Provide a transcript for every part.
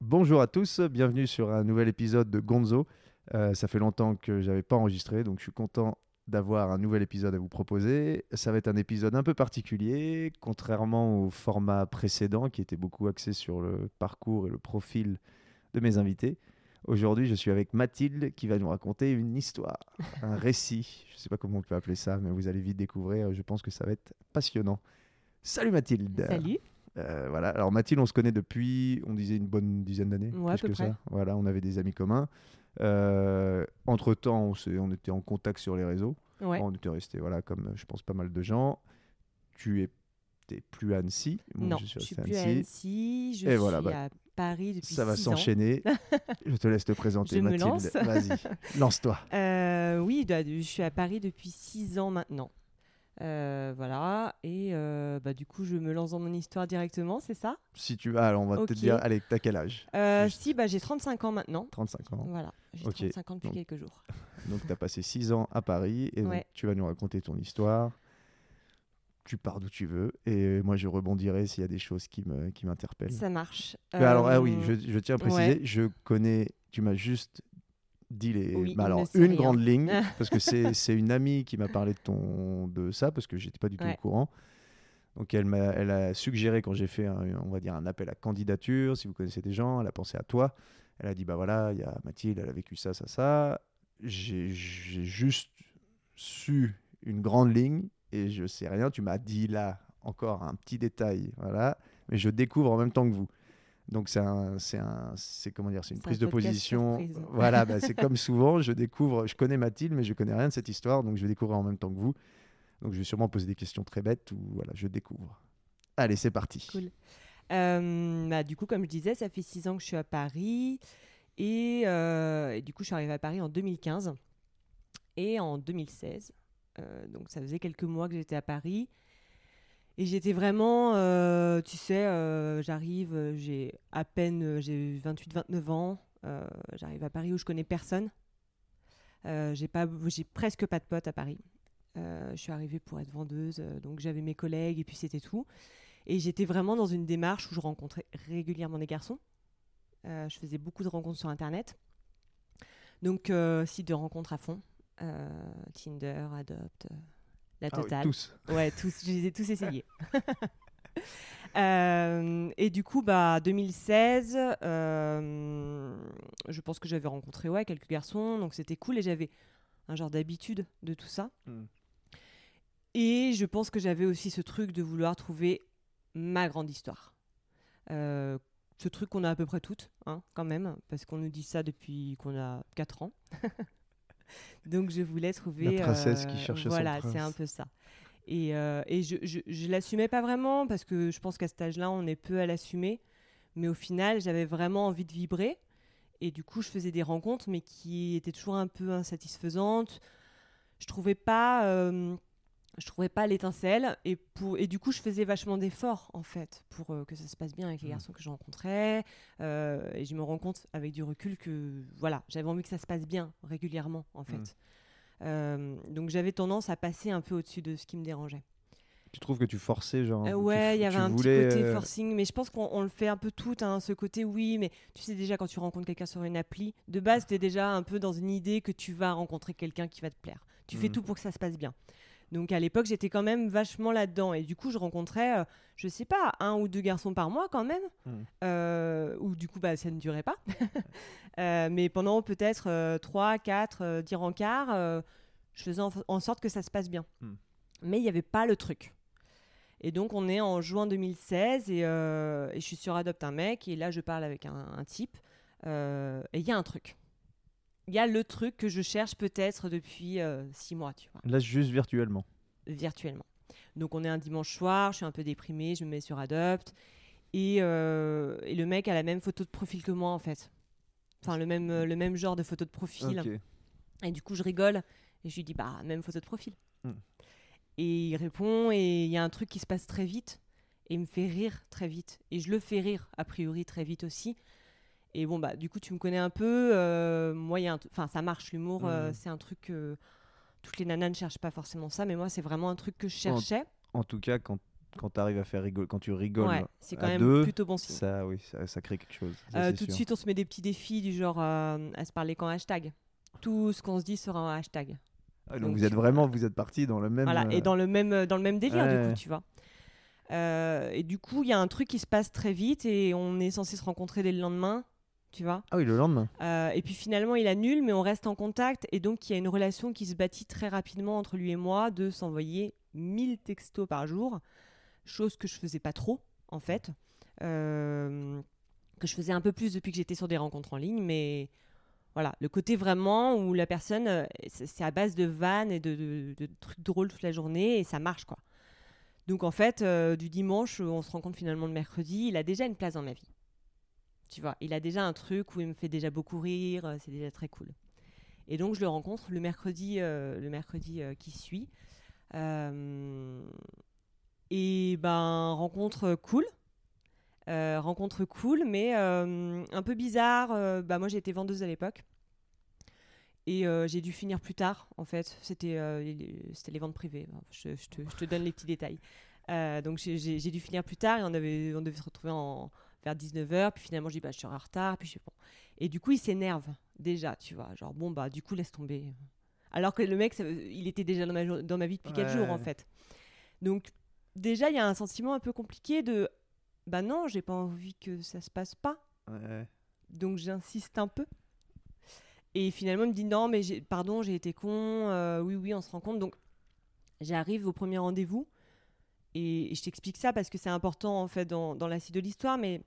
Bonjour à tous, bienvenue sur un nouvel épisode de Gonzo. Euh, ça fait longtemps que j'avais pas enregistré, donc je suis content d'avoir un nouvel épisode à vous proposer. Ça va être un épisode un peu particulier, contrairement au format précédent qui était beaucoup axé sur le parcours et le profil de mes invités. Aujourd'hui, je suis avec Mathilde qui va nous raconter une histoire, un récit. Je ne sais pas comment on peut appeler ça, mais vous allez vite découvrir. Je pense que ça va être passionnant. Salut Mathilde. Salut. Euh, voilà. Alors Mathilde, on se connaît depuis, on disait une bonne dizaine d'années. Ouais, à plus peu que près. ça. Voilà, on avait des amis communs. Euh, entre temps, on, était en contact sur les réseaux. Ouais. On était restés, voilà, comme je pense pas mal de gens. Tu es t'es plus à Annecy. Moi, non, je suis je suis resté plus à à Annecy. Annecy. Je Et suis voilà, bah, à Paris depuis Ça va s'enchaîner. je te laisse te présenter, Je me Mathilde. lance. Vas-y, lance-toi. Euh, oui, bah, je suis à Paris depuis six ans maintenant. Euh, voilà. Et euh, bah, du coup, je me lance dans mon histoire directement, c'est ça? Si tu vas, alors on va te Ok. dire, allez, t'as quel âge? Euh. Si, bah, j'ai 35 ans maintenant. 35 ans. Voilà, j'ai Ok. 35 ans depuis Donc, quelques jours. Donc, tu as passé 6 ans à Paris et donc, tu vas nous raconter ton histoire. Tu pars d'où tu veux et moi, je rebondirai s'il y a des choses qui me- qui m'interpellent. Ça marche. Alors, ah oui, je, je tiens à préciser, ouais. je connais, tu m'as juste dit les. Oui, bah alors, une rien. grande ligne, parce que c'est une amie qui m'a parlé de, ton, de ça, parce que j'étais pas du tout Ouais. au courant. Donc, elle, m'a, elle a suggéré, quand j'ai fait, un, on va dire, un appel à candidature, si vous connaissez des gens, elle a pensé à toi. Elle a dit, bah voilà, il y a Mathilde, elle a vécu ça, ça, ça. J'ai j'ai juste su une grande ligne et je sais rien. Tu m'as dit là encore un petit détail, voilà. Mais je découvre en même temps que vous. Donc c'est un, c'est un, c'est comment dire, c'est une un prise de position. surprise. Voilà, bah, c'est comme souvent, je découvre, je connais Mathilde, mais je connais rien de cette histoire, donc je vais découvrir en même temps que vous. Donc je vais sûrement poser des questions très bêtes ou voilà, je découvre. Allez, c'est parti. Cool. Euh, bah, du coup, comme je disais, ça fait six ans que je suis à Paris. Et, euh, et du coup, je suis arrivée à Paris en 2015 et en 2016. Euh, donc, ça faisait quelques mois que j'étais à Paris. Et j'étais vraiment, euh, tu sais, euh, j'arrive, euh, j'ai à peine, j'ai 28-29 ans. j'arrive à Paris où je connais personne. J'ai j'ai presque pas de potes à Paris. Je suis arrivée pour être vendeuse, donc j'avais mes collègues et puis c'était tout. Et j'étais vraiment dans une démarche où je rencontrais régulièrement des garçons. Je faisais beaucoup de rencontres sur Internet. Donc, site de rencontres à fond. Tinder, Adopt, la Ah oui, totale. tous. Ouais, tous, je les ai tous essayés. Euh, et du coup, bah, 2016, euh, je pense que j'avais rencontré ouais, quelques garçons, donc c'était cool et j'avais un genre d'habitude de tout ça. Mm. Et je pense que j'avais aussi ce truc de vouloir trouver ma grande histoire. Euh, ce truc qu'on a à peu près toutes, hein, quand même, parce qu'on nous dit ça depuis qu'on a 4 ans. Donc je voulais trouver... La princesse qui euh, cherchait son Voilà, c'est un peu ça. Et, euh, et je, je, je l'assumais pas vraiment, parce que je pense qu'à cet âge-là, on est peu à l'assumer. Mais au final, j'avais vraiment envie de vibrer. Et du coup, je faisais des rencontres, mais qui étaient toujours un peu insatisfaisantes. Je trouvais pas, euh, je trouvais pas l'étincelle. Et, pour, et du coup, je faisais vachement d'efforts, en fait, pour euh, que ça se passe bien avec les Mhm. garçons que je rencontrais. Euh, et je me rends compte, avec du recul, que voilà, j'avais envie que ça se passe bien régulièrement, en fait. Mhm. Euh, donc j'avais tendance à passer un peu au-dessus de ce qui me dérangeait. Tu trouves que tu forçais, genre ouais, il y avait un voulais, petit côté forcing, mais je pense qu'on on le fait un peu tout, hein, ce côté oui, mais tu sais déjà quand tu rencontres quelqu'un sur une appli, de base tu es déjà un peu dans une idée que tu vas rencontrer quelqu'un qui va te plaire. Tu fais Mhm. tout pour que ça se passe bien. Donc à l'époque j'étais quand même vachement là-dedans et du coup je rencontrais, euh, je sais pas, un ou deux garçons par mois quand même, Mhm. euh, ou du coup bah, ça ne durait pas. Euh, mais pendant peut-être euh, 3, 4, euh, 10 rencarts, euh, je faisais en, en sorte que ça se passe bien. Mhm. Mais il n'y avait pas le truc. Et donc, on est en juin 2016 et, et je suis sur Adopt un mec et là, je parle avec un, un type et il y a un truc. Il y a le truc que je cherche peut-être depuis euh, six mois, tu vois, Là, juste virtuellement. virtuellement. Donc, on est un dimanche soir, je suis un peu déprimée, je me mets sur Adopt et, euh, et le mec a la même photo de profil que moi, en fait. Enfin, le même, le même genre de photo de profil. Et du coup, je rigole et je lui dis, bah, même photo de profil. Hmm. Et il répond et il y a un truc qui se passe très vite et il me fait rire très vite. Et je le fais rire, a priori, très vite aussi. Et bon, bah, du coup, tu me connais un peu. euh, moi, il y a un t- enfin, ça marche, l'humour, euh, Mhm. c'est un truc que toutes les nanas ne cherchent pas forcément ça, mais moi, c'est vraiment un truc que je cherchais. En tout cas, quand quand tu arrives à faire rigoler, quand tu rigoles Ouais, c'est quand à même deux, plutôt bon signe. ça, oui, ça, ça crée quelque chose. ça, Euh, tout de suite, on se met des petits défis du genre euh, à se parler qu'en hashtag. Tout ce qu'on se dit sera en hashtag. Ah, donc, donc vous êtes vraiment, vous êtes parti dans le même. Voilà, euh, et dans le même, dans le même délire, Ouais. du coup, tu vois. Et du coup, il y a un truc qui se passe très vite et on est censé se rencontrer dès le lendemain, tu vois. Ah oui, le lendemain. Euh, et puis finalement, il annule, mais on reste en contact. Et donc, il y a une relation qui se bâtit très rapidement entre lui et moi de s'envoyer 1000 textos par jour, chose que je faisais pas trop, en fait. Euh, que je faisais un peu plus depuis que j'étais sur des rencontres en ligne, mais voilà, le côté vraiment où la personne, euh, c'est c'est à base de vannes et de, de- de trucs drôles toute la journée et ça marche, quoi. Donc en fait, euh, du dimanche, on se rencontre finalement le mercredi, il a déjà une place dans ma vie. Tu vois, il a déjà un truc où il me fait déjà beaucoup rire, euh, c'est déjà très cool. Et donc je le rencontre le mercredi, euh, le mercredi euh, qui suit. Et ben rencontre cool, rencontre cool, mais un peu bizarre. Bah moi j'étais vendeuse à l'époque. Et j'ai dû finir plus tard, en fait. C'était c'était les ventes privées. Je, te, je donne les petits détails. Donc j'ai dû finir plus tard et on, avait, on devait se retrouver en, vers 19h. Puis finalement, je dis, bah, je suis en retard. Puis je, bon. Et du coup, il s'énerve déjà, tu vois. Genre, bon, bah, du coup, laisse tomber. Alors que le mec, ça- il était déjà dans ma, dans ma vie depuis 4 jours, en fait. Donc, déjà, il y a un sentiment un peu compliqué de, bah non, j'ai pas envie que ça se passe pas. Ouais. Donc j'insiste un peu. Et finalement, il me dit non, mais pardon, j'ai été con. euh, oui, oui, on se rend compte. Donc j'arrive au premier rendez-vous et, et je t'explique ça parce que c'est important en fait dans, dans la suite de l'histoire, mais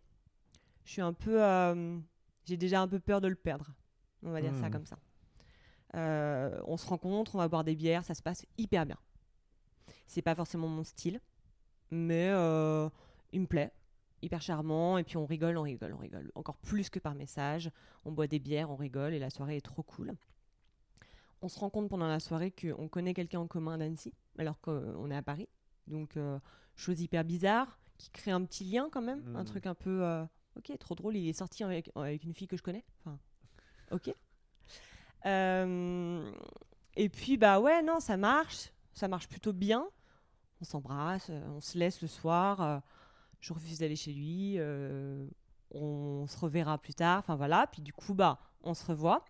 je suis un peu. euh, j'ai déjà un peu peur de le perdre. On va dire ça Hmm. comme ça. Euh, on se rencontre, on va boire des bières, ça se passe hyper bien. C'est pas forcément mon style, mais euh, il me plaît hyper charmant et puis on rigole, on rigole, on rigole. Encore plus que par message. On boit des bières, on rigole et la soirée est trop cool. On se rend compte pendant la soirée qu'on connaît quelqu'un en commun d'Annecy alors qu'on est à Paris. Donc, euh, chose hyper bizarre qui crée un petit lien quand même. Un Mhm. truc un peu. euh, ok, trop drôle. Il est sorti avec, avec une fille que je connais. Enfin, ok. Euh, et puis, bah ouais, non, ça marche. Ça marche plutôt bien. On s'embrasse, on se laisse le soir. je refuse d'aller chez lui. on se reverra plus tard. Enfin voilà. Puis du coup, bah, on se revoit.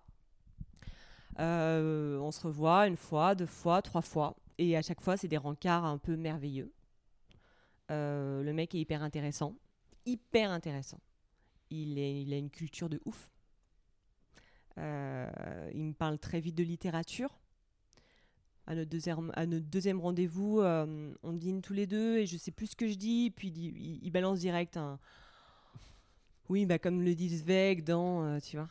Euh, on se revoit une fois, deux fois, trois fois. Et à chaque fois, c'est des rencarts un peu merveilleux. Euh, le mec est hyper intéressant. Hyper intéressant. Il, a une culture de ouf. Euh, il me parle très vite de littérature. À notre deuxième, rendez-vous, euh, on dîne tous les deux et je sais plus ce que je dis. Puis il, balance direct un. Oui, bah comme le dit Zweig dans. tu vois.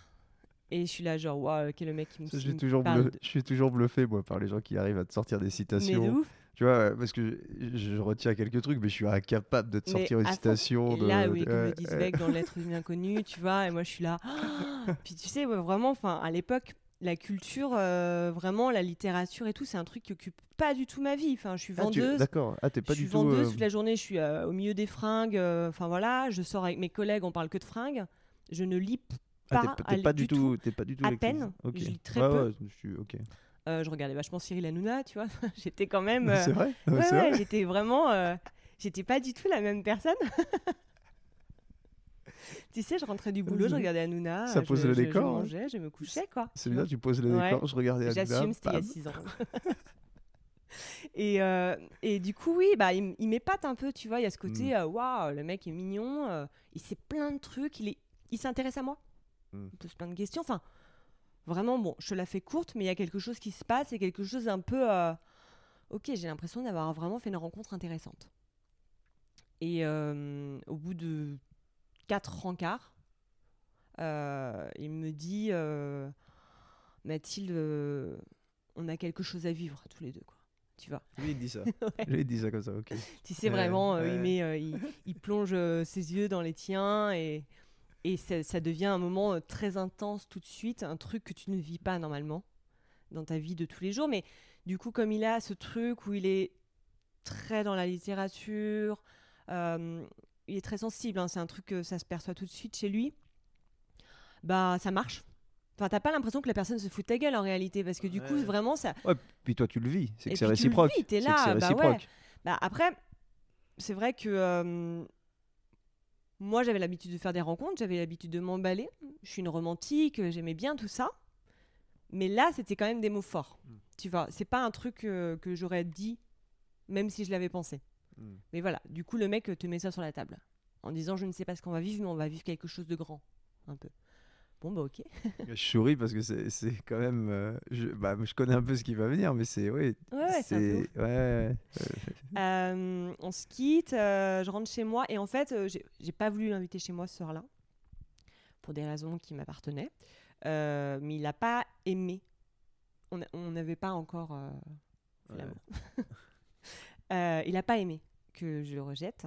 Et je suis là, genre, waouh, quel le mec qui me Ça, je suis me toujours, parle bluff- de- je suis toujours bluffé, moi, par les gens qui arrivent à te sortir des Mais citations. de ouf. Tu vois, parce que je, je retiens quelques trucs, mais je suis incapable de te Mais sortir une citation. Et de, là, oui, de- comme le ouais. Zweig dans L'être humain inconnu, tu vois, et moi je suis là. Puis tu sais, ouais, vraiment, enfin, à l'époque, la culture, euh, vraiment, la littérature et tout, c'est un truc qui occupe pas du tout ma vie. Enfin, je suis Ah, tu- vendeuse. D'accord. Ah, t'es pas je suis du tout. vendeuse euh, toute la journée, je suis euh, au milieu des fringues. euh, Enfin voilà, je sors avec mes collègues, on parle que de fringues. Je ne lis ah, t'es pas, du tout. T'es pas du tout. À peine. Ok. Je lis très Ouais, peu. ouais, je suis- ok. Euh, je regardais vachement Cyril Hanouna, tu vois. j'étais quand même. euh, C'est vrai. Ouais, ouais, j'étais vraiment. euh, j'étais pas du tout la même personne. tu sais, je rentrais du boulot, je regardais Hanouna. Ça je- pose le je- décor, Je hein. mangeais, je me couchais, quoi. C'est bien, tu poses le décor, je regardais Hanouna, J'assume, c'était il y a bam. 6 ans. et, euh, et du coup, oui, bah, il, m'épate un peu, tu vois. Il y a ce côté, Mm. euh, waouh, le mec est mignon, euh, il sait plein de trucs, il, est, il s'intéresse à moi. Mm. Il pose plein de questions. Enfin, vraiment, bon, je la fais courte, mais il y a quelque chose qui se passe et quelque chose un peu. euh, ok, j'ai l'impression d'avoir vraiment fait une rencontre intéressante. Et euh, au bout de quatre rencarts, euh, il me dit Mathilde, on a quelque chose à vivre tous les deux, quoi. Tu vois Lui, il dit ça. Lui, il dit ça comme ça, ok. tu sais vraiment, il, met, il, il plonge ses yeux dans les tiens et, et ça, ça devient un moment euh, très intense tout de suite, un truc que tu ne vis pas normalement dans ta vie de tous les jours. Mais du coup, comme il a ce truc où il est très dans la littérature, euh, il est très sensible, hein, c'est un truc que ça se perçoit tout de suite chez lui, bah ça marche. Enfin, t'as pas l'impression que la personne se fout de ta gueule en réalité, parce que du coup, vraiment, ça, Ouais, puis toi, tu le vis. C'est que c'est puis tu le réciproque. vis, t'es là, c'est bah ouais. réciproque. Bah après, c'est vrai que euh, moi, j'avais l'habitude de faire des rencontres, j'avais l'habitude de m'emballer. Je suis une romantique, j'aimais bien tout ça. Mais là, c'était quand même des mots forts. Mm. Tu vois, c'est pas un truc euh, que j'aurais dit, même si je l'avais pensé. Mm. Mais voilà, du coup, le mec te met ça sur la table. En disant, je ne sais pas ce qu'on va vivre, mais on va vivre quelque chose de grand. Un peu. Bon, bah ok. Je souris parce que c'est c'est quand même. euh, je, bah, je connais un peu ce qui va venir, mais c'est. Ouais, Ouais, ouais, c'est ouais, Euh, on se quitte, euh, je rentre chez moi et en fait, j'ai pas voulu l'inviter chez moi ce soir-là pour des raisons qui m'appartenaient. Mais il n'a pas aimé. On n'avait pas encore Ouais. il n'a pas aimé que je le rejette.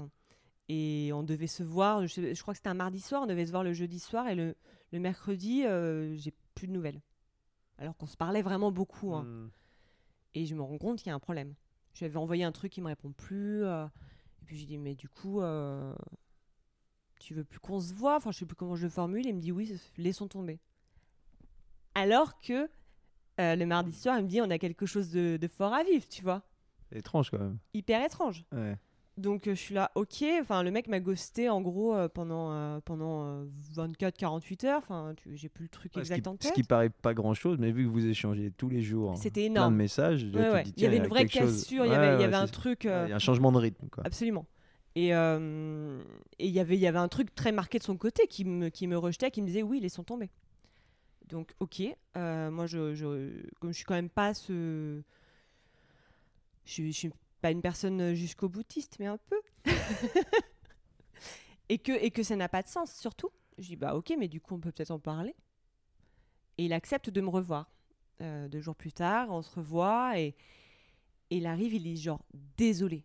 Et on devait se voir, je, je crois que c'était un mardi soir, on devait se voir le jeudi soir et le, le mercredi, euh, j'ai plus de nouvelles. Alors qu'on se parlait vraiment beaucoup. hein. Mm. Et je me rends compte qu'il y a un problème. Je lui avais envoyé un truc, il me répond plus. euh, et puis j'ai dit, mais du coup, euh, tu veux plus qu'on se voit? Enfin, je sais plus comment je le formule. Il me dit, oui, laissons tomber. Alors que le mardi soir, il me dit, on a quelque chose de, de fort à vivre, tu vois. Étrange quand même. Hyper étrange. Ouais. Donc euh, je suis là, ok. Enfin, le mec m'a ghosté en gros euh, pendant, euh, pendant 24-48 heures. Enfin, j'ai plus le truc Ouais, ce, exact qui, en ce tête. qui paraît pas grand chose, mais vu que vous échangez tous les jours C'était plein énorme. de messages, Ouais, ouais. dis, Il y avait une vraie cassure, il y avait, il y avait un truc. euh, Il y a un changement de rythme. Quoi. Absolument. Et euh, et il y avait il y avait un truc très marqué de son côté qui me, qui me rejetait, qui me disait oui, laissons tomber. Donc ok, euh, moi je, je comme je suis quand même pas ce, je suis pas une personne jusqu'au boutiste, mais un peu. et que et que ça n'a pas de sens surtout. Je dis bah ok, mais du coup on peut peut-être en parler. Et il accepte de me revoir. Euh, deux jours plus tard, on se revoit et, et il arrive, il est genre désolé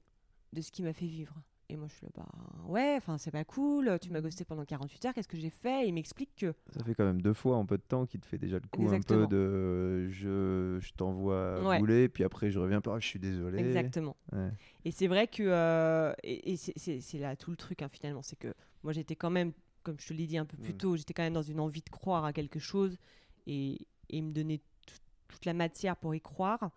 de ce qu'il m'a fait vivre. Et moi, je suis là, bah ouais, enfin, c'est pas cool, tu m'as ghosté pendant 48 heures, qu'est-ce que j'ai fait? Et il m'explique que. Ça fait quand même deux fois en peu de temps qui te fait déjà le coup Exactement. un peu de je, je t'envoie Ouais. bouler, puis après je reviens par je suis désolé. Exactement. Ouais. Et c'est vrai que. euh, et et c'est- là tout le truc, hein, finalement. C'est que moi, j'étais quand même, comme je te l'ai dit un peu plus Mm. tôt, j'étais quand même dans une envie de croire à quelque chose et, et il me tout- toute la matière pour y croire.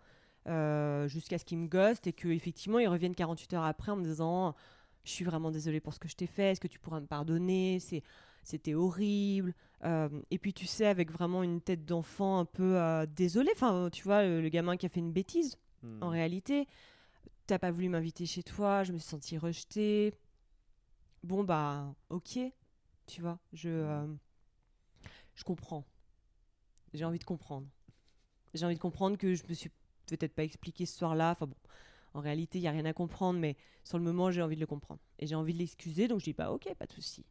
euh, jusqu'à ce qu'il me ghoste et qu'effectivement ils reviennent 48 heures après en me disant je suis vraiment désolée pour ce que je t'ai fait est-ce que tu pourras me pardonner c'était horrible. Euh, et puis tu sais avec vraiment une tête d'enfant un peu euh, désolé enfin tu vois le, le gamin qui a fait une bêtise Hmm. en réalité. T'as pas voulu m'inviter chez toi je me suis sentie rejetée. Bon bah ok tu vois je euh, je comprends. J'ai envie de comprendre. J'ai envie de comprendre que je me suis peut-être pas expliqué ce soir-là enfin bon en réalité il y a rien à comprendre mais sur le moment j'ai envie de le comprendre. Et j'ai envie de l'excuser donc je dis bah ok pas de souci.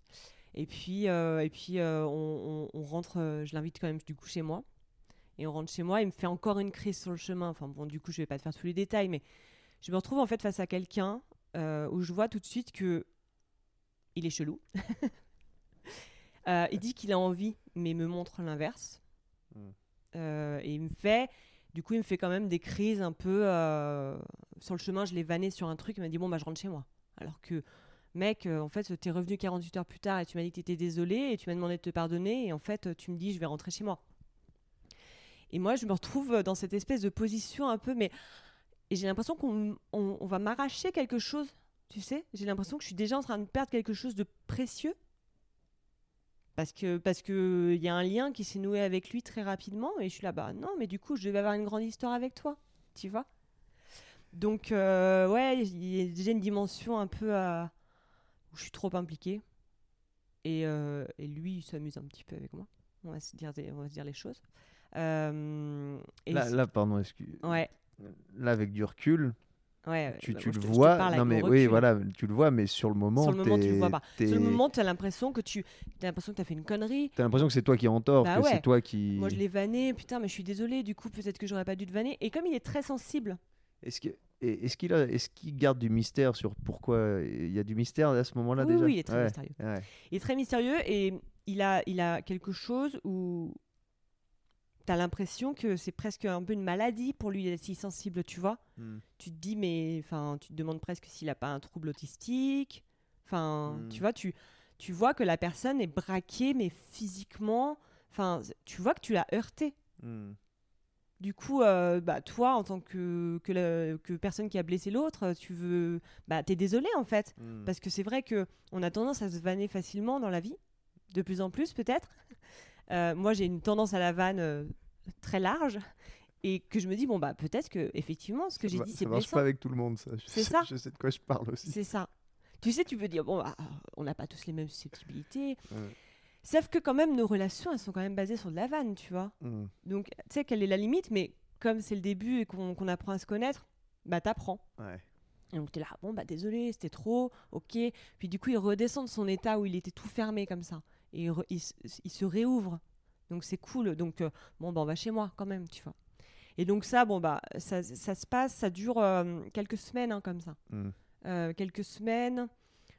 Et puis euh, et puis euh, on, on- on rentre euh, je l'invite quand même du coup chez moi. Et on rentre chez moi il me fait encore une crise sur le chemin. Enfin bon du coup je vais pas te faire tous les détails mais je me retrouve en fait face à quelqu'un euh, où je vois tout de suite que il est chelou. Il dit qu'il a envie mais me montre l'inverse. Mm. Euh, et il me fait du coup il me fait quand même des crises un peu euh, sur le chemin je l'ai vanné sur un truc il m'a dit bon bah je rentre chez moi. Alors que mec euh, en fait t'es revenu 48 heures plus tard et tu m'as dit que t'étais désolé et tu m'as demandé de te pardonner et en fait tu me dis je vais rentrer chez moi. Et moi je me retrouve dans cette espèce de position un peu mais et j'ai l'impression qu'on on- on va m'arracher quelque chose tu sais? J'ai l'impression que je suis déjà en train de perdre quelque chose de précieux parce que parce que il y a un lien qui s'est noué avec lui très rapidement et je suis là bah non mais du coup je devais avoir une grande histoire avec toi tu vois. Donc euh, ouais il y a déjà une dimension un peu à- où je suis trop impliquée et, euh, et lui il s'amuse un petit peu avec moi. On va se dire des- on va se dire les choses. Euh, et Là, là, pardon, excuse. ouais. Là, avec du recul, ouais tu, bah, tu le te- vois. Non, mais oui, voilà, tu le vois, mais sur le moment, Sur le moment, tu le vois pas. Sur le moment, as l'impression que tu as l'impression que tu as fait une connerie. T'as l'impression que c'est toi qui es en tort, Bah que ouais. c'est toi qui. Moi, je l'ai vanné, putain, mais je suis désolée, du coup, peut-être que j'aurais pas dû te vanner. Et comme il est très sensible, Est-ce que est-ce qu'il a est-ce qu'il garde du mystère sur pourquoi il y a du mystère à ce moment-là oui, déjà? oui, il est très Ouais, mystérieux. Il est très mystérieux et il a, il a quelque chose où tu as l'impression que c'est presque un peu une maladie pour lui d'être si sensible, tu vois. Hmm. Tu te dis, mais enfin, tu te demandes presque s'il a pas un trouble autistique. Enfin, Mm. tu vois, tu, tu vois que la personne est braquée, mais physiquement. Enfin, tu vois que tu l'as heurté. Hmm. Du coup, euh, bah, toi, en tant que, que, la- que personne qui a blessé l'autre, tu veux. Bah, t'es désolé en fait. Mm. Parce que c'est vrai que on a tendance à se vanner facilement dans la vie, de plus en plus peut-être. Euh, moi, j'ai une tendance à la vanne euh, très large et que je me dis bon bah peut-être que effectivement ce que j'ai dit c'est ça marche blessant. pas avec tout le monde, ça. Je C'est sais- ça. Je sais de quoi je parle aussi. C'est ça. Tu sais, tu peux dire bon bah on n'a pas tous les mêmes susceptibilités. Ouais. Sauf que quand même nos relations elles sont quand même basées sur de la vanne, tu vois. Mm. Donc tu sais quelle est la limite, mais comme c'est le début et qu'on qu'on apprend à se connaître, bah t'apprends. Ouais. Et donc t'es là, bon bah désolé, c'était trop, ok. Puis du coup il redescend de son état où il était tout fermé comme ça. Et il, se réouvre. Donc c'est cool. Donc euh, bon bah on va chez moi quand même, tu vois. Et donc ça, bon bah ça, ça se passe, ça dure euh, quelques semaines hein, comme ça. Mm. Euh, quelques semaines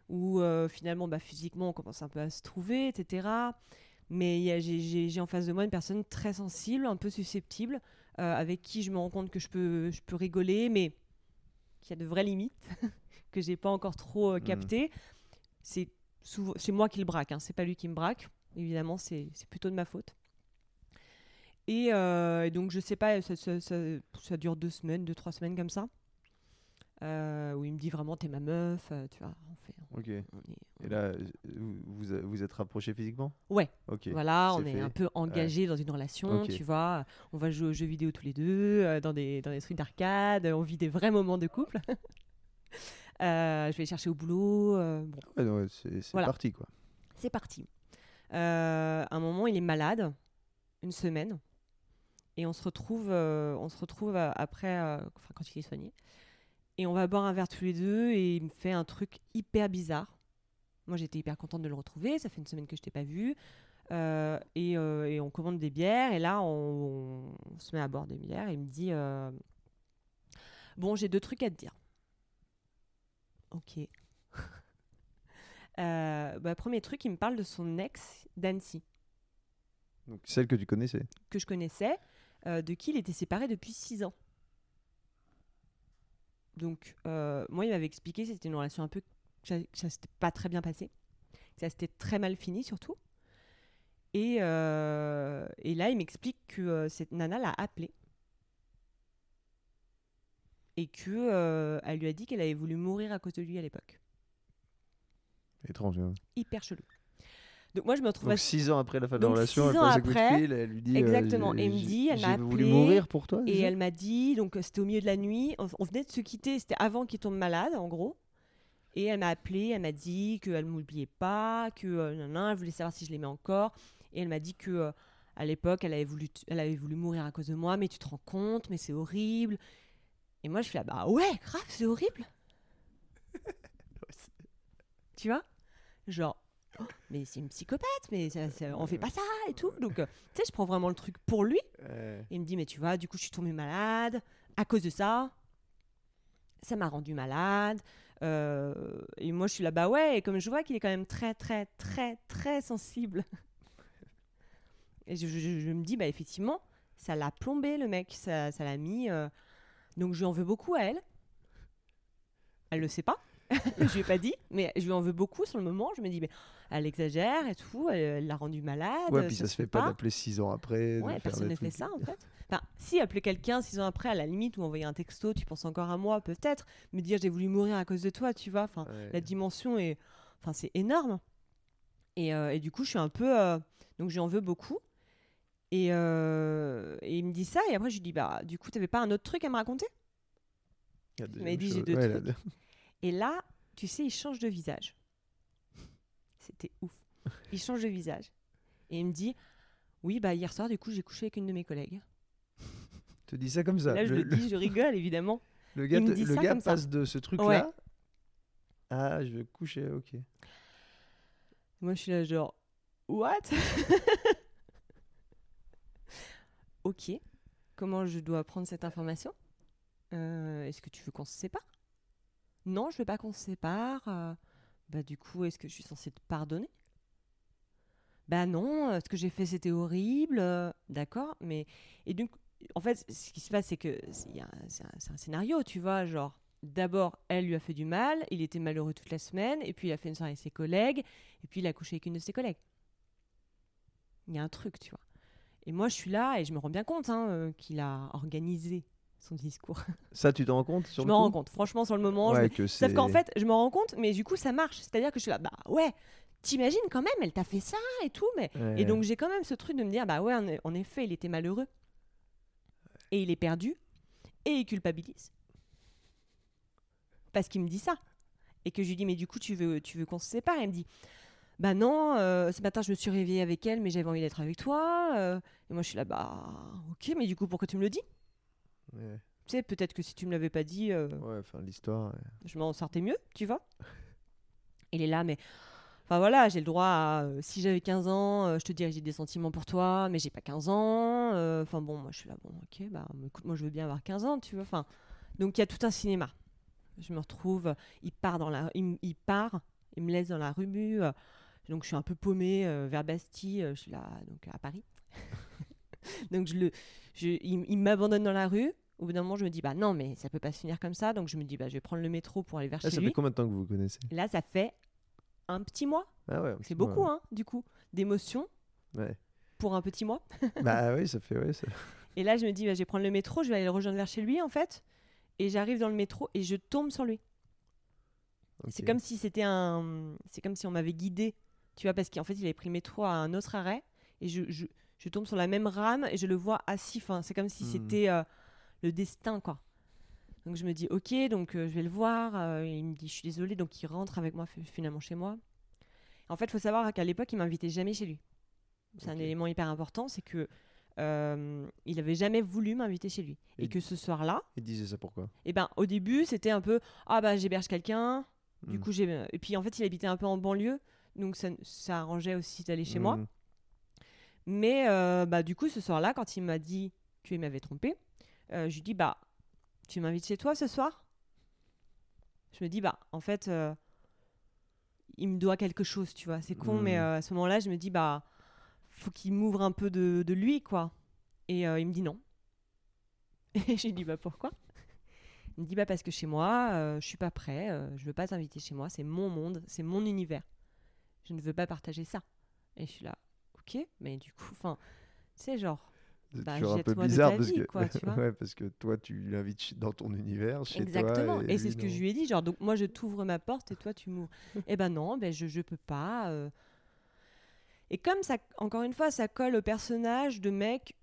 où finalement bah, physiquement on commence un peu à se trouver, etc. Mais j'ai- en face de moi une personne très sensible, un peu susceptible, avec qui je me rends compte que je peux, je peux rigoler, mais qu'il y a de vraies limites que j'ai pas encore trop Mhm. captées. C'est c'est moi qui le braque, hein, c'est pas lui qui me braque. Évidemment, c'est plutôt de ma faute. Et, euh, et donc, je sais pas, ça, ça- ça- ça dure deux semaines, deux, trois semaines comme ça. Euh, où il me dit vraiment, t'es ma meuf, euh, tu vois. On fait, Ok. on est- on Et là, vous vous, êtes rapprochés physiquement? Ouais. Ok. Voilà, on est fait. un peu engagé dans une relation, tu vois. On va jouer aux jeux vidéo tous les deux, dans, des, dans des trucs d'arcade, on vit des vrais moments de couple. Euh, je vais chercher au boulot. euh, bon, Ouais, non, ouais, c'est Voilà. parti, quoi. c'est parti. Euh, à un moment, il est malade, une semaine, et on se retrouve, on se retrouve après, enfin quand il est soigné, et on va boire un verre tous les deux, et il me fait un truc hyper bizarre. Moi, j'étais hyper contente de le retrouver. Ça fait une semaine que je t'ai pas vu. Euh, et, euh, et on commande des bières. Et là, on, on se met à boire des bières. Et il me dit euh, Bon, j'ai deux trucs à te dire. Ok. Euh, bah, premier truc, il me parle de son ex d'Annecy, Donc, celle que tu connaissais. que je connaissais, euh, de qui il était séparé depuis 6 ans. Donc, euh, moi, il m'avait expliqué que c'était une relation un peu. que ça, ça s'était pas très bien passé. que Ça s'était très mal fini, surtout. Et, et là, il m'explique que cette nana l'a appelé. Et que euh, elle lui a dit qu'elle avait voulu mourir à cause de lui à l'époque. Étrange. hein. Hyper chelou. Donc, moi, je me retrouve Donc, à six ans après la fin de la relation, six elle ans passe un coup de après, fil, elle lui dit. euh, Exactement. Et il me dit, elle m'a J'ai voulu appelé, mourir pour toi. Et elle m'a dit, donc euh, c'était au milieu de la nuit, on, on venait de se quitter, c'était avant qu'il tombe malade, en gros. Et elle m'a appelé, elle m'a dit qu'elle ne m'oubliait pas, que euh, nan, nan, elle voulait savoir si je l'aimais encore. Et elle m'a dit que euh, à l'époque, elle avait voulu, t- elle avait voulu mourir à cause de moi, mais tu te rends compte, mais c'est horrible. Et moi, je suis là, bah ouais, grave, c'est horrible. tu vois? Genre, oh, mais c'est une psychopathe, mais ça, ça- on fait pas ça et tout. Donc, euh, tu sais, je prends vraiment le truc pour lui. Il me dit, mais tu vois, du coup, je suis tombée malade à cause de ça. Ça m'a rendu malade. Euh, et moi, je suis là, bah ouais. Et comme je vois qu'il est quand même très, très, très, très sensible. Et je, je- je me dis, bah effectivement, ça l'a plombé, le mec. Ça ça l'a mis. Donc, je lui en veux beaucoup à elle. Elle le sait pas. je lui ai pas dit, mais je lui en veux beaucoup sur le moment. Je me dis, mais elle exagère et tout. Elle l'a rendu malade. Ouais, puis ça se fait pas d'appeler six ans après. Ouais, personne ne fait ça en fait. Enfin, si appeler quelqu'un six ans après, à la limite, ou envoyer un texto, tu penses encore à moi, peut-être, me dire j'ai voulu mourir à cause de toi, tu vois. Enfin, Ouais. la dimension est, enfin, c'est énorme. Et, euh, et du coup, je suis un peu, euh, donc j'en veux beaucoup. Et, euh, et il me dit ça, et après je lui dis bah, du coup, t'avais pas un autre truc à me raconter? M'avais deuxième dit, j'ai deux Ouais, trucs. Et là, tu sais, il change de visage. C'était ouf. Il change de visage. Et il me dit oui, bah hier soir, du coup, j'ai couché avec une de mes collègues. te dis ça comme ça. Là, je le, dis, je rigole évidemment. le gars, il me dit le ça gars comme ça. passe de ce truc-là. Ouais. Ah, je vais coucher, ok. Moi, je suis là, genre, what? Ok, comment je dois prendre cette information Euh, Est-ce que tu veux qu'on se sépare? Non, je veux pas qu'on se sépare. Euh, bah, du coup, est-ce que je suis censée te pardonner? Bah non, euh, ce que j'ai fait, c'était horrible. D'accord, mais. Et donc, en fait, ce qui se passe, c'est que c'est un- un scénario, tu vois, genre. D'abord, elle lui a fait du mal, il était malheureux toute la semaine, et puis il a fait une soirée avec ses collègues, et puis il a couché avec une de ses collègues. Il y a un truc, tu vois. Et moi, je suis là et je me rends bien compte hein, euh, qu'il a organisé son discours. Ça, tu t'en rends compte sur je me rends compte. Franchement, sur le moment, je Ouais, me- que sauf qu'en fait, je me rends compte, mais du coup, ça marche. C'est-à-dire que je suis là, bah ouais, t'imagines quand même, elle t'a fait ça et tout, mais Ouais. et donc j'ai quand même ce truc de me dire, bah ouais, en, en effet, il était malheureux. Et il est perdu. Et il culpabilise. Parce qu'il me dit ça. Et que je lui dis, mais du coup, tu veux, tu veux qu'on se sépare? Et il me dit, bah non, euh, ce matin, je me suis réveillée avec elle, mais j'avais envie d'être avec toi. euh. et moi, je suis là, bah ok, mais du coup, pourquoi tu me le dis? Ouais, Tu sais, peut-être que si tu me l'avais pas dit, euh, ouais, enfin, l'histoire. ouais. je m'en sortais mieux, tu vois? Il est là, mais. Enfin voilà, j'ai le droit à. euh, si j'avais 15 ans, euh, je te dirais que j'ai des sentiments pour toi, mais j'ai pas 15 ans. euh, Enfin bon, moi je suis là, bon, ok, bah écoute, moi je veux bien avoir 15 ans, tu vois. Enfin, donc il y a tout un cinéma. Je me retrouve, il part dans la. Il, m- il part, il me laisse dans la rue. euh, donc je suis un peu paumée euh, vers Bastille, euh, je suis là, donc à Paris. donc je le, je, il, il m'abandonne dans la rue. Au bout d'un moment, je me dis, bah non, mais ça peut pas se finir comme ça. Donc je me dis, bah je vais prendre le métro pour aller vers Ah, chez ça lui. fait combien de temps que vous vous connaissez? Là, ça fait un petit mois. Ah ouais, C'est beaucoup, hein, du coup, d'émotions Ouais. pour un petit mois. bah oui, ça fait. Ouais, ça... Et là, je me dis, bah, je vais prendre le métro, je vais aller le rejoindre vers chez lui, en fait. Et j'arrive dans le métro et je tombe sur lui. C'est comme si c'était un. C'est comme si on m'avait guidé, tu vois, parce qu'en fait, il avait pris le métro à un autre arrêt. Et je, je, je tombe sur la même rame et je le vois assis. Enfin, c'est comme si Hmm. c'était euh, le destin, quoi. Donc je me dis, ok, donc euh, je vais le voir. euh, il me dit, je suis désolée. Donc il rentre avec moi fi- finalement chez moi. En fait, il faut savoir qu'à l'époque, il m'invitait jamais chez lui. C'est un élément hyper important, c'est que euh, il avait jamais voulu m'inviter chez lui. Et, Et- que ce soir-là, Il disait ça pourquoi? et ben au début, c'était un peu, ah bah j'héberge quelqu'un. Du Hmm. coup, j'ai. Et puis en fait, il habitait un peu en banlieue, donc ça, ça arrangeait aussi d'aller chez moi. Hmm. Mais euh, bah, du coup, ce soir-là, quand il m'a dit qu'il m'avait trompé, euh, je lui dis bah, tu m'invites chez toi ce soir? Je me dis bah, en fait, euh, il me doit quelque chose, tu vois. C'est con, mais euh, à ce moment-là, je me dis bah, faut qu'il m'ouvre un peu de, de lui, quoi. Et il me dit non. Et je lui dis bah pourquoi? Il me dit bah parce que chez moi, je suis pas prêt, je veux pas t'inviter chez moi, c'est mon monde, c'est mon univers. Je ne veux pas partager ça. Et je suis là, ok, mais du coup, enfin, sais, genre, C'est Bah, toujours un peu bizarre parce vie, que quoi, tu vois. ouais, parce que toi tu l'invites dans ton univers chez exactement. toi Et, c'est lui, ce que je lui ai dit, genre, donc moi je t'ouvre ma porte et toi tu m'ouvres. eh ben non, ben je, je peux pas. euh. Et comme ça, encore une fois, ça colle au personnage de mec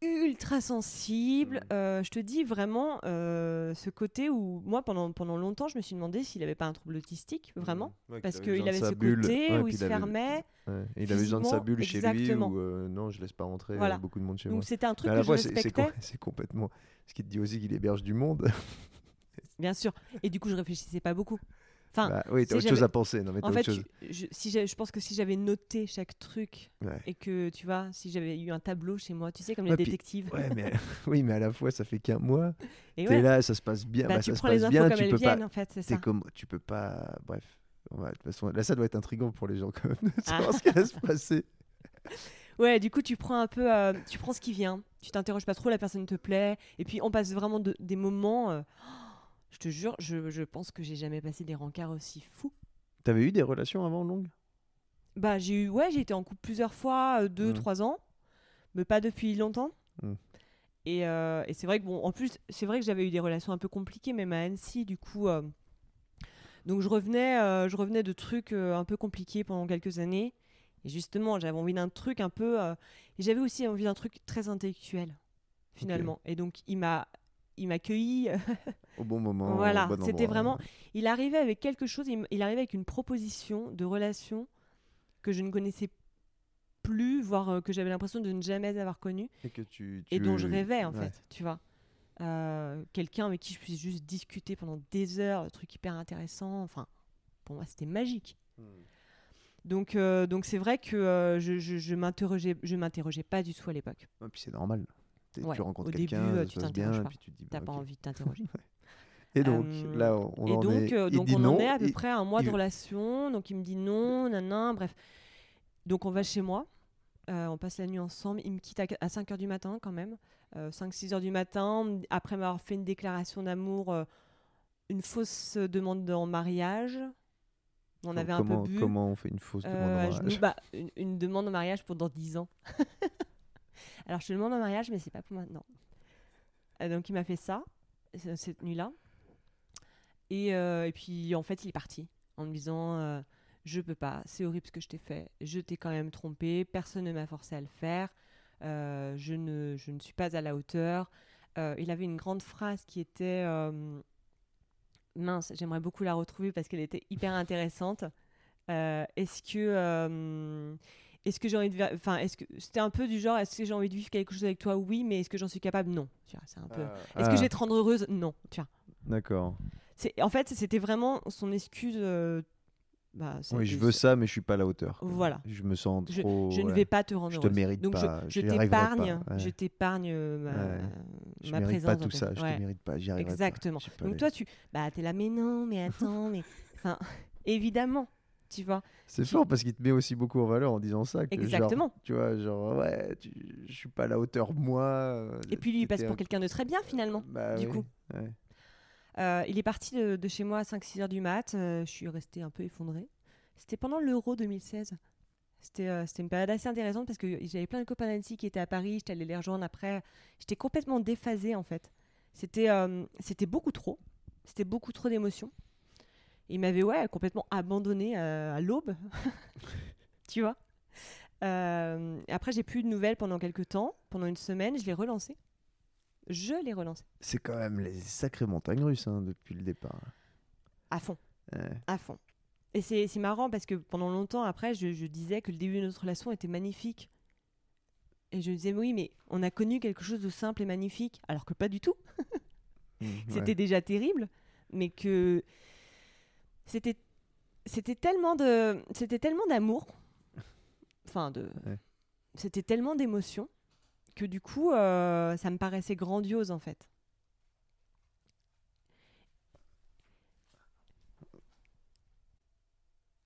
ultra sensible. Mm. euh, je te dis vraiment euh, ce côté où moi pendant, pendant longtemps je me suis demandé s'il avait pas un trouble autistique, vraiment. Hmm. Ouais, Parce qu'il avait sa ce bulle. côté Ouais, où il se avait- fermait. ouais, il avait besoin de sa bulle chez lui où euh, non, je laisse pas rentrer Voilà. beaucoup de monde chez Donc moi. c'était un truc à que la je fois, c'est respectais. c'est complètement. Ce qui te dit aussi qu'il héberge du monde. Bien sûr. Et du coup, je réfléchissais pas beaucoup. Enfin, Bah oui, si t'as autre chose à penser. Non, mais en autre fait, chose. je, si je pense que si j'avais noté chaque truc Ouais. et que, tu vois, si j'avais eu un tableau chez moi, tu sais, comme Ouais, les puis- détectives. Ouais, mais oui, mais à la fois, ça fait qu'un mois. Et T'es là, ça se passe bien. bah, bah, tu ça se prends les passe infos bien. comme Tu elles peux viennent, pas. en fait, c'est ça. comme, tu peux pas. Bref. De toute façon, là, ça doit être intriguant pour les gens quand même de Ah. savoir ce qui va se passer. Ouais, du coup, tu prends un peu, euh, tu prends ce qui vient. Tu t'interroges pas trop, la personne te plaît. Et puis, on passe vraiment de- des moments. euh, je te jure, je, je pense que j'ai jamais passé des rencarts aussi fous. T'avais eu des relations avant longues? Bah, j'ai eu, ouais, j'ai été en couple plusieurs fois, euh, deux, Mm. trois ans, mais pas depuis longtemps. Mm. Et, euh, et c'est vrai que bon, en plus, c'est vrai que j'avais eu des relations un peu compliquées, même à Annecy, du coup. euh, donc je revenais, euh, je revenais de trucs un peu compliqués pendant quelques années. Et justement, j'avais envie d'un truc un peu, et j'avais aussi envie d'un truc très intellectuel, finalement. Et donc il m'a, il m'a accueilli au bon moment. Voilà, bon c'était vraiment- il arrivait avec quelque chose, il, arrivait avec une proposition de relation que je ne connaissais plus, voire euh, que j'avais l'impression de ne jamais avoir connue Et que tu. et dont je rêvais en ouais. fait, tu vois. Euh, Quelqu'un avec qui je puisse juste discuter pendant des heures, de trucs hyper intéressants. Enfin, pour moi, c'était magique. Hmm. Donc, euh, donc c'est vrai que euh, je, je, je m'interrogeais, je m'interrogeais pas du tout à l'époque. Ouais, puis c'est normal. Ouais, tu rencontres au début, quelqu'un, euh, tu se bien, pas. puis tu te dis. T'as bah, pas envie de t'interroger. Et donc, Euh, là, on, on et en donc, est. euh, donc on non, en est à peu près à un mois il de relation. Donc il me dit non, nanan, bref. Donc on va chez moi. Euh, on passe la nuit ensemble. Il me quitte à, 5h du matin quand même. 5-6 heures du matin. Après m'avoir fait une déclaration d'amour, une fausse demande en mariage. On avait un peu bu. Comment on fait une fausse demande en mariage? bah, une, une demande en mariage pour dans 10 ans. Alors, je te demande en mariage, mais c'est pas pour maintenant. Euh, donc, il m'a fait ça, cette nuit-là. Et, euh, et puis, en fait, il est parti en me disant euh, Je peux pas, c'est horrible ce que je t'ai fait. Je t'ai quand même trompé, personne ne m'a forcé à le faire. Je, ne, je ne suis pas à la hauteur. Il avait une grande phrase qui était Mince, j'aimerais beaucoup la retrouver parce qu'elle était hyper intéressante. Est-ce que. Est-ce que j'ai envie de. Enfin, est-ce que. C'était un peu du genre est-ce que j'ai envie de vivre quelque chose avec toi? Oui, mais est-ce que j'en suis capable? Non. Tu vois, c'est un peu. Est-ce que je vais te rendre heureuse? Non. Tu vois. D'accord. C'est, en fait, c'était vraiment son excuse. euh, bah, Oui, je veux ça, mais je suis pas à la hauteur. Voilà. Je me sens trop. je ne ouais. vais pas te rendre Je te heureuse. mérite Donc pas, je, t'épargne, je t'épargne euh, ma, Ouais. Je ma mérite présence. pas tout ça. Je te mérite pas. J'y arriverai. Exactement. Pas Donc les- toi, tu, bah, t'es là, mais non, mais attends, mais, enfin, évidemment, tu vois. C'est fort parce qu'il te met aussi beaucoup en valeur en disant ça. Que genre, Exactement. tu vois, genre, ouais, tu- je suis pas à la hauteur, moi. euh, Et puis lui, il passe pour un- quelqu'un de très bien finalement. Bah du oui, coup. ouais. Euh, il est parti de, de chez moi à 5-6 heures du mat. euh, je suis restée un peu effondrée. C'était pendant l'Euro 2016. C'était euh, une période assez intéressante parce que j'avais plein de copains d'Annecy qui étaient à Paris. J'étais allée les rejoindre après. J'étais complètement déphasée en fait. C'était euh, c'était beaucoup trop. C'était beaucoup trop d'émotions. Il m'avait ouais, complètement abandonnée à, à l'aube. tu vois? Euh, Après, j'ai plus de nouvelles pendant quelques temps. Pendant une semaine, je l'ai relancé. Je l'ai relancé. C'est quand même les sacrées montagnes russes hein, depuis le départ. À fond. Ouais. à fond. Et c'est c'est marrant parce que pendant longtemps après, je, je disais que le début de notre relation était magnifique. Et je disais, oui, mais on a connu quelque chose de simple et magnifique, alors que pas du tout. Mmh, C'était ouais. déjà terrible, mais que c'était c'était tellement de c'était tellement d'amour, enfin de Ouais. c'était tellement d'émotion que du coup euh, ça me paraissait grandiose en fait.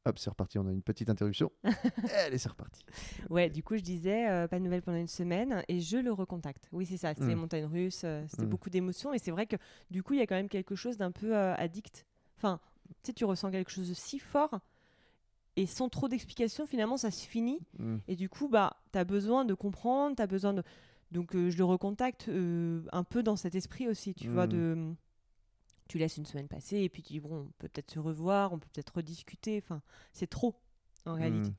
Hop, c'est reparti. On a une petite interruption. Allez, c'est reparti. Ouais, du coup, je disais euh, pas de nouvelles pendant une semaine et je le recontacte. Oui, c'est ça, c'était Mm. montagne russe, euh, c'était Mm. beaucoup d'émotions et c'est vrai que du coup, il y a quand même quelque chose d'un peu euh, addict. Enfin, tu sais, tu ressens quelque chose de si fort et sans trop d'explications, finalement, ça se finit Mmh. et du coup, bah, tu as besoin de comprendre, tu as besoin de. Donc, euh, je le recontacte euh, un peu dans cet esprit aussi, tu vois, Mm. de. Tu laisses une semaine passer et puis tu dis, bon, on peut peut-être se revoir, on peut peut-être rediscuter. Enfin, c'est trop, en réalité. Mmh.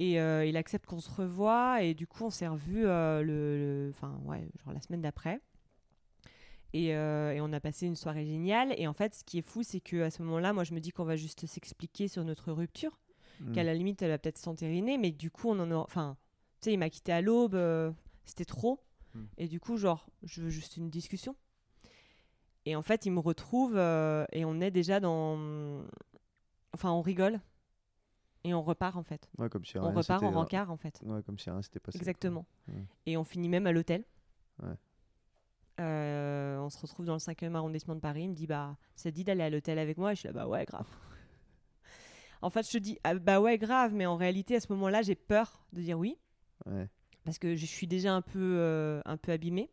Et euh, il accepte qu'on se revoie et du coup on s'est revus le, le- enfin ouais, genre la semaine d'après. Et, euh, et on a passé une soirée géniale. Et en fait, ce qui est fou, c'est que à ce moment-là, moi, je me dis qu'on va juste s'expliquer sur notre rupture, Mmh. qu'à la limite, elle va peut-être s'entériner, mais du coup, on en a, enfin, tu sais, il m'a quitté à l'aube, euh, c'était trop. Mm. Et du coup, genre, je veux juste une discussion. Et en fait, il me retrouve euh, et on est déjà dans, enfin, on rigole et on repart en fait. Ouais, comme si On rien repart en rencard en fait. Ouais, comme si rien s'était passé. Exactement. Ouais. Et on finit même à l'hôtel. Ouais. Euh, on se retrouve dans le 5e arrondissement de Paris. Il me dit bah, ça te dit d'aller à l'hôtel avec moi Et je suis là, bah ouais, grave. en fait, je te dis, ah, bah ouais, grave. Mais en réalité, à ce moment-là, j'ai peur de dire oui. Ouais. Parce que je suis déjà un peu, euh, un peu abîmée.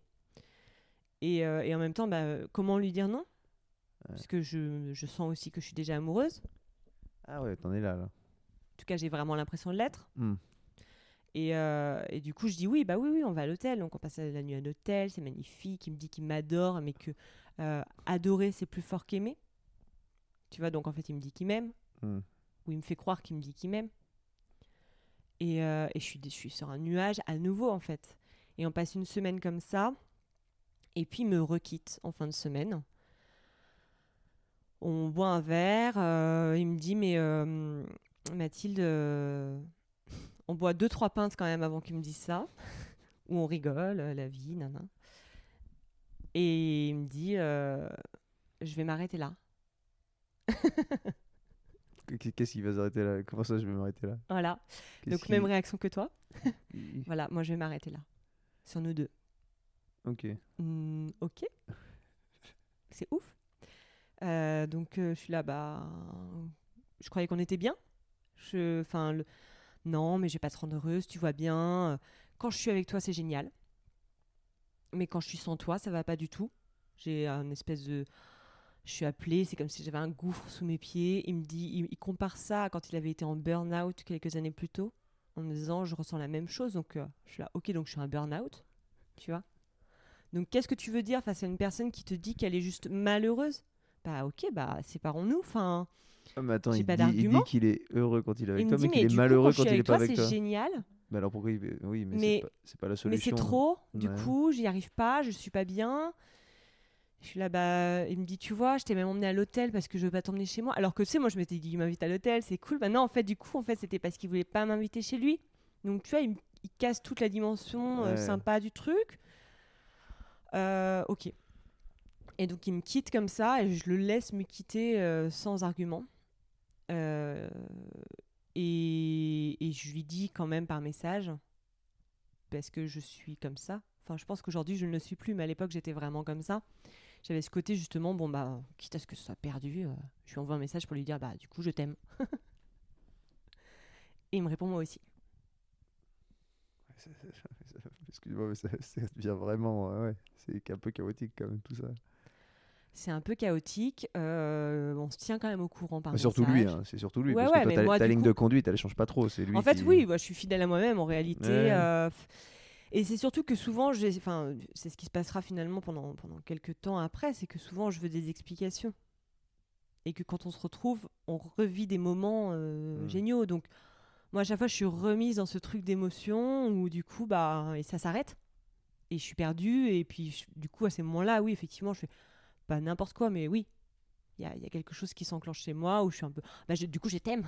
Et, euh, et en même temps, bah, comment lui dire non? Parce que je, je sens aussi que je suis déjà amoureuse. Ah ouais, t'en es là, là. En tout cas, j'ai vraiment l'impression de l'être. Mmh. Et, euh, et du coup, je dis oui, bah oui, oui, on va à l'hôtel. Donc, on passe la nuit à l'hôtel, c'est magnifique. Il me dit qu'il m'adore, mais que euh, adorer, c'est plus fort qu'aimer. Tu vois, donc en fait, il me dit qu'il m'aime. Mmh. Ou il me fait croire qu'il me dit qu'il m'aime. Et, euh, et je, suis, je suis sur un nuage à nouveau, en fait. Et on passe une semaine comme ça. Et puis, il me requitte en fin de semaine. On boit un verre. il me dit, mais Mathilde, on boit deux, trois pintes quand même avant qu'il me dise ça. Où on rigole, euh, la vie, nana. Et il me dit, euh, je vais m'arrêter là. Qu- Qu'est-ce qui va s'arrêter là? Comment ça, je vais m'arrêter là? Voilà. Donc, même réaction que toi. Voilà, moi, je vais m'arrêter là. Sur nous deux. Ok. Hmm, ok. C'est ouf. Euh, donc, euh, je suis là, bah. Je croyais qu'on était bien. Je, enfin, le- non, mais je vais pas te rendre heureuse, tu vois bien. Quand je suis avec toi, c'est génial. Mais quand je suis sans toi, ça va pas du tout. J'ai un espèce de. Je suis appelée, c'est comme si j'avais un gouffre sous mes pieds. Il me dit, il, il compare ça à quand il avait été en burn-out quelques années plus tôt. en me disant je ressens la même chose. Donc euh, je suis là, ok, donc je suis un burn-out, tu vois. Donc qu'est-ce que tu veux dire face à une personne qui te dit qu'elle est juste malheureuse? Bah ok, bah séparons-nous. Enfin, Ah, mais attends, il pas dit, il dit qu'il est heureux quand il est avec il toi, dit mais mais qu'il est coup, malheureux quand il est pas toi, avec c'est toi. génial, Mais alors pourquoi il... Oui, mais, Mais- c'est pas, c'est pas la mais solution. c'est trop. Du coup, j'y arrive pas, je suis pas bien. Je suis là, bah, il me dit, tu vois, je t'ai même emmené à l'hôtel parce que je veux pas t'emmener chez moi. Alors que tu sais, moi, je m'étais dit, il m'invite à l'hôtel, c'est cool. Bah non, en fait, du coup, en fait, c'était parce qu'il voulait pas m'inviter chez lui. Donc, tu vois, il, me- il casse toute la dimension euh, sympa du truc. Euh, ok. Et donc, il me quitte comme ça et je le laisse me quitter euh, sans argument. Euh, et, je lui dis quand même par message, parce que je suis comme ça. Enfin, je pense qu'aujourd'hui, je ne le suis plus, mais à l'époque, j'étais vraiment comme ça. J'avais ce côté, justement, bon, bah, quitte à ce que ce soit perdu, euh, je lui envoie un message pour lui dire, bah, du coup, je t'aime. et il me répond, moi aussi. Excuse-moi, mais ça, ça devient vraiment... euh, ouais, c'est un peu chaotique quand même tout ça. C'est un peu chaotique. euh, on se tient quand même au courant par Mais surtout lui, hein, c'est surtout lui. Ouais, parce ouais, que mais toi, ta, moi, ta du ligne coup- de conduite, elle change pas trop. C'est lui En fait, qui- oui, je suis fidèle à moi-même en réalité. Ouais. euh, et c'est surtout que souvent, enfin, c'est ce qui se passera finalement pendant, pendant quelques temps après, c'est que souvent, je veux des explications. Et que quand on se retrouve, on revit des moments euh, Mm. géniaux. Donc, moi, à chaque fois, je suis remise dans ce truc d'émotion où du coup, bah, et ça s'arrête. Et je suis perdue. Et puis, je- du coup, à ces moments-là, oui, effectivement, je fais pas n'importe quoi, mais oui, il y a, il y a quelque chose qui s'enclenche chez moi où je suis un peu. Bah, je- du coup, je t'aime.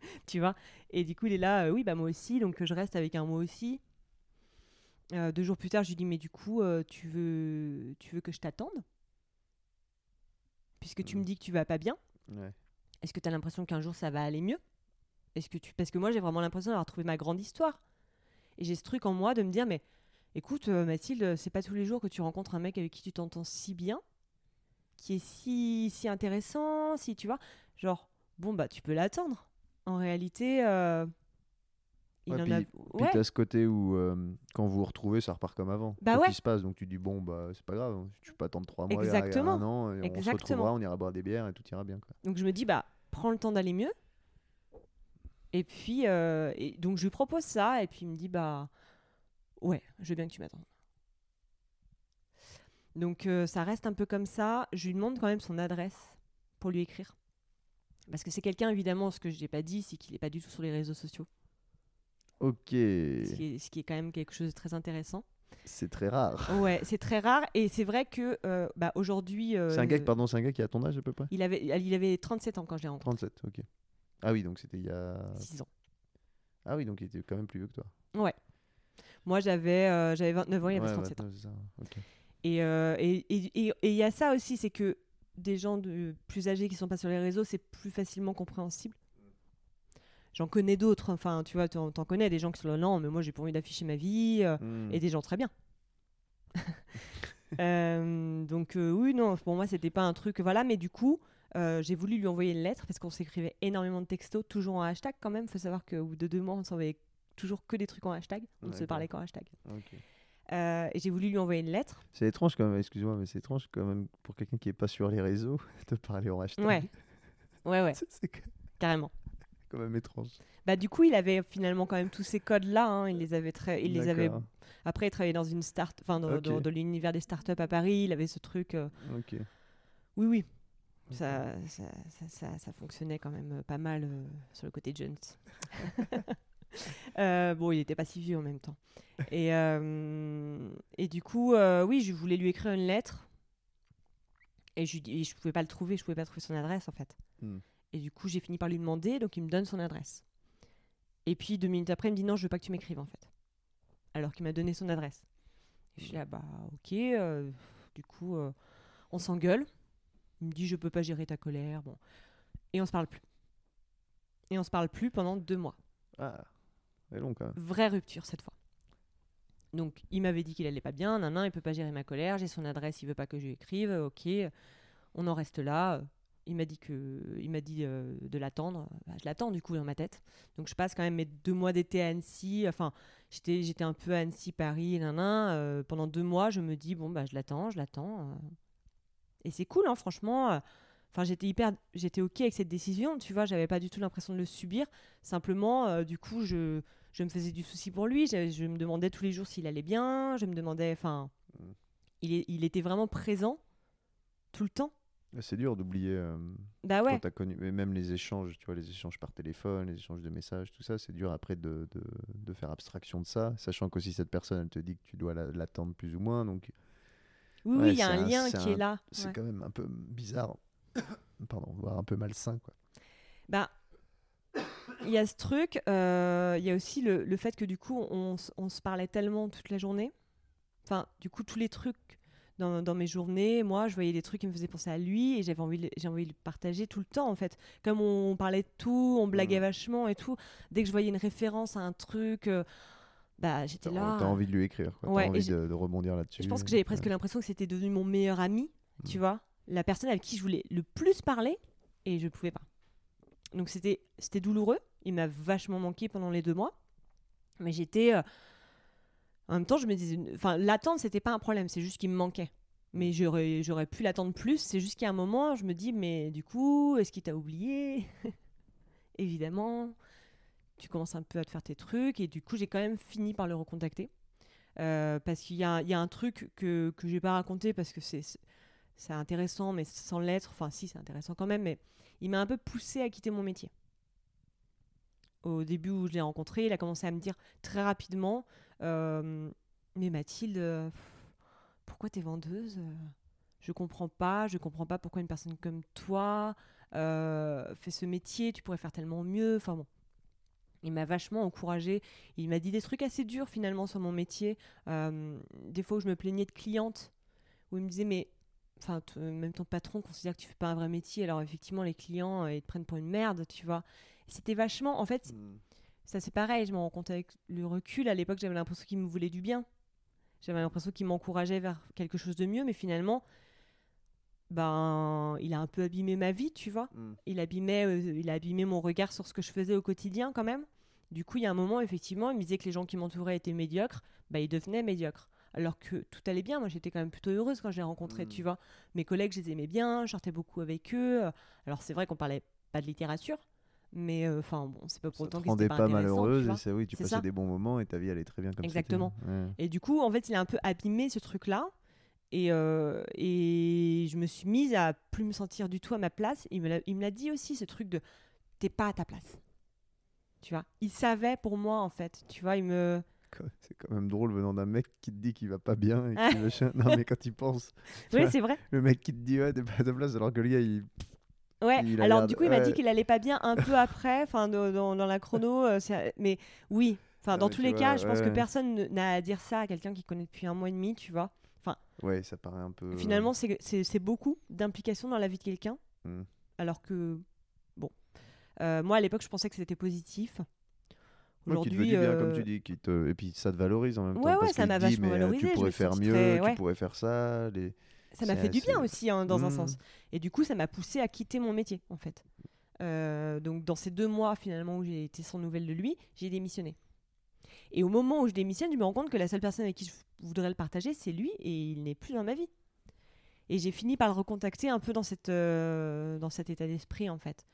tu vois? Et du coup, il est là, euh, oui, bah moi aussi, donc euh, je reste avec un moi aussi. Euh, deux jours plus tard, je lui dis, mais du coup, euh, tu, veux, tu veux que je t'attende? Puisque tu me dis que tu vas pas bien, Ouais. est-ce que tu as l'impression qu'un jour ça va aller mieux? Est-ce que tu parce que moi j'ai vraiment l'impression d'avoir trouvé ma grande histoire. Et j'ai ce truc en moi de me dire mais écoute euh, Mathilde, c'est pas tous les jours que tu rencontres un mec avec qui tu t'entends si bien, qui est si si intéressant, si tu vois, genre bon bah tu peux l'attendre. En réalité euh, il Ouais, en puis- a Puis ouais, t'as ce côté où euh, quand vous vous retrouvez, ça repart comme avant. Bah ouais. qu'il se passe, donc tu dis bon bah c'est pas grave, tu peux attendre trois mois, Exactement. un an, et on se retrouvera, on ira boire des bières et tout ira bien. Quoi. Donc je me dis, bah, prends le temps d'aller mieux. Et puis, euh, et donc je lui propose ça, et puis il me dit, bah, ouais, je veux bien que tu m'attendes. Donc euh, ça reste un peu comme ça. Je lui demande quand même son adresse pour lui écrire. Parce que c'est quelqu'un, évidemment, ce que je n'ai pas dit, c'est qu'il n'est pas du tout sur les réseaux sociaux. Ok, Ce qui, est, ce qui est quand même quelque chose de très intéressant. c'est très rare. Ouais, c'est très rare. Et c'est vrai que euh, bah, aujourd'hui. euh, C'est un gars, qui- pardon, c'est un gars qui a ton âge à peu près? Il avait, il avait 37 ans quand je l'ai rencontré. 37, ok. Ah oui, donc c'était il y a. 6 ans. Ah oui, donc il était quand même plus vieux que toi. Moi, j'avais euh, j'avais 29 ans, il avait Ouais, 37 ans. Et euh, et et- et- il y a ça aussi, c'est que des gens de plus âgés qui sont pas sur les réseaux, c'est plus facilement compréhensible. J'en connais d'autres, enfin, tu vois, t'en t'en connais des gens qui sont là, non, mais moi j'ai pas envie d'afficher ma vie, euh, Hmm. et des gens très bien. Euh, donc euh, oui, non, pour moi c'était pas un truc, voilà, mais du coup, j'ai voulu lui envoyer une lettre parce qu'on s'écrivait énormément de textos, toujours en hashtag quand même. Faut savoir qu'au bout de deux mois, on s'envoyait toujours que des trucs en hashtag, on ne se parlait qu'en hashtag. Euh, et j'ai voulu lui envoyer une lettre. C'est étrange quand même, excuse-moi, mais c'est étrange quand même pour quelqu'un qui est pas sur les réseaux de parler en hashtag. Ouais, ouais, ouais, C'est- c'est carrément. quand même étrange. Bah du coup, il avait finalement quand même tous ces codes-là. hein, il les avait très, il les avait. Après, il travaillait dans une start, enfin dans, Ok. dans- dans l'univers des startups à Paris. Il avait ce truc. euh, Ok. Oui, oui. Ça, ça, ça, ça- ça fonctionnait quand même pas mal euh, sur le côté Jones. Euh, bon, il n'était pas si vieux en même temps. Et, euh, et du coup, euh, oui, je voulais lui écrire une lettre. Et je, je pouvais pas le trouver, je pouvais pas trouver son adresse en fait. Hmm. Et du coup, j'ai fini par lui demander, donc il me donne son adresse. Et puis deux minutes après, il me dit non, je veux pas que tu m'écrives en fait. Alors qu'il m'a donné son adresse. Et je suis là, bah ok. du coup, on s'engueule. Il me dit je peux pas gérer ta colère. Bon. Et on se parle plus. Et on se parle plus pendant deux mois. Ah, Vraie rupture cette fois. Donc il m'avait dit qu'il allait pas bien, nan, nan, il peut pas gérer ma colère, j'ai son adresse, il veut pas que je lui écrive, ok, on en reste là. Il m'a dit que, il m'a dit euh, de l'attendre, Bah, je l'attends du coup dans ma tête. Donc je passe quand même mes deux mois d'été à Annecy, enfin j'étais, j'étais un peu à Annecy, Paris, nan, nan, euh, pendant deux mois je me dis bon bah je l'attends, je l'attends. euh. Et c'est cool hein, franchement. Enfin, j'étais hyper, j'étais ok avec cette décision, tu vois, j'avais pas du tout l'impression de le subir. Simplement, euh, du coup, je, je me faisais du souci pour lui. Je, me demandais tous les jours s'il allait bien. Je me demandais, enfin, Mm. il, il était vraiment présent tout le temps. C'est dur d'oublier euh, Bah quand ouais. t'as connu, mais même les échanges, tu vois, les échanges par téléphone, les échanges de messages, tout ça, c'est dur après de, de, de faire abstraction de ça, sachant qu'aussi cette personne, elle te dit que tu dois la- l'attendre plus ou moins, donc Oui, Ouais, oui, il y a un un- lien qui est là. c'est ouais. quand même un peu bizarre, pardon, voire un peu malsain, quoi. Bah, il y a ce truc, euh, il y a aussi le, le fait que du coup, on, on se parlait tellement toute la journée. Enfin, du coup, tous les trucs dans, dans mes journées, moi, je voyais des trucs qui me faisaient penser à lui et j'avais envie, j'ai envie de le partager tout le temps, en fait. Comme on parlait de tout, on blaguait vachement et tout. Dès que je voyais une référence à un truc, euh, bah, j'étais là. t'as envie de lui écrire, quoi. Ouais, t'as envie de, de rebondir là-dessus. Je pense que j'avais presque Ouais. l'impression que c'était devenu mon meilleur ami, tu Mm. vois. La personne avec qui je voulais le plus parler et je pouvais pas. Donc c'était c'était douloureux. Il m'a vachement manqué pendant les deux mois. Mais j'étais. euh, En même temps, je me disais. Enfin, l'attendre, c'était pas un problème, c'est juste qu'il me manquait. Mais j'aurais j'aurais pu l'attendre plus. C'est juste qu'à un moment, je me dis, mais du coup, est-ce qu'il t'a oublié? Évidemment. Tu commences un peu à te faire tes trucs. Et du coup, j'ai quand même fini par le recontacter. Euh, parce qu'il y, y a un truc que, que je vais pas raconter parce que c'est c'est intéressant, mais sans l'être. Enfin, si, c'est intéressant quand même, mais il m'a un peu poussé à quitter mon métier. Au début où je l'ai rencontré, il a commencé à me dire très rapidement euh, Mais Mathilde, pourquoi t'es vendeuse? Je comprends pas, je comprends pas pourquoi une personne comme toi euh, fait ce métier, tu pourrais faire tellement mieux. Enfin bon. Il m'a vachement encouragé. Il m'a dit des trucs assez durs finalement sur mon métier. Euh, des fois où je me plaignais de clientes, où il me disait mais enfin t- même ton patron considère que tu fais pas un vrai métier. Alors effectivement les clients euh, ils te prennent pour une merde, tu vois. C'était vachement en fait Mm. ça c'est pareil. Je me rends compte avec le recul. À l'époque j'avais l'impression qu'il me voulait du bien. J'avais l'impression qu'il m'encourageait vers quelque chose de mieux, mais finalement ben il a un peu abîmé ma vie, tu vois Mm. il abîmait, euh, il a abîmé mon regard sur ce que je faisais au quotidien quand même. Du coup, il y a un moment, effectivement, il me disait que les gens qui m'entouraient étaient médiocres, bah, ils devenaient médiocres. Alors que tout allait bien, moi j'étais quand même plutôt heureuse quand je les rencontrais, Mm. tu vois. Mes collègues, je les aimais bien, je sortais beaucoup avec eux. Alors c'est vrai qu'on parlait pas de littérature, mais euh, enfin bon, c'est pas pour Ça autant rendait étaient pas, pas, tu malheureuse, et c'est oui, tu passais ça. des bons moments et ta vie allait très bien comme Exactement. c'était. Ouais. Et du coup, en fait, il a un peu abîmé ce truc-là. Et, euh, et je me suis mise à plus me sentir du tout à ma place. Il me l'a- il me l'a dit aussi, ce truc de t'es pas à ta place. Tu vois, il savait pour moi en fait. Tu vois, il me. C'est quand même drôle venant d'un mec qui te dit qu'il va pas bien et qui machin. Non mais quand il pense, Oui, c'est vrai. le mec qui te dit ouais t'es pas à ta place alors que le gars il. Ouais. il Alors l'air du coup, il m'a ouais. dit qu'il allait pas bien un peu après, enfin dans, dans- la chrono. euh, mais oui. Enfin, Ah, dans tous les vois, cas, je pense que personne ne- n'a à dire ça à quelqu'un qui connaît depuis un mois et demi, tu vois. Ouais ça paraît un peu. Finalement, c'est- c'est c'est beaucoup d'implication dans la vie de quelqu'un. Mm. Alors que, bon. Euh, moi, à l'époque, je pensais que c'était positif. Ouais, bien, euh, comme tu dis, qui te... et puis ça te valorise en même Ouais, temps. ouais, parce ça m'a vachement mais, valorisé, Tu pourrais faire mieux, très- ouais. tu pourrais faire ça. Les... ça m'a fait du bien aussi, hein, dans un Mm. sens. Et du coup, ça m'a poussé à quitter mon métier, en fait. Euh, donc, dans ces deux mois, finalement, où j'ai été sans nouvelles de lui, j'ai démissionné. Et au moment où je démissionne, je me rends compte que la seule personne avec qui je voudrais le partager, c'est lui, et il n'est plus dans ma vie. Et j'ai fini par le recontacter un peu dans, cette, euh, dans cet état d'esprit, en fait.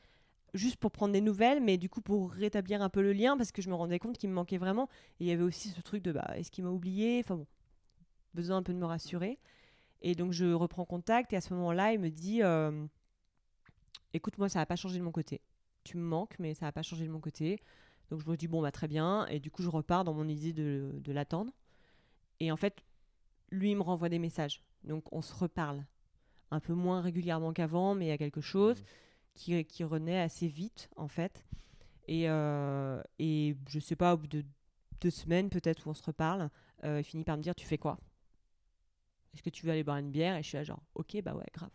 Juste pour prendre des nouvelles, mais du coup pour rétablir un peu le lien, parce que je me rendais compte qu'il me manquait vraiment. Et il y avait aussi ce truc de, bah, est-ce qu'il m'a oublié? Enfin bon, besoin un peu de me rassurer. Et donc je reprends contact, et à ce moment-là, il me dit, euh, écoute, moi, ça n'a pas changé de mon côté. Tu me manques, mais ça n'a pas changé de mon côté. Donc je me dis, bon, bah très bien. Et du coup, je repars dans mon idée de, de l'attendre. Et en fait, lui, il me renvoie des messages. Donc on se reparle. Un peu moins régulièrement qu'avant, mais il y a quelque chose qui, qui renaît assez vite, en fait. Et, euh, et je sais pas, au bout de deux semaines, peut-être, où on se reparle, euh, il finit par me dire Tu fais quoi? Est-ce que tu veux aller boire une bière? Et je suis là, genre, ok, bah ouais, grave.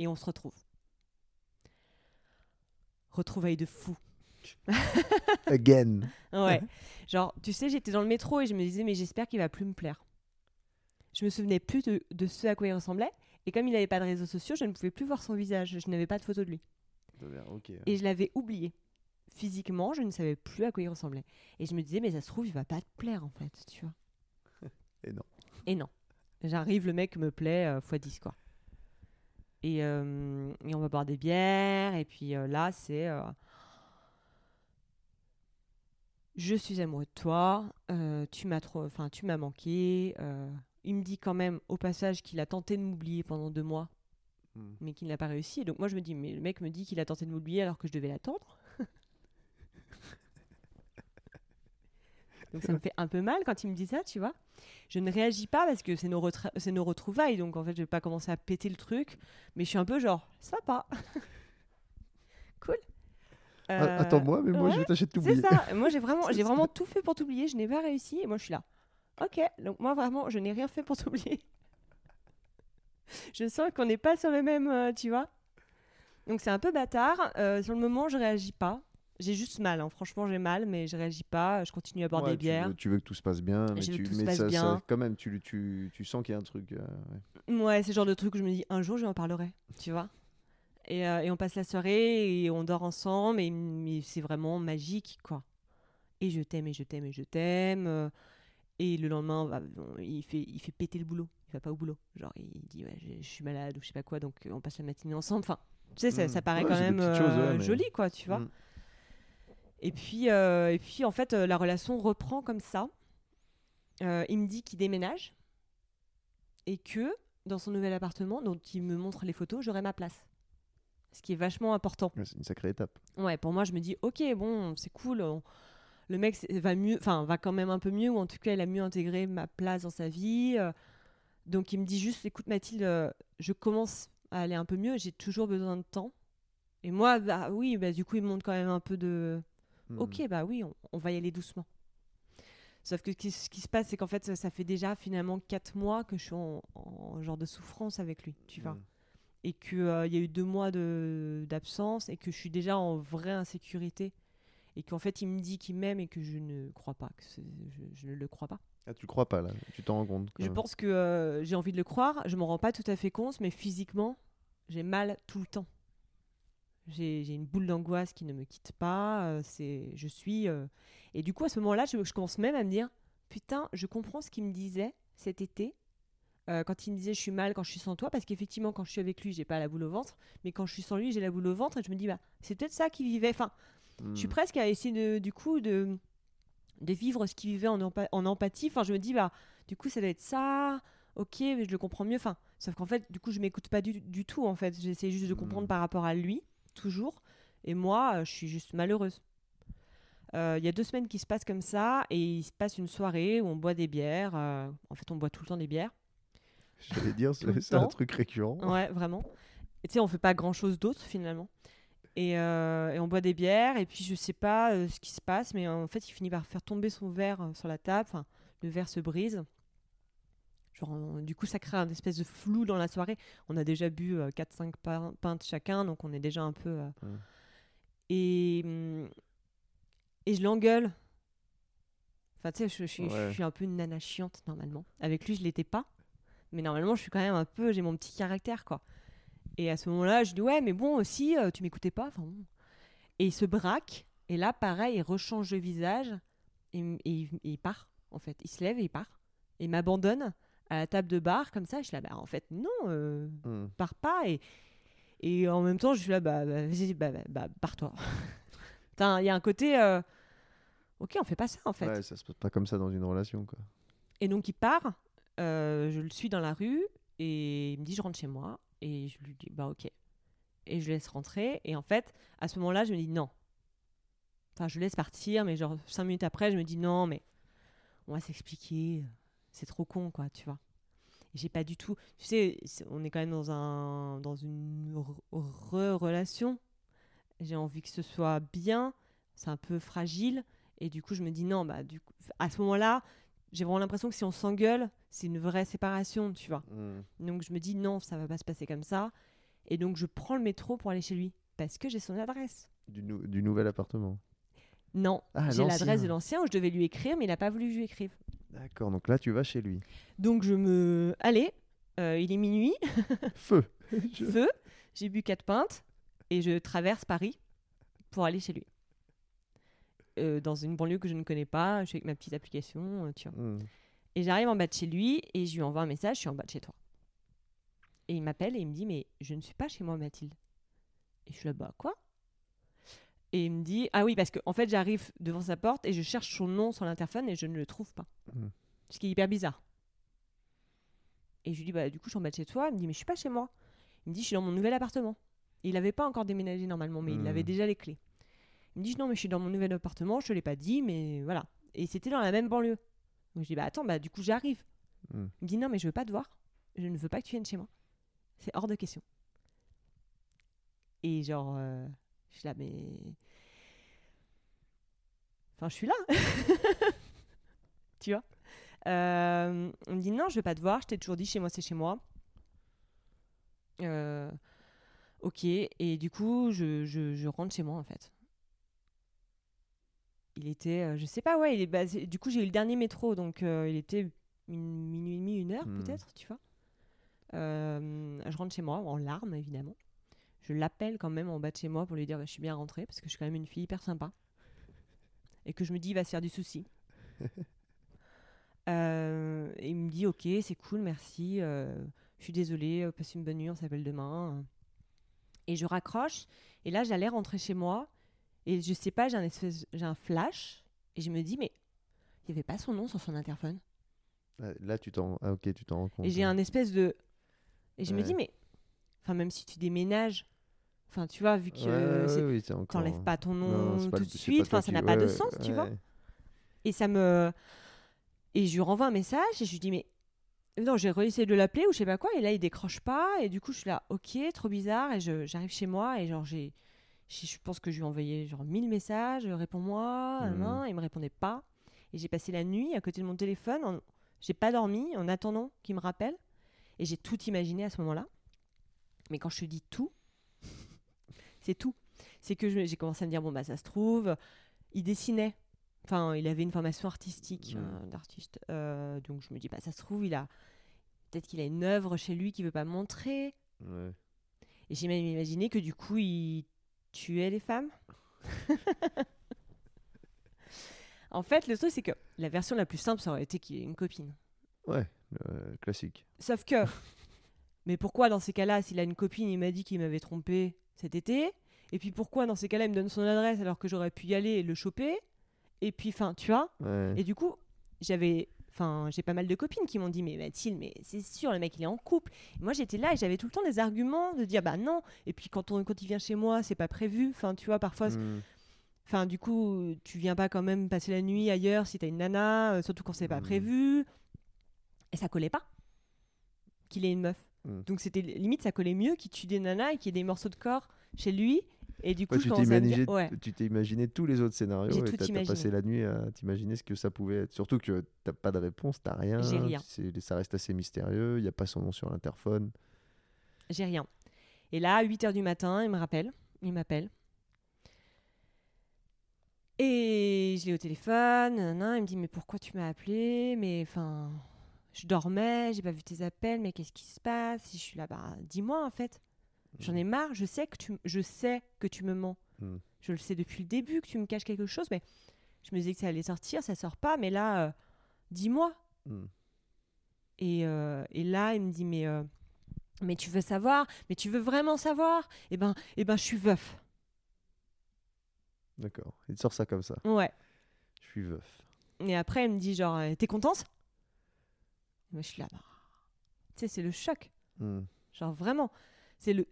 Et on se retrouve. Retrouvaille de fou. Again. Ouais. Genre, tu sais, j'étais dans le métro et je me disais, mais j'espère qu'il va plus me plaire. Je me souvenais plus de, de ce à quoi il ressemblait. Et comme il n'avait pas de réseaux sociaux, je ne pouvais plus voir son visage. Je n'avais pas de photo de lui. Et je l'avais oublié. Physiquement, je ne savais plus à quoi il ressemblait. Et je me disais, mais ça se trouve, il va pas te plaire, en fait, tu vois. Et non. Et non. J'arrive, le mec me plaît euh, x 10, quoi. Et, euh, et on va boire des bières. Et puis euh, là, c'est. je suis amoureux de toi. euh, tu m'as trop. Enfin, tu m'as manqué. euh, il me dit quand même au passage qu'il a tenté de m'oublier pendant deux mois, Hmm. mais qu'il n'a pas réussi. Et donc moi, je me dis, mais le mec me dit qu'il a tenté de m'oublier alors que je devais l'attendre. donc ça me fait un peu mal quand il me dit ça, tu vois. Je ne réagis pas parce que c'est nos, c'est retrouvailles, donc en fait, je vais pas commencer à péter le truc, mais je suis un peu genre, sympa. cool. Ah, Euh, Attends-moi, mais moi je ouais, vais tâcher de c'est t'oublier. ça. Moi, j'ai vraiment, C'est vraiment tout fait pour t'oublier. Je n'ai pas réussi et moi, je suis là. Ok. Donc moi, vraiment, je n'ai rien fait pour t'oublier. je sens qu'on n'est pas sur le même, euh, tu vois. Donc c'est un peu bâtard. Euh, sur le moment, je réagis pas. J'ai juste mal. hein. Franchement, j'ai mal, mais je réagis pas. Je continue à boire Ouais, des tu bières. veux- Tu veux, que tout se passe bien, mais, Je tu, mais passe ça, ça- bien. quand même, tu, tu, tu sens qu'il y a un truc. euh, ouais. Ouais, c'est le genre de truc où je me dis un jour, je en parlerai. Tu vois. Et, euh, et on passe la soirée et on dort ensemble et, mais c'est vraiment magique, quoi. Et je t'aime et je t'aime et je t'aime. Et le lendemain, bah, bon, il, fait, il fait péter le boulot. Il va pas au boulot. Genre, il dit, ouais, je suis malade ou je sais pas quoi, donc euh, on passe la matinée ensemble. Enfin, tu sais, ça, Mm. ça paraît Ouais, quand même petites choses, ouais, euh, mais- joli, quoi, tu vois. Mm. Et puis, euh, et puis, en fait, la relation reprend comme ça. Euh, il me dit qu'il déménage et que dans son nouvel appartement, dont il me montre les photos, j'aurai ma place. Ce qui est vachement important. Ouais, C'est une sacrée étape. Ouais, pour moi, je me dis, ok, bon, c'est cool. on- Le mec va mieux, enfin, va quand même un peu mieux, ou en tout cas, il a mieux intégré ma place dans sa vie. euh, donc, il me dit juste, écoute, Mathilde, euh, je commence à aller un peu mieux, j'ai toujours besoin de temps. Et moi, bah oui, bah, du coup, il me montre quand même un peu de. Hmm. Ok, bah oui, on, on va y aller doucement. Sauf que ce qui, se passe, c'est qu'en fait, ça, ça fait déjà finalement 4 mois que je suis en, en genre de souffrance avec lui, tu vois Hmm. et qu'il y a eu deux mois de- d'absence et que je suis déjà en vraie insécurité et qu'en fait il me dit qu'il m'aime et que je ne crois pas, que je, je ne le crois pas. Ah, tu le crois pas là, tu t'en rends compte. Je pense que euh, j'ai envie de le croire, je m'en rends pas tout à fait compte, mais physiquement j'ai mal tout le temps. J'ai une boule d'angoisse qui ne me quitte pas, euh, c'est, je suis... euh, Et du coup à ce moment-là je, je commence même à me dire, putain je comprends ce qu'il me disait cet été quand il me disait je suis mal quand je suis sans toi, parce qu'effectivement, quand je suis avec lui, j'ai pas la boule au ventre, mais quand je suis sans lui, j'ai la boule au ventre, et je me dis, bah, c'est peut-être ça qu'il vivait. Enfin, je suis Hmm. presque à essayer de, du coup de, de vivre ce qu'il vivait en, empa- en empathie. Enfin, je me dis, bah, du coup, ça doit être ça, ok, mais je le comprends mieux. Enfin, sauf qu'en fait, du coup, je m'écoute pas du, du tout, en fait. J'essaie juste de comprendre Mm. par rapport à lui, toujours, et moi, euh, je suis juste malheureuse. Euh, Il y a deux semaines qui se passent comme ça, et il se passe une soirée où on boit des bières. euh, en fait, on boit tout le temps des bières. J'allais dire, c'est un truc récurrent. Ouais, vraiment. Et tu sais, on fait pas grand chose d'autre finalement. Et, euh, et on boit des bières, et puis je sais pas euh, ce qui se passe, mais en fait, il finit par faire tomber son verre euh, sur la table. Enfin, le verre se brise. Genre, on- du coup, ça crée un espèce de flou dans la soirée. On a déjà bu 4-5 pintes chacun, donc on est déjà un peu. Ouais. Et, hum, et je l'engueule. Enfin, tu sais, je, je suis- je Ouais. suis un peu une nana chiante normalement. Avec lui, je l'étais pas. Mais normalement, je suis quand même un peu. J'ai mon petit caractère, quoi. Et à ce moment-là, je dis Ouais, mais bon, aussi, euh, tu m'écoutais pas. Enfin, bon. Et il se braque. Et là, pareil, il rechange de visage. Et, il, et il part, en fait. Il se lève et il part. Et il m'abandonne à la table de bar, comme ça. Je suis là Bah, en fait, non, euh, Hmm. pars pas. Et, et en même temps, je suis là Bah, bah, vas-y, bah, pars-toi. Il y a un côté. euh, Ok, on fait pas ça, en fait. Ouais, ça se passe pas comme ça dans une relation. Quoi. Et donc il part, euh, je le suis dans la rue et il me dit je rentre chez moi et je lui dis bah ok. Et je laisse rentrer et en fait à ce moment-là je me dis non. Enfin je laisse partir mais genre cinq minutes après je me dis non mais on va s'expliquer, c'est trop con quoi tu vois. J'ai pas du tout, tu sais on est quand même dans un dans une re- relation. J'ai envie que ce soit bien, c'est un peu fragile et du coup je me dis non bah du coup à ce moment-là j'ai vraiment l'impression que si on s'engueule, c'est une vraie séparation, tu vois. Hmm. Donc je me dis non, ça va pas se passer comme ça. Et donc je prends le métro pour aller chez lui parce que j'ai son adresse. Du, nou- du nouvel appartement. Non, Ah, j'ai l'adresse de l'ancien où je devais lui écrire, mais il n'a pas voulu que je lui écrive. D'accord, donc là tu vas chez lui. Donc je me. Allez, euh, il est minuit, Feu Je- feu, j'ai bu quatre pintes et je traverse Paris pour aller chez lui. Euh, dans une banlieue que je ne connais pas, je suis avec ma petite application, euh, tu vois. Hmm. Et j'arrive en bas de chez lui et je lui envoie un message, je suis en bas de chez toi. Et il m'appelle et il me dit Mais je ne suis pas chez moi, Mathilde. Et je suis là, bah quoi? Et il me dit Ah oui, parce qu'en en fait, j'arrive devant sa porte et je cherche son nom sur l'interphone et je ne le trouve pas. Mhm. Ce qui est hyper bizarre. Et je lui dis Bah, du coup, je suis en bas de chez toi. Il me dit Mais je suis pas chez moi. Il me dit Je suis dans mon nouvel appartement. Et il n'avait pas encore déménagé normalement, mais il Mhm. avait déjà les clés. Il me dit Non, mais je suis dans mon nouvel appartement, je te l'ai pas dit, mais voilà. Et c'était dans la même banlieue. Donc je dis Bah, attends, bah, du coup, j'arrive. Mhm. Il me dit non, mais je veux pas te voir. Je ne veux pas que tu viennes chez moi. C'est hors de question. Et genre, euh, je suis là, mais. Enfin, je suis là. tu vois? Euh, On me dit non, je veux pas te voir. Je t'ai toujours dit chez moi, c'est chez moi. Euh, ok. Et du coup, je, je, je rentre chez moi en fait. Il était, euh, je sais pas, ouais, il est basé. Du coup, j'ai eu le dernier métro, donc euh, il était une minuit et demi, une heure Hmm. peut-être, tu vois. Euh, je rentre chez moi en larmes évidemment. Je l'appelle quand même en bas de chez moi pour lui dire bah, je suis bien rentrée parce que je suis quand même une fille hyper sympa et que je me dis il va se faire du souci. Euh, et il me dit ok c'est cool merci euh, je suis désolée passe une bonne nuit on s'appelle demain et je raccroche et là j'allais rentrer chez moi et je sais pas j'ai un espèce j'ai un flash et je me dis mais il y avait pas son nom sur son interphone Ah, Là, tu t'en ah, ok, tu t'en rends compte. et j'ai un espèce de. Et je me dis, mais. Enfin, même si tu déménages. Enfin, tu vois, vu que Ouais, ouais, oui, encore- t'enlèves pas ton nom pas tout de suite. Enfin, ça n'a pas de sens, tu vois. Et ça me. Et je lui renvoie un message et je lui dis, mais. Non, j'ai réessayé de l'appeler ou je sais pas quoi. Et là, il décroche pas. Et du coup, je suis là, ok, trop bizarre. Et je- j'arrive chez moi et genre, j'ai. Je pense que je lui ai envoyé genre 1000 messages, réponds-moi, Mhm. nan, il me répondait pas. Et j'ai passé la nuit à côté de mon téléphone, en- j'ai pas dormi en attendant qu'il me rappelle. Et j'ai tout imaginé à ce moment-là. Mais quand je te dis tout, c'est tout. C'est que j'ai commencé à me dire, bon, bah ça se trouve, il dessinait. Enfin, il avait une formation artistique Mhm. euh, d'artiste. Euh, donc je me dis, bah ça se trouve, il a. Peut-être qu'il a une œuvre chez lui qu'il veut pas montrer. Ouais. Et j'ai même imaginé que du coup, il tuait les femmes. en fait, le truc, c'est que la version la plus simple, ça aurait été qu'il ait une copine. Ouais, euh, classique. Sauf que. Mais pourquoi, dans ces cas-là, s'il a une copine, il m'a dit qu'il m'avait trompé cet été? Et puis pourquoi, dans ces cas-là, il me donne son adresse alors que j'aurais pu y aller et le choper? Et puis, enfin, tu vois? Ouais. Et du coup, j'avais. Enfin, j'ai pas mal de copines qui m'ont dit Mais Mathilde, mais c'est sûr, le mec, il est en couple. Et moi, j'étais là et j'avais tout le temps des arguments de dire Bah non. Et puis, quand, on, quand il vient chez moi, c'est pas prévu. Enfin, tu vois, parfois. Hmm. Enfin, du coup, tu viens pas quand même passer la nuit ailleurs si t'as une nana, euh, surtout quand c'est pas Mhm. prévu. Et ça collait pas qu'il ait une meuf. Mhm. Donc c'était limite, ça collait mieux qu'il tue des nanas et qu'il y ait des morceaux de corps chez lui. Et du coup, Ouais, je tu t'es imaginé, ouais, tous les autres scénarios et t'as passé la nuit à t'imaginer ce que ça pouvait être. Surtout que t'as pas de réponse, t'as rien. J'ai rien. Ça reste assez mystérieux. Il n'y a pas son nom sur l'interphone. j'ai rien. Et là, à 8h du matin, il me rappelle, il m'appelle. Et je l'ai au téléphone, nanana, il me dit mais pourquoi tu m'as appelé? Mais enfin, je dormais, j'ai pas vu tes appels, mais qu'est-ce qui se passe? Si je suis là, bah dis-moi en fait. J'en ai marre, je sais que tu, je sais que tu me mens. Mm. Je le sais depuis le début que tu me caches quelque chose, mais je me disais que ça allait sortir, ça sort pas, mais là, euh, dis-moi. Et, euh, et là, il me dit mais euh, mais tu veux savoir, mais tu veux vraiment savoir? Eh ben, eh ben, je suis veuf. D'accord. Il sort ça comme ça. Ouais. Je suis veuf. Et après, il me dit genre, t'es contente? Moi, je suis là. bah, Tu sais, c'est le choc. Genre vraiment, c'est le.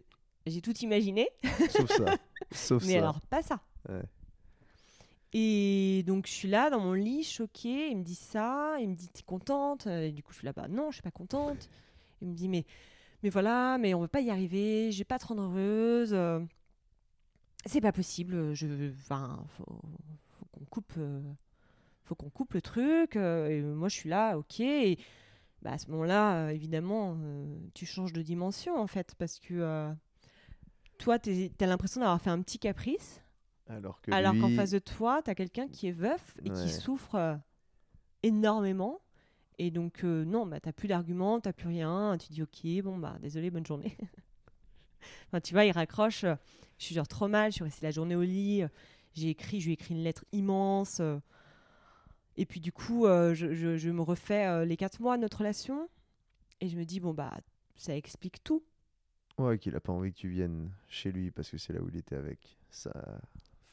J'ai tout imaginé, Sauf ça. Sauf mais ça. alors pas ça. Ouais. Et donc je suis là dans mon lit, choquée. Il me dit ça, il me dit t'es contente? Et du coup je suis là bah non, je suis pas contente. Il me dit mais mais voilà, mais on veut pas y arriver, je vais pas te rendre heureuse. C'est pas possible. Je, enfin, faut, faut qu'on coupe, euh, faut qu'on coupe le truc. euh, Et moi je suis là, ok. Et, bah, à ce moment-là, évidemment, euh, tu changes de dimension en fait parce que euh, toi t'es- t'as l'impression d'avoir fait un petit caprice. Alors que Alors qu'en face de toi, tu as quelqu'un qui est veuf et Ouais. qui souffre euh, énormément. Et donc, euh, non, bah, tu plus d'arguments, tu plus rien. Tu dis, ok, bon, bah, désolé, bonne journée. enfin, tu vois, il raccroche. euh, Je suis genre trop mal, je suis restée la journée au lit. euh, J'ai écrit, je lui ai écrit une lettre immense. Et puis, du coup, je, je- je me refais les quatre mois de notre relation. Et je me dis, bon, bah, ça explique tout. Ouais, qu'il a pas envie que tu viennes chez lui parce que c'est là où il était avec sa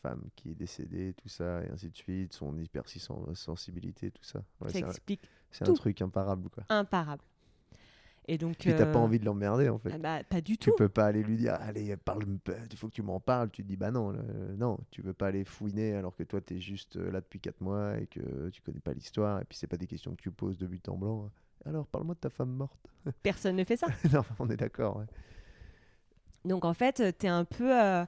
femme qui est décédée, tout ça, et ainsi de suite, son hypersensibilité, tout ça. Ouais, ça explique c'est un truc imparable, quoi. imparable. Et donc. Puis t'as pas euh, envie de l'emmerder, en fait. ah bah, pas du Tu tout. peux pas aller lui dire, allez, parle, il faut que tu m'en parles. Tu te dis, bah non, non, tu veux pas aller fouiner alors que toi, tu es juste euh, là depuis 4 mois et que tu connais pas l'histoire. Et puis, c'est pas des questions que tu poses de but en blanc. Alors, parle-moi de ta femme morte. Personne ne fait ça. non, on est d'accord. ouais. Donc en fait, t'es un peu. euh,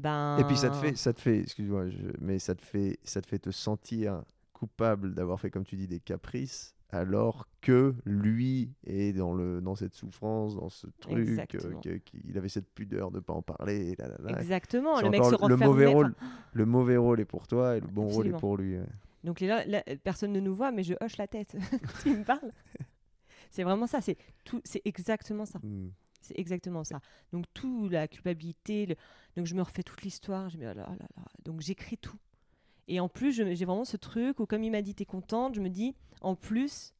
ben. Et puis, ça te fait, ça te fait excuse-moi, je- mais ça te, fait, ça te fait te sentir coupable d'avoir fait, comme tu dis, des caprices. Alors que lui est dans, le, dans cette souffrance, dans ce truc, euh, qu'il avait cette pudeur de pas en parler. là, là, là. Exactement. Le mec se le mauvais enfin, rôle, le mauvais rôle est pour toi et le bon rôle est pour lui. ouais. Donc là, personne ne nous voit, mais je hoche la tête quand il me parle. C'est vraiment ça. C'est tout. C'est exactement ça. Mm. C'est exactement ça. Donc tout la culpabilité. le- Donc je me refais toute l'histoire. Je me dis, oh là là là. Donc j'écris tout. Et en plus, j'ai vraiment ce truc où comme il m'a dit t'es contente, je me dis en plus,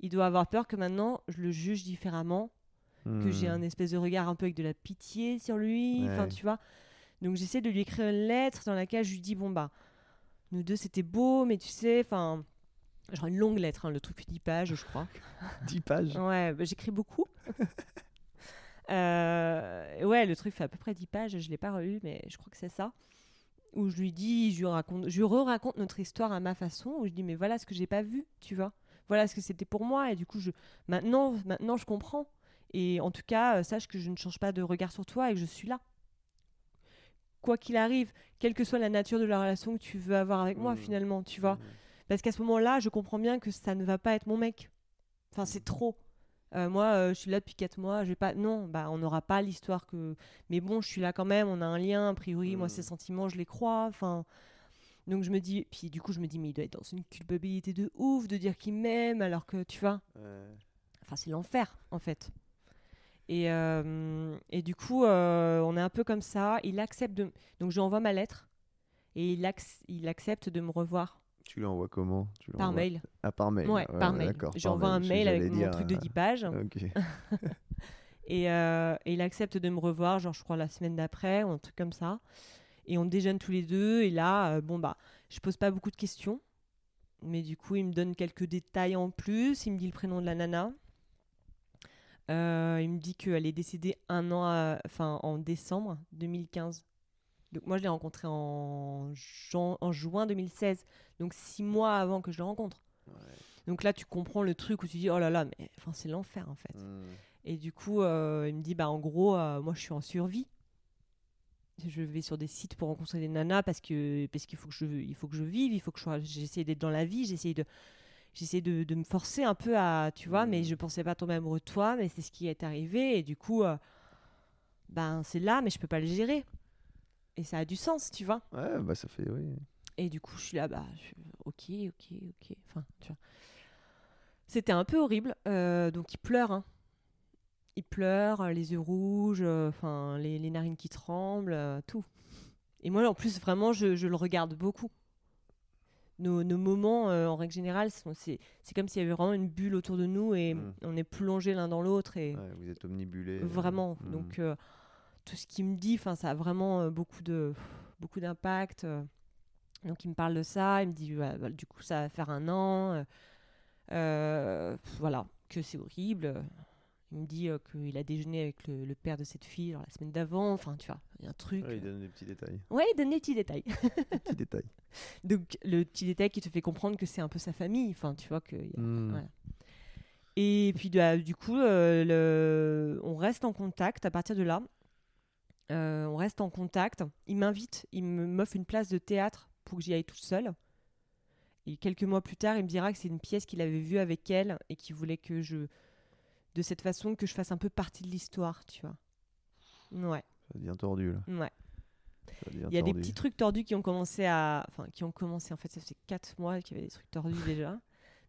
il doit avoir peur que maintenant je le juge différemment, que j'ai Mm. un espèce de regard un peu avec de la pitié sur lui. Enfin Ouais. tu vois. Donc j'essaie de lui écrire une lettre dans laquelle je lui dis bon bah nous deux c'était beau, mais tu sais, enfin genre une longue lettre, hein, le truc fait 10 pages je crois. 10 pages. Ouais, bah, j'écris beaucoup. Euh, ouais, le truc fait à peu près 10 pages, je l'ai pas relu, mais je crois que c'est ça. Où je lui dis, je lui raconte, je lui re-raconte notre histoire à ma façon, où je dis, mais voilà ce que j'ai pas vu, tu vois. Voilà ce que c'était pour moi, et du coup, je, maintenant, maintenant, je comprends. Et en tout cas, euh, sache que je ne change pas de regard sur toi et que je suis là. Quoi qu'il arrive, quelle que soit la nature de la relation que tu veux avoir avec moi, Mm. finalement, tu vois. Mm. Parce qu'à ce moment-là, je comprends bien que ça ne va pas être mon mec. Enfin, c'est trop. Euh, moi, euh, je suis là depuis 4 mois, je vais pas. Non, bah, on n'aura pas l'histoire que. Mais bon, je suis là quand même, on a un lien, a priori, moi, ces sentiments, je les crois. Enfin. Donc je me dis. Puis du coup, je me dis, mais il doit être dans une culpabilité de ouf de dire qu'il m'aime, alors que, tu vois. Ouais. Enfin, c'est l'enfer, en fait. Et, euh, et du coup, euh, on est un peu comme ça. Il accepte de. Donc, je lui envoie ma lettre. Et il, ac- il accepte de me revoir Tu l'envoies comment? Tu par mail. Ah, par mail. Ouais, ah, par ouais, mail. J'envoie un mail avec mon dire, truc de euh, 10 pages. Ok. Et, euh, et il accepte de me revoir, genre, je crois, la semaine d'après, ou un truc comme ça. Et on déjeune tous les deux. Et là, euh, bon, bah, je pose pas beaucoup de questions. Mais du coup, il me donne quelques détails en plus. Il me dit le prénom de la nana. Euh, il me dit qu'elle est décédée un an, à- enfin, en décembre 2015. Donc moi, je l'ai rencontrée en, juin 2016. Donc six mois avant que je le rencontre. Donc là, tu comprends le truc où tu dis, oh là là, mais enfin, c'est l'enfer en fait. Mm. Et du coup, euh, il me dit, bah en gros, euh, moi je suis en survie. Je vais sur des sites pour rencontrer des nanas parce que parce qu'il faut que je il faut que je vive, il faut que je j'essaie d'être dans la vie, j'essaie de j'essaie de, de me forcer un peu à tu vois, mais Mhm. je pensais pas tomber amoureux de toi, mais c'est ce qui est arrivé et du coup, euh, ben c'est là, mais je peux pas le gérer. Et ça a du sens, tu vois. Ouais, bah ça fait, oui. Et du coup, je suis là, bah, je suis, ok, ok, ok. Enfin, tu vois. C'était un peu horrible. euh, donc, il pleure. hein. Il pleure, euh, les yeux rouges, euh, les, les narines qui tremblent, euh, tout. Et moi, en plus, vraiment, je, je le regarde beaucoup. Nos, nos moments, en règle générale, c'est c'est comme s'il y avait vraiment une bulle autour de nous et Mm. on est plongés l'un dans l'autre. Et, Ouais, vous êtes omnibulé. Vraiment. mm. Donc, tout ce qu'il me dit, enfin, ça a vraiment euh, beaucoup de beaucoup d'impact. euh. Donc, il me parle de ça. Il me dit, bah, du coup, ça va faire un an. euh, voilà, que c'est horrible. Il me dit euh, qu'il a déjeuné avec le, le père de cette fille genre, la semaine d'avant. Enfin, tu vois, il y a un truc. Ouais, il donne des petits détails. Ouais, il donne des petits détails. Des petits détails. Donc, le petit détail qui te fait comprendre que c'est un peu sa famille. Enfin, tu vois que. y a- Mm. voilà. Et puis bah, du coup, euh, le- on reste en contact à partir de là. Euh, on reste en contact. Il m'invite, il me- m'offre une place de théâtre pour que j'y aille toute seule. Et quelques mois plus tard, il me dira que c'est une pièce qu'il avait vue avec elle et qu'il voulait que je, de cette façon, que je fasse un peu partie de l'histoire, tu vois. Ouais, Ça devient tordu, là. ouais. Il y a des petits trucs tordus qui ont commencé à. Enfin, qui ont commencé, en fait, ça fait 4 mois qu'il y avait des trucs tordus déjà.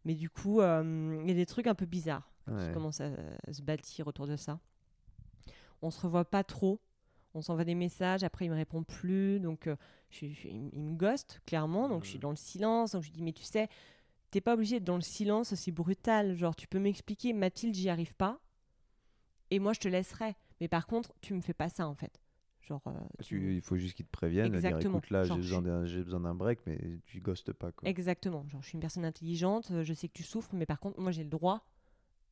Mais du coup, euh, il y a des trucs un peu bizarres qui commencent à, à se bâtir autour de ça. On se revoit pas trop. On s'envoie des messages, après il me répond plus. Donc, euh, je je il me- ghost, clairement. Donc, je suis dans le silence. Donc, je lui dis, mais tu sais, t'es pas obligé d'être dans le silence aussi brutal. Genre, tu peux m'expliquer, Mathilde, j'y arrive pas. Et moi, je te laisserai. Mais par contre, tu me fais pas ça, en fait. Genre, euh, tu- il faut juste qu'ils te préviennent, dire Exactement. écoute là, j'ai besoin d'un break, mais tu ghostes pas quoi. Exactement. Genre, je suis une personne intelligente, euh, je sais que tu souffres, mais par contre, moi, j'ai le droit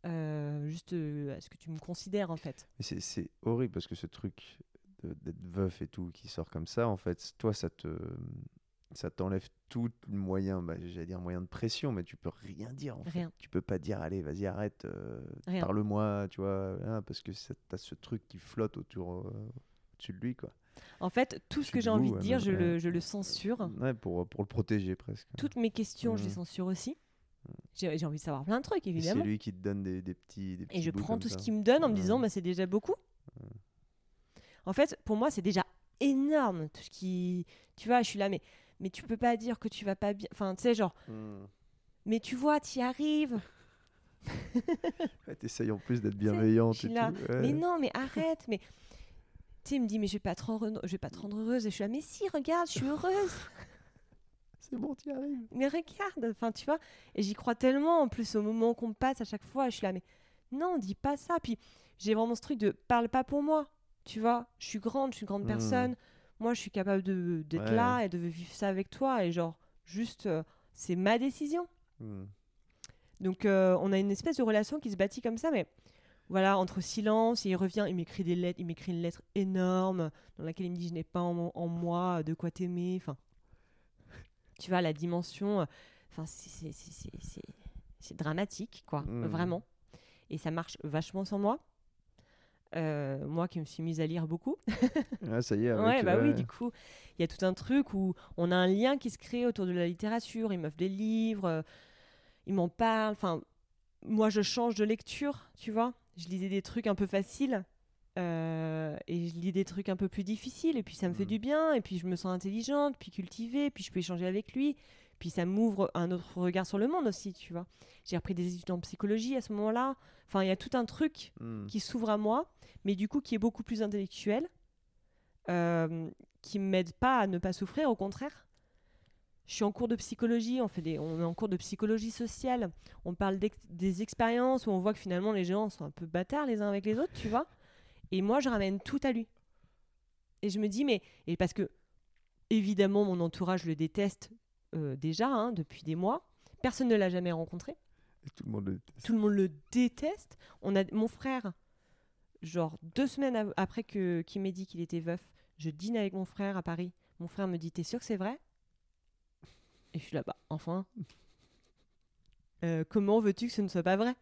euh, juste euh, à ce que tu me considères, en fait. C'est- horrible parce que ce truc d'être veuf et tout qui sort comme ça, en fait, toi, ça te ça t'enlève tout le moyen, bah, j'allais dire moyen de pression, mais tu peux rien dire en fait. Rien. Tu peux pas dire allez, vas-y, arrête, euh, parle-moi, tu vois, hein, parce que t'as ce truc qui flotte autour euh, au-dessus de lui quoi. En fait, tout ce que j'ai envie de dire, je, ouais. le, je le censure. Ouais, pour pour le protéger presque. Toutes mes questions, je les Mhm. censure aussi. J'ai j'ai envie de savoir plein de trucs, Et C'est évidemment. lui qui te donne des, des petits des Et petits je bouts prends tout ce qu'il me donne en me disant, bah, c'est déjà beaucoup. En fait, pour moi, c'est déjà énorme. Tout ce qui. Tu vois, je suis là, mais, mais tu peux pas dire que tu vas pas bien. Enfin, tu sais, genre, Hmm. mais tu vois, tu y arrives. Ouais, T'essayes en plus d'être bienveillante et là, tout. ouais. Mais non, mais arrête. mais tu sais, il me dit, mais je vais pas te rendre, je vais pas te rendre heureuse. Et je suis là, mais si, regarde, je suis heureuse. C'est bon, t'y arrives. mais regarde. Enfin, tu vois. Et j'y crois tellement. En plus, au moment qu'on passe à chaque fois, je suis là, mais non, dis pas ça. Puis j'ai vraiment ce truc de parle pas pour moi. Tu vois, je suis grande, je suis une grande Hmm. personne. Moi, je suis capable de- d'être Ouais. là et de vivre ça avec toi. Et genre, juste, euh, c'est ma décision. Hmm. Donc, euh, on a une espèce de relation qui se bâtit comme ça, mais voilà, entre silence, et il revient, il m'écrit des lettres, il m'écrit une lettre énorme dans laquelle il me dit Je n'ai pas en, en moi de quoi t'aimer. Enfin, tu vois, la dimension, enfin, c'est- c'est- c'est c'est- dramatique, quoi, Mhm. vraiment. Et ça marche vachement sans moi. Euh, moi qui me suis mise à lire beaucoup. Ah, ça y est. Avec, Ouais, bah oui, du coup, il y a tout un truc où on a un lien qui se crée autour de la littérature. Il m'offre des livres, euh, il m'en parle. Enfin, moi, je change de lecture, tu vois. Je lisais des trucs un peu faciles euh, et je lis des trucs un peu plus difficiles. Et puis, ça me fait Mm. du bien. Et puis, je me sens intelligente, puis cultivée, puis je peux échanger avec lui. Puis, ça m'ouvre un autre regard sur le monde aussi, tu vois. J'ai repris des études en psychologie à ce moment-là. Enfin, il y a tout un truc Hmm. qui s'ouvre à moi, mais du coup qui est beaucoup plus intellectuel, euh, qui ne m'aide pas à ne pas souffrir, au contraire. Je suis en cours de psychologie, on, fait des, on est en cours de psychologie sociale, on parle des expériences où on voit que finalement les gens sont un peu bâtards les uns avec les autres, tu vois. Et moi, je ramène tout à lui. Et je me dis, mais. Et parce que, évidemment, mon entourage le déteste euh, déjà, hein, depuis des mois. Personne ne l'a jamais rencontré Et tout le monde le déteste. tout le monde le déteste. On a mon frère, genre deux semaines après que qu'il m'ait dit qu'il était veuf, je dîne avec mon frère à Paris. Mon frère me dit T'es sûr que c'est vrai? Et je suis là-bas. Enfin, Euh, comment veux-tu que ce ne soit pas vrai?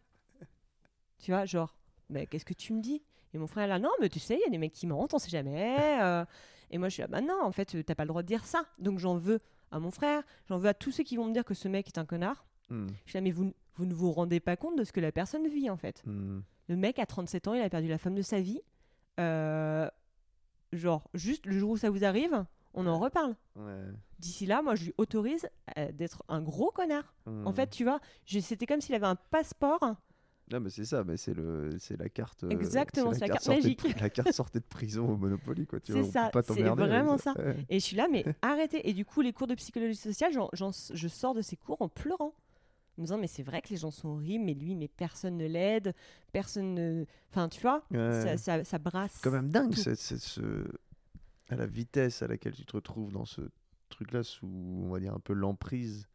Tu vois, genre, mais qu'est-ce que tu me dis? Et mon frère là, non, mais tu sais, il y a des mecs qui mentent, on sait jamais. euh. Et moi, je suis là, bah non, en fait, t'as pas le droit de dire ça. Donc j'en veux à mon frère, j'en veux à tous ceux qui vont me dire que ce mec est un connard. Hmm. Je suis là, mais vous, vous ne vous rendez pas compte de ce que la personne vit, en fait. Hmm. Le mec a 37 ans, il a perdu la femme de sa vie. Euh, genre, juste le jour où ça vous arrive, on en reparle. Ouais. D'ici là, moi, je lui autorise euh, d'être un gros connard. En Hmm. fait, tu vois, c'était comme s'il avait un passeport. Non, mais c'est ça, mais c'est le, c'est la carte. euh, Exactement, c'est la carte de- magique. la carte sortie de prison au Monopoly, quoi. Tu C'est ça, c'est vraiment ça. Et je suis là, mais arrêtez. Et du coup, les cours de psychologie sociale, j'en- j'en- je sors de ces cours en pleurant. En me disant, mais c'est vrai que les gens sont horribles, mais lui, mais personne ne l'aide, personne ne. Enfin, tu vois, Ouais. ça, ça, ça brasse. quand même dingue c'est, ce... à la vitesse à laquelle tu te retrouves dans ce truc là sous on va dire un peu l'emprise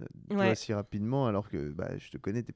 euh, Ouais. si rapidement alors que bah, je te connais t'es,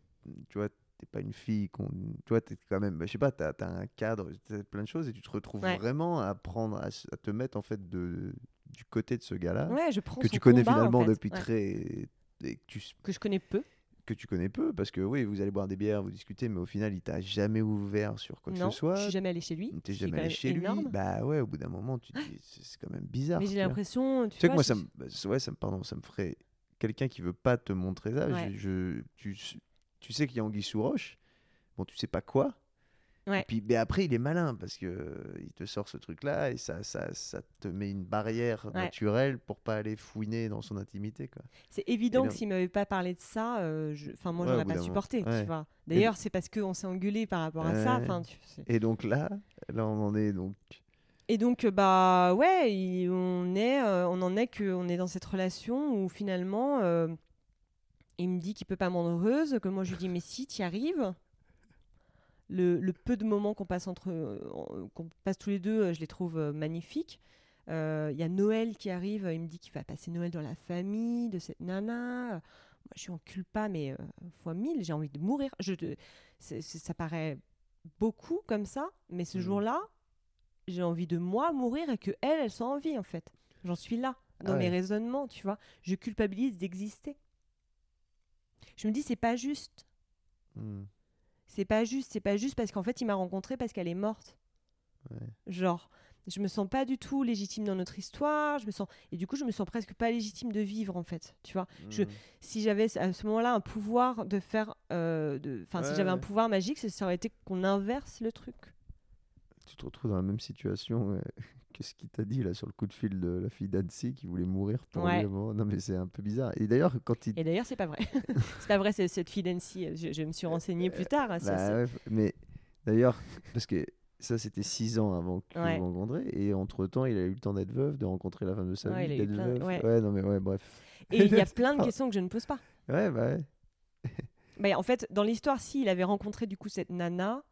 tu vois t'es pas une fille qu'on tu vois t'es quand même bah, je sais pas t'as, t'as un cadre t'as plein de choses et tu te retrouves Ouais. vraiment à prendre à, te mettre en fait de du côté de ce gars là Ouais, je prends que tu connais combat, en finalement fait. depuis Ouais. très et que tu Que je connais peu. que tu connais peu parce que oui vous allez boire des bières vous discutez mais au final il t'a jamais ouvert sur quoi que non, ce soit je suis jamais allée chez lui. T'es jamais allé chez énorme. lui Bah ouais, au bout d'un moment, tu te dis, c'est quand même bizarre. Mais j'ai l'impression, tu, Tu sais que moi, je- ça me, bah, ouais, ça me, pardon, ça me ferait quelqu'un qui veut pas te montrer ça. Ouais. Je, je- tu, tu sais qu'il y a Anguille sous roche. Bon, tu sais pas quoi. Ouais. Et puis, mais après, il est malin parce que euh, il te sort ce truc-là et ça, ça, ça te met une barrière Ouais. naturelle pour pas aller fouiner dans son intimité, c'est évident que s'il m'avait pas parlé de ça, euh, je- enfin moi Ouais, j'aurais pas supporté. D'ailleurs, c'est parce qu'on s'est engueulé par rapport à ça. Enfin, tu- Et donc là, là, on en est donc. Et donc euh, bah ouais, il- on est, euh, on en est que on est dans cette relation où finalement il me dit qu'il peut pas me rendre heureuse, que moi je lui dis mais si tu arrives. le, le peu de moments qu'on passe entre, euh, qu'on passe tous les deux, euh, je les trouve euh, magnifiques. Euh, Il y a Noël qui arrive, il me dit qu'il va passer Noël dans la famille de cette nana. Moi, je suis en culpa, mais euh, fois mille, j'ai envie de mourir. Je, te- ça paraît beaucoup comme ça, mais ce Mhm. jour-là, j'ai envie de moi mourir et que elle, elle soit en vie en fait. J'en suis là dans Ah mes raisonnements, tu vois. Je culpabilise d'exister. Je me dis c'est pas juste. Hmm. C'est pas juste, c'est pas juste parce qu'en fait il m'a rencontrée parce qu'elle est morte. Ouais. Genre, je me sens pas du tout légitime dans notre histoire, je me sens et du coup je me sens presque pas légitime de vivre en fait, tu vois. Je- Hmm. Si j'avais à ce moment-là un pouvoir de faire, euh, de, enfin si Ouais, j'avais un pouvoir magique, ça aurait été qu'on inverse le truc. Tu te retrouves dans la même situation euh, que ce qu'il t'a dit là sur le coup de fil de la fille d'Annecy qui voulait mourir pour Ouais. lui. Non mais c'est un peu bizarre. Et d'ailleurs quand il Et d'ailleurs c'est pas vrai, c'est pas vrai, c'est cette fille d'Annecy. Je, je me suis renseignée plus tard. hein, ça, Bah ouais, mais d'ailleurs, parce que ça, c'était six ans avant que Ouais. rencontrez, et entre-temps, il a eu le temps d'être veuf, de rencontrer la femme de sa Ouais, vie, d'être plein- veuf. ouais. non, mais ouais, bref. Et il y a plein de questions que je ne pose pas. Ouais, bah ouais. Mais en fait, dans l'histoire, si, il avait rencontré du coup cette nana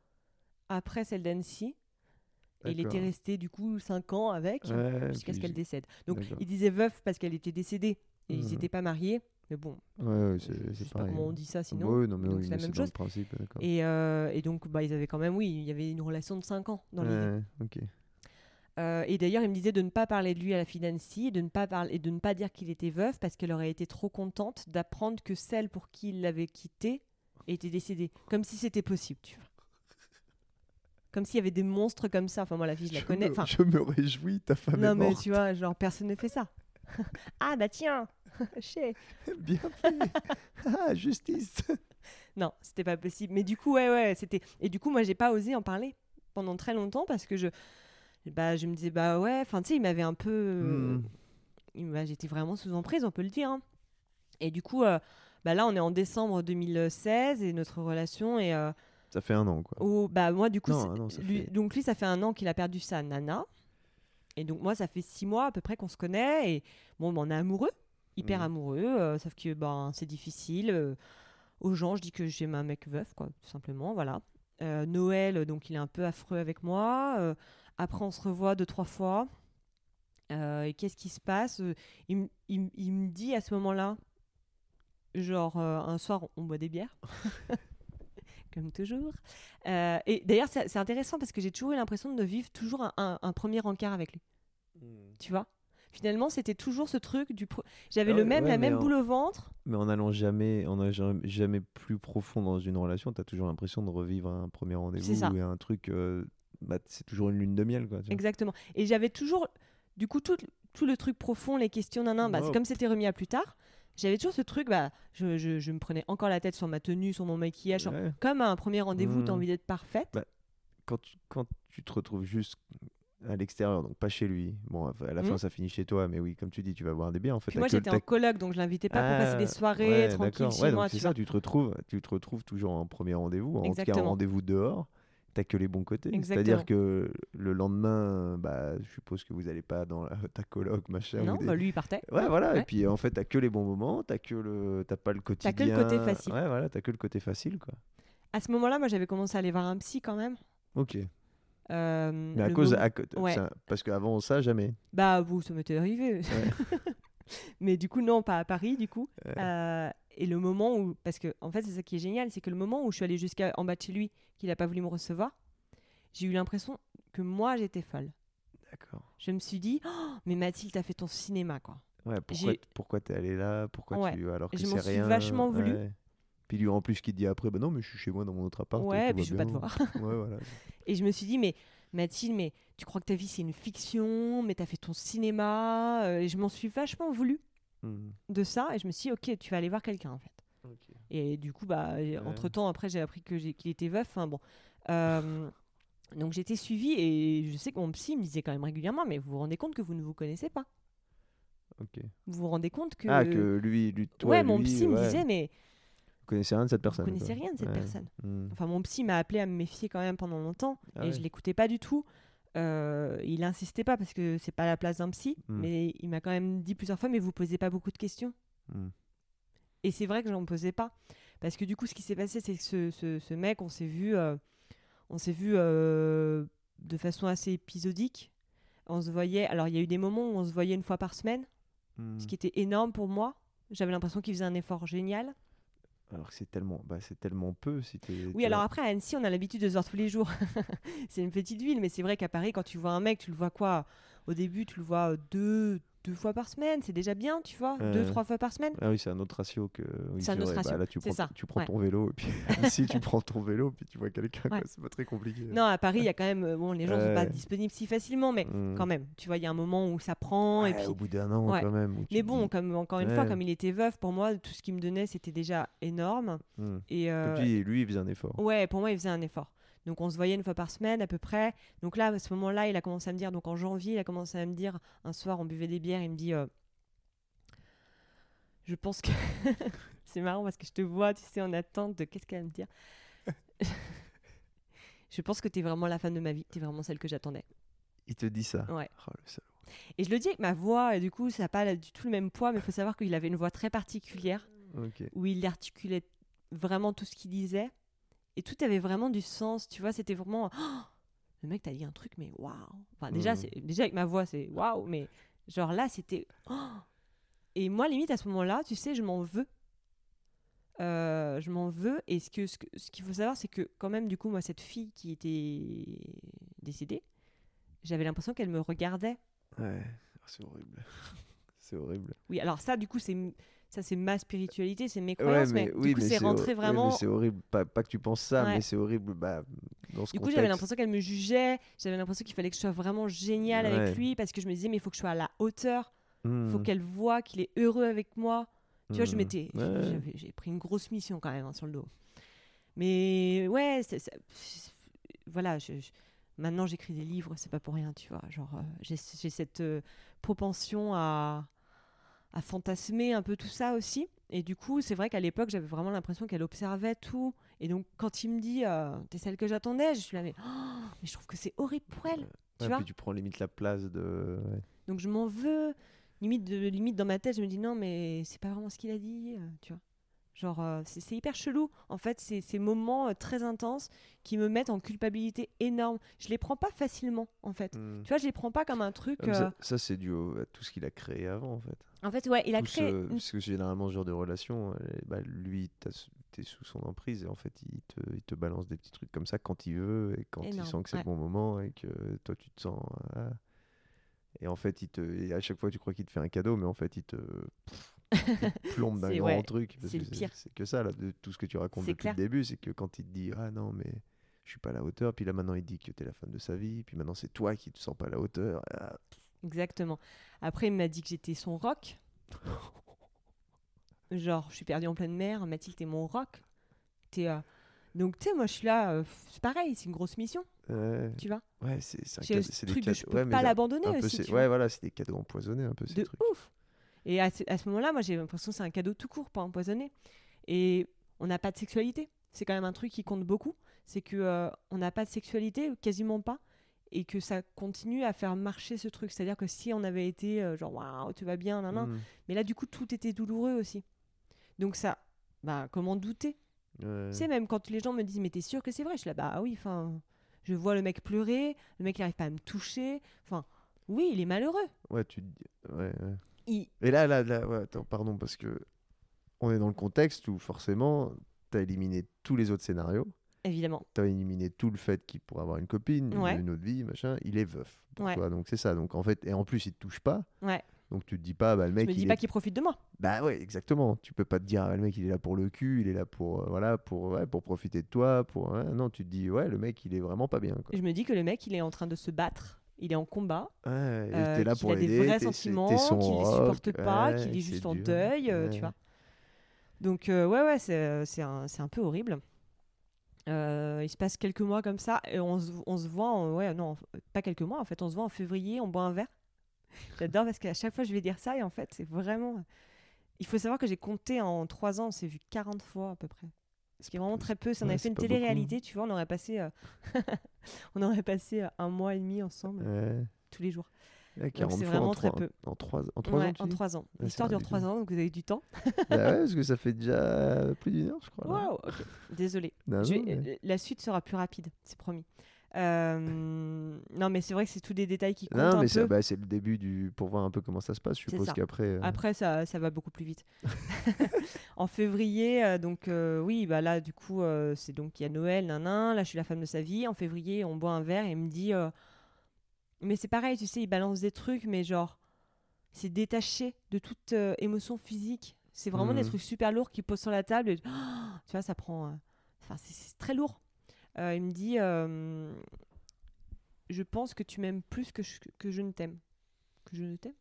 après celle d'Annecy. Et il était resté du coup 5 ans avec Ouais, jusqu'à ce qu'elle décède. Donc il disait veuf parce qu'elle était décédée et ils n'étaient pas mariés. Mais bon, Ouais, c'est pas comment on dit ça sinon. Ouais, non, mais donc oui, c'est la mais même chose. principe. Et, euh, et donc bah, ils avaient quand même, oui, il y avait une relation de 5 ans dans l'idée. Ouais, ok. Euh, et d'ailleurs, il me disait de ne pas parler de lui à la fille d'Annecy, de ne pas parler et de ne pas dire qu'il était veuf parce qu'elle aurait été trop contente d'apprendre que celle pour qui il l'avait quitté était décédée, comme si c'était possible, tu vois. Comme s'il y avait des monstres comme ça. Enfin, moi, la fille, je la connais. me, Enfin, je me réjouis, ta femme non, est mais tu vois, genre, personne ne fait ça. ah, bah tiens, chez. Bien fait. ah, justice. Non, c'était pas possible. Mais du coup, ouais, ouais, c'était. Et du coup, moi, j'ai pas osé en parler pendant très longtemps parce que je, bah, je me disais, bah ouais, enfin, tu sais, il m'avait un peu. Hmm. J'étais vraiment sous emprise, on peut le dire. hein. Et du coup, euh, bah là, on est en décembre 2016 et notre relation est. euh, Ça fait un an, quoi. bah moi, du coup, Non, c'est- non, ça lui- fait- donc lui, ça fait un an qu'il a perdu sa nana. Et donc moi, ça fait six mois à peu près qu'on se connaît. Et bon, bah, on est amoureux, hyper Mhm. amoureux. euh, sauf que ben, c'est difficile. euh, aux gens, je dis que j'aime un mec veuf, quoi, tout simplement. Voilà. Euh, Noël, donc il est un peu affreux avec moi. après, on se revoit deux, trois fois. Et qu'est-ce qui se passe il, me dit à ce moment-là, genre un soir, on boit des bières. Comme toujours. Euh, et d'ailleurs, c'est intéressant parce que j'ai toujours eu l'impression de vivre toujours un, un- un premier encart avec lui. Tu vois? Finalement, c'était toujours ce truc du. pro- J'avais Ah le même, ouais, la même boule au ventre. Mais en allant jamais, en allant jamais, plus profond dans une relation, t'as toujours l'impression de revivre un premier rendez-vous et un truc. euh, bah, c'est toujours une lune de miel, quoi. tu. Exactement. Et j'avais toujours, du coup, tout, tout le truc profond, les questions, nan, nan, bah, comme c'était remis à plus tard. J'avais toujours ce truc, bah, je, je- je me prenais encore la tête sur ma tenue, sur mon maquillage. sur-. Comme à un premier rendez-vous, Mhm. t'as envie d'être parfaite. Bah, Quand, tu, quand tu te retrouves juste à l'extérieur, donc pas chez lui. Bon, à la fin, Mhm. ça finit chez toi, mais oui, comme tu dis, tu vas boire des bières. En fait, Puis moi, j'étais en coloc, donc je l'invitais pas pour passer Ah, des soirées ouais, tranquilles chez Ouais, moi. c'est ça, tu te retrouves, tu te retrouves toujours en premier rendez-vous, en tout cas en rendez-vous dehors. T'as que les bons côtés. C'est-à-dire que le lendemain, bah, je suppose que vous allez pas dans la- ta coloc, machin. Non, des- bah, lui, il partait. Ouais, voilà. Ouais. Et puis en fait, t'as que les bons moments, t'as que le, t'as pas le quotidien. que le côté facile. Ouais, voilà, t'as que le côté facile, quoi. À ce moment-là, moi, j'avais commencé à aller voir un psy quand même. Ok. Euh, Mais à cause, moment- à Ouais. parce qu'avant ça, jamais. Bah, vous, ça m'était arrivé. Mais du coup, non, pas à Paris, du coup. Ouais. Euh, et le moment où. Parce que, en fait, c'est ça qui est génial, c'est que le moment où je suis allée jusqu'en bas de chez lui, qu'il n'a pas voulu me recevoir, j'ai eu l'impression que moi, j'étais folle. D'accord. Je me suis dit, Oh, mais Mathilde, t'as fait ton cinéma, quoi. Ouais, pourquoi, t'es allé là? Pourquoi Ouais. tu. Alors que Je m'en suis rien? vachement voulu. ouais. Puis lui, en plus, qui te dit après, bah non, mais je suis chez moi dans mon autre appart. ouais, puis va je veux pas te bien. voir. Ouais, voilà. Et je me suis dit, mais Mathilde, mais tu crois que ta vie, c'est une fiction, mais t'as fait ton cinéma. euh, Et je m'en suis vachement voulu Hmm. de ça. Et je me suis dit, ok, tu vas aller voir quelqu'un, en fait. Et du coup, bah, entre temps, après, j'ai appris que qu'il était veuf. Enfin, bon. Euh, donc j'étais suivie et je sais que mon psy me disait quand même régulièrement, mais vous vous rendez compte que vous ne vous connaissez pas. Vous vous rendez compte que... Ah, que lui, lui toi, ouais, mon psy me disait, mais Vous connaissez rien de cette personne. vous connaissez quoi. rien de cette Ouais. personne. Hmm. Enfin, mon psy m'a appelé à me méfier quand même pendant longtemps Ah et ouais. je l'écoutais pas du tout. Euh, il insistait pas parce que c'est pas la place d'un psy, Hmm. mais il m'a quand même dit plusieurs fois, mais vous posez pas beaucoup de questions. Hmm. Et c'est vrai que j'en posais pas. Parce que du coup, ce qui s'est passé, c'est que ce, ce- ce mec, on s'est vu euh, on s'est vu euh, de façon assez épisodique. On se voyait. Alors, il y a eu des moments où on se voyait une fois par semaine, ce qui était énorme pour moi. J'avais l'impression qu'il faisait un effort génial. Alors que c'est tellement, bah, c'est tellement peu. Si Oui, alors après, à Annecy, on a l'habitude de se voir tous les jours. c'est une petite ville, mais c'est vrai qu'à Paris, quand tu vois un mec, tu le vois quoi? Au début, tu le vois deux, deux fois par semaine. C'est déjà bien, tu vois Deux, Euh, trois fois par semaine. Ah oui, c'est un autre ratio que. oui, C'est un autre vrai. Bah, ratio, là, tu prends, ça, tu prends ouais. ton vélo et puis si tu prends ton vélo puis tu vois quelqu'un, Ouais. c'est pas très compliqué. Non, à Paris, il y a quand même. euh, Bon, les gens sont pas Ouais. disponibles si facilement, mais Hmm. quand même, tu vois, il y a un moment où ça prend. et Ouais, puis... au bout d'un an Ouais. quand même. Mais bon, dis, comme, encore une fois, Ouais. comme il était veuf, pour moi, tout ce qu'il me donnait, c'était déjà énorme. hmm. Et, euh, Comme tu dis, lui, il faisait un effort. Ouais, pour moi, il faisait un effort. Donc, on se voyait une fois par semaine à peu près. Donc là, à ce moment-là, il a commencé à me dire, donc en janvier, il a commencé à me dire, un soir, on buvait des bières, il me dit, euh, je pense que... C'est marrant parce que je te vois, tu sais, en attente de qu'est-ce qu'elle va me dire. je pense que tu es vraiment la femme de ma vie, tu es vraiment celle que j'attendais. Il te dit ça. Ouais. Oh, le salaud. Et je le dis avec ma voix, et du coup, ça n'a pas du tout le même poids, mais il faut savoir qu'il avait une voix très particulière. Où il articulait vraiment tout ce qu'il disait et tout avait vraiment du sens tu vois c'était vraiment Oh le mec t'a dit un truc mais waouh enfin déjà Mhm. c'est déjà avec ma voix c'est waouh mais genre là c'était Oh et moi limite à ce moment-là tu sais je m'en veux Euh, je m'en veux et ce que ce qu'il faut savoir c'est que quand même du coup moi cette fille qui était décédée j'avais l'impression qu'elle me regardait Ouais. C'est horrible. c'est horrible. oui alors ça du coup c'est ça c'est ma spiritualité c'est mes Ouais, croyances mais, oui, du coup c'est rentré vraiment c'est horrible. Pas, pas que tu penses ça, Ouais. mais c'est horrible. Bah, dans ce Du coup, j'avais l'impression qu'elle me jugeait. J'avais l'impression qu'il fallait que je sois vraiment géniale Ouais. avec lui parce que je me disais, mais il faut que je sois à la hauteur. Il faut Hmm. qu'elle voit qu'il est heureux avec moi. Tu vois, je Hmm. m'étais. J'ai pris une grosse mission quand même hein, sur le dos. Mais ouais, voilà. je- je- Maintenant, j'écris des livres, c'est pas pour rien, tu vois. Genre, euh, j'ai j'ai cette euh, propension à, à fantasmer un peu tout ça aussi. Et du coup, c'est vrai qu'à l'époque, j'avais vraiment l'impression qu'elle observait tout. Et donc, quand il me dit, euh, t'es celle que j'attendais, je suis là, mais, oh, mais je trouve que c'est horrible pour elle. tu Ouais, vois puis tu prends limite la place de. ouais. Donc, je m'en veux. Limite, de, limite, dans ma tête, je me dis, non, mais c'est pas vraiment ce qu'il a dit, euh, tu vois. Genre, euh, c'est hyper chelou. En fait, c'est ces moments euh, très intenses qui me mettent en culpabilité énorme. Je les prends pas facilement, en fait. Hmm. Tu vois, je les prends pas comme un truc. Ah, euh, Ça, ça, c'est dû au- à tout ce qu'il a créé avant, en fait. En fait, ouais, il a créé. ce- une- Parce que généralement, ce genre de relation, est- bah, lui, t'es sous son emprise et en fait, il te, il te balance des petits trucs comme ça quand il veut et quand Énorme, il sent que c'est ouais. le bon moment et que toi, tu te sens. ah. Et en fait, il te, et à chaque fois, tu crois qu'il te fait un cadeau, mais en fait, il te, il te plombe d'un grand ouais, truc. c'est le pire. C'est que ça, là, de tout ce que tu racontes depuis clair. le début, c'est que quand il te dit Ah non, mais je suis pas à la hauteur, puis là, maintenant, il dit que t'es la femme de sa vie, puis maintenant, c'est toi qui te sens pas à la hauteur. Ah, Exactement. Après, il m'a dit que j'étais son rock. Genre, je suis perdue en pleine mer. Mathilde, t'es mon rock. T'es, euh, Donc, tu sais, moi, je suis là. euh, c'est pareil, c'est une grosse mission, ouais. tu vois? Ouais, c'est c'est un ce c'est des de je cadeaux- peux ouais, pas l'abandonner un peu aussi. c'est- ouais, voilà, c'est des cadeaux empoisonnés, un peu ces de trucs. ouf. Et à ce, à ce moment-là, moi, j'ai l'impression que c'est un cadeau tout court, pas empoisonné. Et on n'a pas de sexualité. C'est quand même un truc qui compte beaucoup. C'est que euh, on n'a pas de sexualité, quasiment pas, et que ça continue à faire marcher ce truc. C'est-à-dire que si on avait été euh, genre waouh, tu vas bien, nan, nan. Mm. mais là, du coup, tout était douloureux aussi. Donc ça, bah, comment douter? Ouais. Tu sais, même quand les gens me disent, mais t'es sûr que c'est vrai Je suis là, bah oui, enfin, je vois le mec pleurer, le mec n'arrive pas à me toucher. Enfin, oui, il est malheureux. Ouais, tu te dis- ouais, ouais. Il... Et là, là, là, ouais, attends, pardon, parce que on est dans le contexte où forcément, t'as éliminé tous les autres scénarios. Évidemment. T'as éliminé tout le fait qu'il pourrait avoir une copine, une- Ouais. une autre vie, machin. Il est veuf Ouais. donc c'est ça. Donc en fait, et en plus, il te touche pas. Ouais. Donc tu te dis pas, bah le Je mec, me il dis est pas qu'il profite de moi. Bah ouais, exactement. Tu peux pas te dire, ah, le mec, il est là pour le cul, il est là pour, euh, voilà, pour, ouais, pour profiter de toi. Pour, non, tu te dis, ouais, le mec, il est vraiment pas bien. Quoi. Je me dis que le mec, il est en train de se battre. Il est en combat. Ouais, euh, t'es là pour a des vrais sentiments, qu'il les rock, supporte pas, qu'il est juste en dur. deuil, euh, tu vois. Donc, euh, ouais, ouais, c'est un, c'est un peu horrible. Euh, il se passe quelques mois comme ça et on se, on se voit, en- ouais, non, pas quelques mois en fait, on se voit en février, on boit un verre. J'adore parce qu'à chaque fois je vais dire ça et en fait c'est vraiment. Il faut savoir que j'ai compté en trois ans, on s'est vu 40 fois à peu près. Ce qui est vraiment très peu. Si on avait fait une télé-réalité, tu vois, on aurait passé, euh, on aurait passé euh, un mois et demi ensemble Ouais. tous les jours. Ouais, 40 c'est vraiment en très peu. En 3 en trois Ouais, ans, en dis 3 ans. C'est L'histoire dure ridicule. 3 ans, donc vous avez du temps. Bah ouais, parce que ça fait déjà plus d'une heure, je crois. là. Waouh, ok. Désolée. Non, Je non, vais- mais- euh, La suite sera plus rapide, c'est promis. Euh, Non, mais c'est vrai que c'est tous des détails qui comptent Non, mais c'est bah, c'est le début du pour voir un peu comment ça se passe. Je suppose qu'après. euh, Après, ça, ça va beaucoup plus vite. en février, euh, donc euh, oui, bah là, du coup, euh, c'est donc il y a Noël, nanan. Là, je suis la femme de sa vie. En février, on boit un verre et il me dit, euh, mais c'est pareil, tu sais, il balance des trucs, mais genre, c'est détaché de toute euh, émotion physique. C'est vraiment des Mhm. trucs super lourds qu'il pose sur la table. et- tu vois, ça prend. euh, Enfin, c'est- très lourd. Euh, il me dit, je pense que tu m'aimes plus que je, que je ne t'aime. Que je ne t'aime?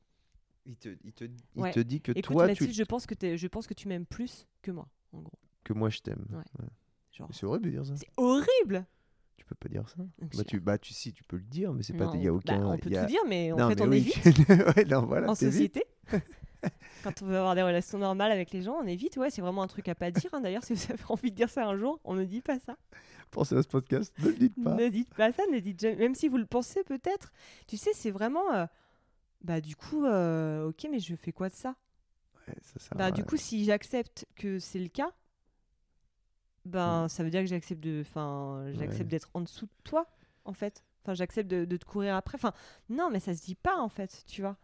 Il te, il te, Ouais. il te dit que Écoute, toi, tu, Mathilde, je pense que je pense que tu m'aimes plus que moi, en gros. que moi je t'aime. Ouais. Ouais. Genre, C'est horrible de dire ça. c'est horrible. Tu peux pas dire ça. Bah tu, bah tu, si tu peux le dire, mais c'est pas, il y a bah, aucun. on peut il y a- tout dire, mais en Non, fait, mais on oui. évite ouais, non, voilà. en société. Quand on veut avoir des relations normales avec les gens, on évite. Ouais, c'est vraiment un truc à pas dire. hein. D'ailleurs, si vous avez envie de dire ça un jour, on ne dit pas ça. Pensez à ce podcast, ne le dites pas. Ne dites pas ça, ne dites jamais. Même si vous le pensez peut-être. Tu sais, c'est vraiment. euh, Bah, du coup, euh, ok, mais je fais quoi de ça? Ouais, ça Bah, du coup, si j'accepte que c'est le cas, ben, ça veut dire que j'accepte de, enfin, j'accepte Ouais. d'être en dessous de toi, en fait. Enfin, j'accepte de, de te courir après. Enfin, non, mais ça se dit pas, en fait, tu vois.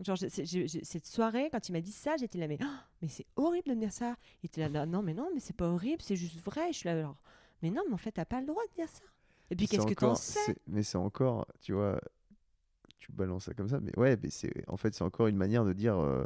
Genre, cette soirée, quand il m'a dit ça, j'étais là, mais, oh, mais c'est horrible de me dire ça. Il était là, non, mais non, mais c'est pas horrible, c'est juste vrai. Je suis là, genre, mais non, mais en fait, t'as pas le droit de dire ça. Et puis, qu'est-ce que t'en sais? Mais c'est encore, tu vois, tu balances ça comme ça, mais ouais, mais c'est en fait c'est encore une manière de dire, euh,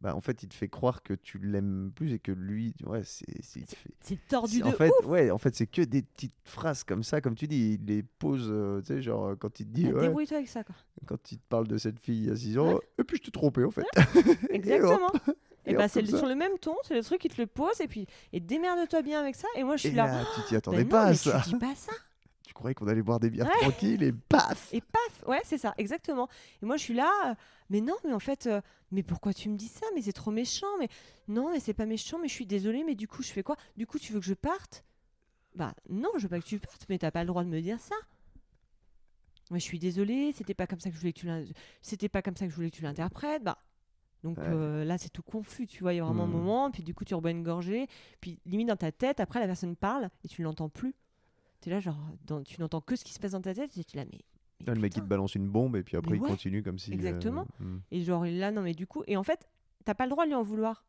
bah en fait il te fait croire que tu l'aimes plus et que lui, ouais, c'est, te fait- C'est tordu de en fait, ouf. ouais, en fait c'est que des petites phrases comme ça, comme tu dis, il les pose, euh, tu sais, genre quand il te dit, ouais, Débrouille-toi avec ça, quoi. quand il te parle de cette fille il y a 6 ans, et puis je t'ai trompé en fait. Exactement. Et, Et bah, c'est sur le même ton, c'est le truc qui te le pose, et puis, et démerde-toi bien avec ça. Et moi, je suis Et là. là, tu t'y Bah attendais non, pas à mais ça. Tu dis pas ça. Croyais qu'on allait boire des bières Ouais. tranquilles et paf Et paf, ouais, c'est ça, exactement. Et moi, je suis là, euh, mais non, mais en fait, euh, mais pourquoi tu me dis ça? Mais c'est trop méchant. Mais non, mais c'est pas méchant. Mais je suis désolée. Mais du coup, je fais quoi? Du coup, tu veux que je parte? Bah non, je veux pas que tu partes. Mais t'as pas le droit de me dire ça. Mais je suis désolée. C'était pas comme ça que je voulais que tu l'in- c'était pas comme ça que je voulais que tu l'interprètes. Bah donc Ouais. euh, là, c'est tout confus. Tu vois, il y a vraiment un Mhm. moment. Puis du coup, tu rebois une gorgée. Puis limite dans ta tête, après, la personne parle et tu l'entends plus. T'es là, genre, dans- tu n'entends que ce qui se passe dans ta tête. Et tu là, mais. le mec il te balance une bombe et puis après Mais il ouais, continue comme si. euh, exactement. hmm, Et genre, il est là, non, mais du coup. Et en fait, t'as pas le droit de lui en vouloir.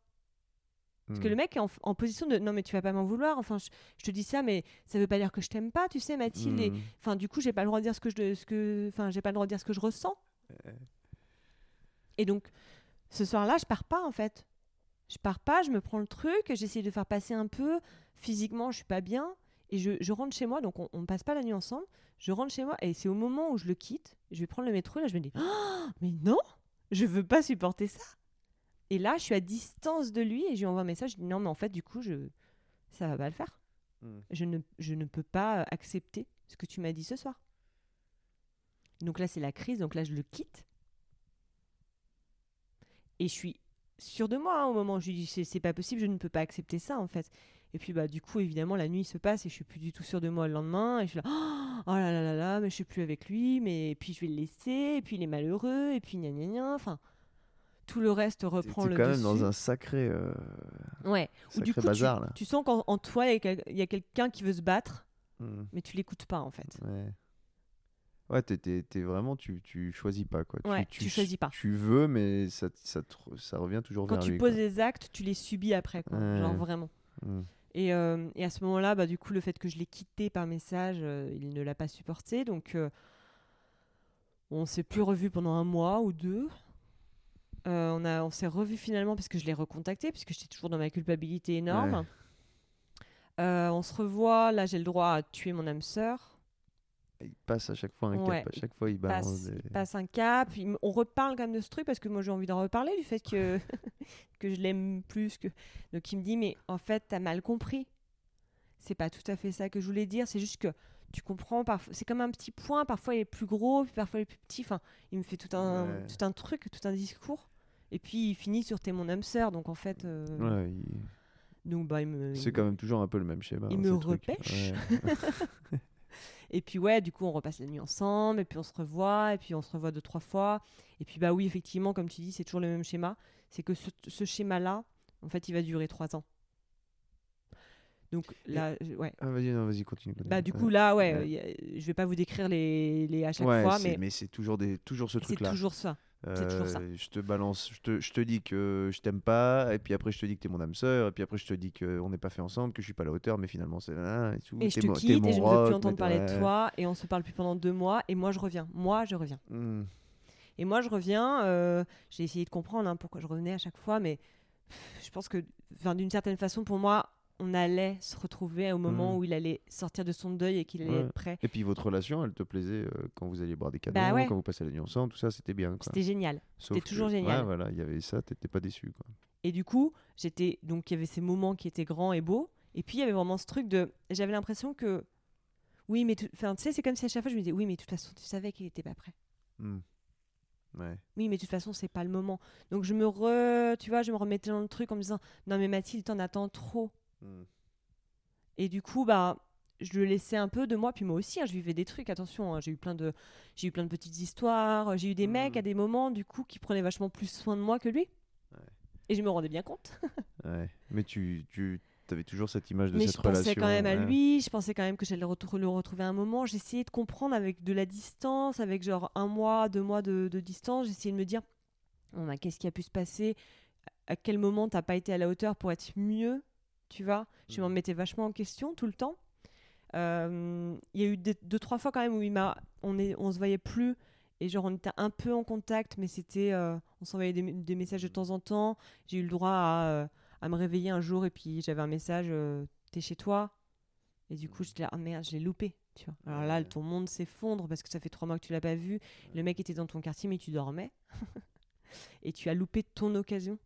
Parce que hmm. le mec est en, en position de non, mais tu vas pas m'en vouloir. Enfin, je, je te dis ça, mais ça veut pas dire que je t'aime pas, tu sais, Mathilde. Hmm. enfin, du coup, j'ai pas le droit de dire ce que je. Ce que, enfin, j'ai pas le droit de dire ce que je ressens. Et donc, ce soir-là, je pars pas, en fait. Je pars pas, je me prends le truc, j'essaie de faire passer un peu. Physiquement, je suis pas bien. Et je, je rentre chez moi, donc on, on passe pas la nuit ensemble. Je rentre chez moi et c'est au moment où je le quitte, je vais prendre le métro, et là je me dis Ah, Mais non, je veux pas supporter ça. Et là, je suis à distance de lui et je lui envoie un message. Je dis Non, mais en fait, du coup, je... ça va pas le faire. Hmm. Je ne, je ne peux pas accepter ce que tu m'as dit ce soir. Donc là, c'est la crise. Donc là, je le quitte. Et je suis sûre de moi hein, au moment où je lui dis c'est pas possible, je ne peux pas accepter ça en fait. Et puis bah du coup évidemment la nuit se passe et je suis plus du tout sûre de moi le lendemain et je suis là oh là là là là mais je suis plus avec lui mais et puis je vais le laisser et puis il est malheureux et puis gna gna gna enfin tout le reste reprend le quand même dessus. dans un sacré, euh, Ouais. Ou sacré du coup tu, bazar là. tu sens qu'en en toi il y a quelqu'un qui veut se battre Hmm. mais tu l'écoutes pas en fait. Ouais. Ouais, t'es, t'es- t'es vraiment, tu, tu choisis pas quoi. Ouais, tu choisis pas. Tu veux, mais ça, ça, revient toujours Quand vers tu lui. poses quoi. des actes, tu les subis après quoi. Ouais. Genre vraiment. Hmm. Et, euh, et à ce moment-là, bah, du coup, le fait que je l'ai quitté par message, euh, il ne l'a pas supporté. Donc, euh, on s'est plus revu pendant un mois ou deux. Euh, on a, on s'est revu finalement parce que je l'ai recontacté, puisque j'étais toujours dans ma culpabilité énorme. Ouais. On se revoit. Là, j'ai le droit à tuer mon âme sœur. Il passe à chaque fois un Ouais, cap, à chaque fois il balance Passe, des... il passe un cap. il on reparle quand même de ce truc parce que moi j'ai envie d'en reparler du fait que, que je l'aime plus. Que... Donc il me dit mais en fait t'as mal compris. C'est pas tout à fait ça que je voulais dire. C'est juste que tu comprends. Parfois c'est comme un petit point. Parfois il est plus gros, puis parfois il est plus petit. Enfin il me fait tout un Ouais. tout un truc, tout un discours. Et puis il finit sur t'es mon âme sœur. Donc en fait euh, Ouais, il- donc bah il me C'est quand même toujours un peu le même schéma. il hein, me repêche. Ouais. Et puis ouais, du coup, on repasse la nuit ensemble, et puis on se revoit, et puis on se revoit deux, trois fois. Et puis bah oui, effectivement, comme tu dis, c'est toujours le même schéma. C'est que ce, ce schéma-là, en fait, il va durer trois ans. Donc là, ouais. Ah, vas-y, non, vas-y, continue. continue. Bah du Ouais. coup là, ouais, Ouais. euh, je vais pas vous décrire les, les à chaque Ouais, fois, c'est- mais c'est toujours, des, toujours ce c'est truc-là. toujours ça. C'est toujours ça. Euh, Je te balance, je te, je te dis que je t'aime pas, et puis après je te dis que t'es mon âme sœur, et puis après je te dis qu'on n'est pas fait ensemble, que je suis pas à la hauteur, mais finalement c'est là, et tout. Et je te quitte et je ne veux plus entendre parler de toi et on se parle plus pendant deux mois et moi je reviens. Moi je reviens. Hmm. Et moi je reviens. euh, J'ai essayé de comprendre hein, pourquoi je revenais à chaque fois, mais je pense que d'une certaine façon pour moi on allait se retrouver au moment Mhm. où il allait sortir de son deuil et qu'il allait Ouais. être prêt. Et puis votre relation, elle te plaisait euh, quand vous alliez boire des Bah ouais. quand vous passez la nuit ensemble, tout ça, c'était bien. C'était génial. C'était toujours que- génial. Ouais, voilà, il y avait ça, t'étais pas déçu. Quoi. Et du coup, j'étais donc il y avait ces moments qui étaient grands et beaux, et puis il y avait vraiment ce truc de, j'avais l'impression que, oui, mais tu sais, c'est comme si à chaque fois je me disais, oui, mais de toute façon, tu savais qu'il était pas prêt. Ouais. Oui, mais de toute façon, c'est pas le moment. Donc je me re, tu vois, je me remettais dans le truc en me disant, non mais Mathilde, t'en attends trop. Hmm. Et du coup, bah, je le laissais un peu de moi, puis moi aussi, hein, je vivais des trucs. Attention, hein, j'ai eu plein de, j'ai eu plein de petites histoires. J'ai eu des mecs Mhm. à des moments, du coup, qui prenaient vachement plus soin de moi que lui. Ouais. Et je me rendais bien compte. Ouais. Mais tu, tu avais toujours cette image de mais cette je pensais relation. quand même à lui, je pensais quand même que j'allais le, retrou- le retrouver un moment. J'essayais de comprendre avec de la distance, avec genre un mois, deux mois de, de distance. J'essayais de me dire, bah, qu'est-ce qui a pu se passer? À quel moment t'as pas été à la hauteur pour être mieux? Tu vois Je me Mhm. remettais vachement en question tout le temps. Euh, Il y a eu des- deux, trois fois quand même où il m'a, on, est, on se voyait plus. Et genre, on était un peu en contact, mais c'était. euh, on s'envoyait des, des messages de temps en temps. J'ai eu le droit à, euh, à me réveiller un jour et puis j'avais un message euh, T'es chez toi Et du coup, j'étais là, ah merde, je l'ai loupé. Tu vois. Alors là, ton monde s'effondre parce que ça fait trois mois que tu l'as pas vu. Le mec était dans ton quartier, mais tu dormais. et tu as loupé ton occasion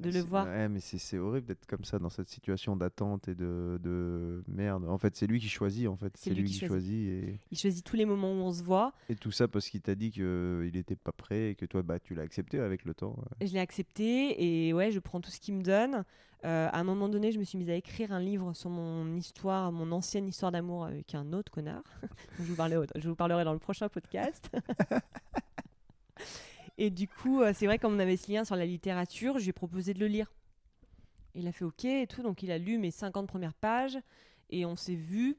de le voir. Ouais, mais c'est horrible d'être comme ça dans cette situation d'attente et de, de merde. En fait, c'est lui qui choisit. En fait, c'est lui, qui choisit. et, Il choisit tous les moments où on se voit. et tout ça parce qu'il t'a dit qu'il n'était pas prêt et que toi, bah, tu l'as accepté avec le temps. ouais. Je l'ai accepté et ouais, je prends tout ce qu'il me donne. Euh, à un moment donné, je me suis mise à écrire un livre sur mon histoire, mon ancienne histoire d'amour avec un autre connard. je, vous parlerai, je vous parlerai dans le prochain podcast. et du coup, euh, c'est vrai, comme on avait ce lien sur la littérature, je lui ai proposé de le lire. Il a fait OK et tout, donc il a lu mes 50 premières pages et on s'est vu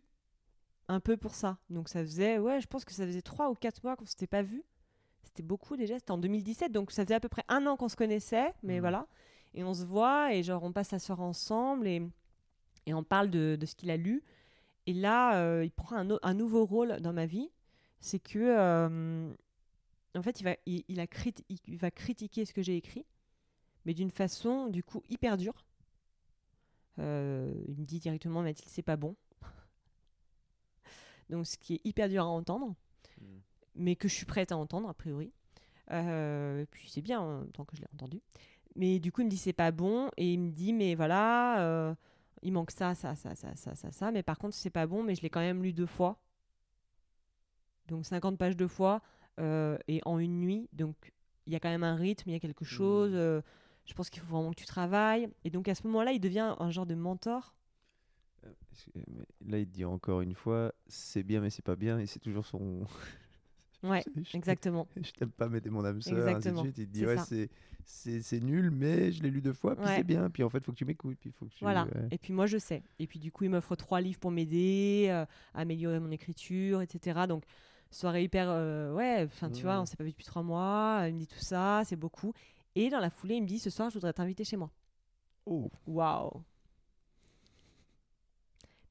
un peu pour ça. Donc ça faisait, ouais, je pense que ça faisait 3 ou 4 mois qu'on s'était pas vu. C'était beaucoup déjà, c'était en 2017, donc ça faisait à peu près un an qu'on se connaissait, mais Mhm. voilà. Et on se voit et genre on passe la soirée ensemble et, et on parle de, de ce qu'il a lu. Et là, euh, il prend un, un nouveau rôle dans ma vie. C'est que, euh, en fait, il va, il, il a criti- il va critiquer ce que j'ai écrit, mais d'une façon, du coup, hyper dure. Euh, il me dit directement, Mathilde, c'est pas bon. Donc, ce qui est hyper dur à entendre, Mm. mais que je suis prête à entendre, a priori. Euh, puis c'est bien, hein, tant que je l'ai entendu. Mais du coup, il me dit c'est pas bon et il me dit mais voilà, euh, il manque ça, ça, ça, ça, ça, ça, ça. Mais par contre, c'est pas bon, mais je l'ai quand même lu deux fois. Donc 50 pages deux fois et en une nuit. Donc il y a quand même un rythme, il y a quelque chose. euh, je pense qu'il faut vraiment que tu travailles. Et donc à ce moment-là, il devient un genre de mentor. Euh, Là, il te dit encore une fois, c'est bien, mais c'est pas bien, et c'est toujours son. Ouais, je exactement. je t'aime pas, mais t'es mon âme sœur. ainsi de Exactement, suite. Il te dit, ouais, c'est- c'est c'est nul, mais je l'ai lu deux fois, puis Ouais. c'est bien, puis en fait, faut que tu m'écoutes, puis faut que tu. Voilà. ouais. Et puis moi, je sais. Et puis du coup, il m'offre trois livres pour m'aider, euh, à améliorer mon écriture, etc. Donc, soirée hyper. euh, ouais, enfin, tu vois, on s'est pas vu depuis trois mois. Il me dit tout ça, c'est beaucoup. Et dans la foulée, il me dit ce soir, je voudrais t'inviter chez moi. Oh, Waouh.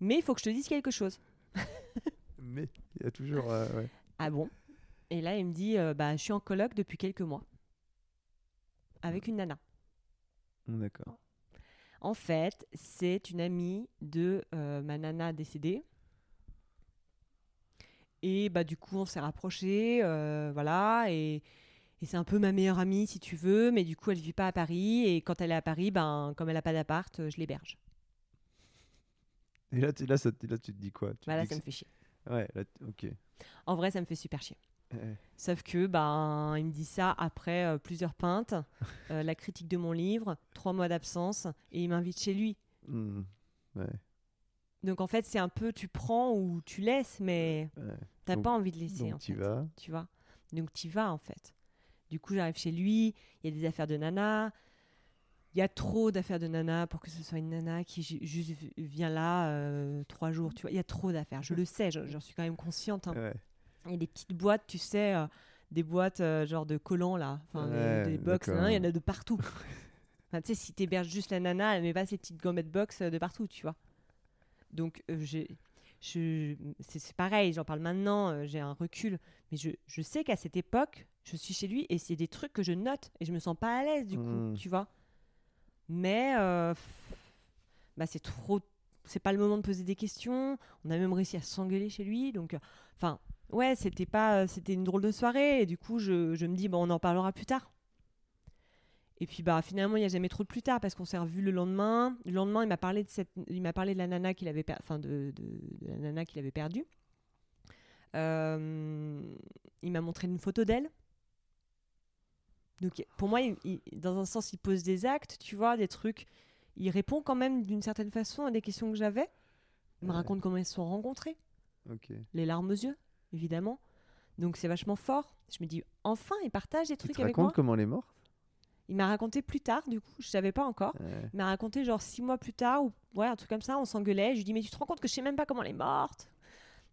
Mais il faut que je te dise quelque chose. mais il y a toujours. euh, ouais. Ah bon? Et là, il me dit euh, bah, je suis en coloc depuis quelques mois. Avec une nana. D'accord. En fait, c'est une amie de ma nana décédée. Et bah du coup, on s'est rapprochés, euh, voilà, et, et c'est un peu ma meilleure amie si tu veux, mais du coup, elle vit pas à Paris, et quand elle est à Paris, ben comme elle a pas d'appart, euh, je l'héberge. Et là, tu, là, ça, te- là, tu te dis quoi? Tu Voilà, dis ça me fait chier. Ouais, là, ok. En vrai, ça me fait super chier. Ouais. Sauf que ben il me dit ça après euh, plusieurs pintes, la critique de mon livre, trois mois d'absence, et il m'invite chez lui. Hmm, ouais. Donc en fait, c'est un peu tu prends ou tu laisses, mais Ouais. t'as Donc- pas envie de laisser. Donc en tu fait, vas. Tu vois. Donc tu vas en fait. Du coup, j'arrive chez lui, il y a des affaires de nana. Il y a trop d'affaires de nana pour que ce soit une nana qui ju- juste vient là euh, trois jours. Tu vois, il y a trop d'affaires. Je le sais, j'en suis quand même consciente. hein. Ouais. Il y a des petites boîtes, tu sais, euh, des boîtes euh, genre de collants là, enfin des- Ouais, des, box, hein, il y en a de partout. Enfin, tu sais, si t'héberges juste la nana, elle met pas ces petites gommettes box de partout, tu vois. Donc, euh, j'ai- je, c'est pareil, j'en parle maintenant, euh, j'ai un recul, mais je, je sais qu'à cette époque, je suis chez lui et c'est des trucs que je note et je me sens pas à l'aise du coup, Mm. tu vois. Mais euh, bah, c'est trop, c'est pas le moment de poser des questions. On a même réussi à s'engueuler chez lui, donc, euh, enfin, ouais, c'était pas, c'était une drôle de soirée et du coup, je, je me dis, bon, on en parlera plus tard. Et puis bah finalement il n'y a jamais trop de plus tard parce qu'on s'est revu le lendemain. Le lendemain il m'a parlé de cette, il m'a parlé de la nana qu'il avait, per- enfin de, de- de la nana qu'il avait perdue. Euh, il m'a montré une photo d'elle. Donc pour moi, il- il- dans un sens, il pose des actes, tu vois, des trucs. Il répond quand même d'une certaine façon à des questions que j'avais. Il me Ouais. raconte comment ils se sont rencontrés, Ok. les larmes aux yeux, évidemment. Donc c'est vachement fort. Je me dis, enfin, il partage des trucs te avec moi. comment elle est morte? Il m'a raconté plus tard, du coup, je savais pas encore. Ouais. Il m'a raconté genre six mois plus tard, ou ouais, un truc comme ça, on s'engueulait. Je lui dis, mais tu te rends compte que je sais même pas comment elle est morte?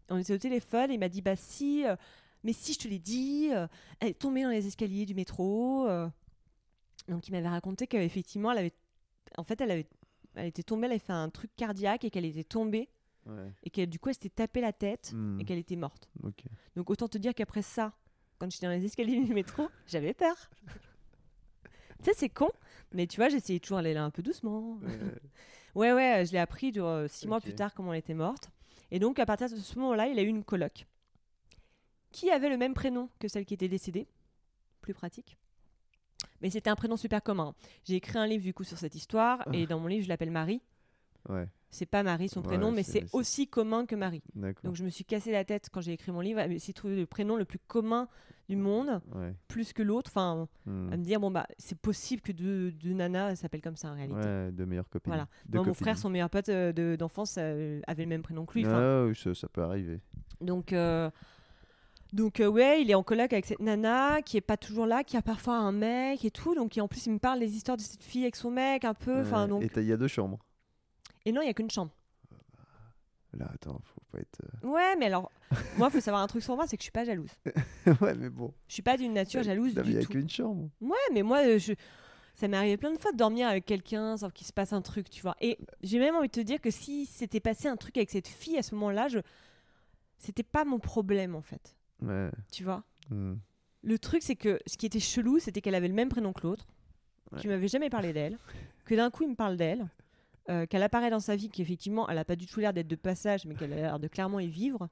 On était au téléphone, et il m'a dit, bah si, euh, mais si je te l'ai dit, euh, elle est tombée dans les escaliers du métro. euh. Donc il m'avait raconté qu'effectivement, elle avait, en fait, elle avait, elle était tombée, elle avait fait un truc cardiaque et qu'elle était tombée Ouais. et qu'elle du coup, elle s'était tapé la tête Hmm. et qu'elle était morte. Ok. Donc autant te dire qu'après ça, quand j'étais dans les escaliers du métro, j'avais peur. Tu sais, c'est con, mais tu vois, j'essayais toujours d'aller là un peu doucement. Ouais. Ouais, je l'ai appris genre, six mois plus tard comment elle était morte. Et donc, à partir de ce moment-là, il a eu une coloc qui avait le même prénom que celle qui était décédée? Plus pratique. Mais c'était un prénom super commun. J'ai écrit un livre du coup sur cette histoire et dans mon livre, je l'appelle Marie. Ouais. C'est pas Marie son Ouais, prénom, mais c'est- aussi commun que Marie. Donc je me suis cassé la tête quand j'ai écrit mon livre, à essayer de trouver le prénom le plus commun du monde, Ouais. plus que l'autre. Enfin, Hmm. à me dire, bon, bah, c'est possible que deux, deux nanas s'appellent comme ça en réalité. Ouais, deux meilleures copines. Voilà. Deux Moi, mon frère, son meilleur pote euh, de- d'enfance euh, avait le même prénom que lui. Ah, oui, ça, ça peut arriver. Donc, euh, donc euh, ouais, il est en coloc avec cette nana qui est pas toujours là, qui a parfois un mec et tout. Donc, et en plus, il me parle des histoires de cette fille avec son mec un peu. Enfin, Ouais. donc... Et il y a deux chambres. Et non, il y a qu'une chambre. Là, attends, faut pas être. Ouais, mais alors, moi, faut savoir un truc sur moi, c'est que je suis pas jalouse. euh, ouais, mais bon. Je suis pas d'une nature jalouse Non, mais Il du y a tout. qu'une chambre. Ouais, mais moi, euh, je... ça m'est arrivé plein de fois de dormir avec quelqu'un sans qu'il se passe un truc, tu vois. Et j'ai même envie de te dire que si s'était passé un truc avec cette fille à ce moment-là, je... c'était pas mon problème en fait, Ouais. tu vois? Hmm. Le truc, c'est que ce qui était chelou, c'était qu'elle avait le même prénom que l'autre, Ouais. qu'il m'avait jamais parlé d'elle, que d'un coup il me parle d'elle, euh, qu'elle apparaît dans sa vie, qu'effectivement elle a pas du tout l'air d'être de passage, mais qu'elle a l'air de clairement y vivre.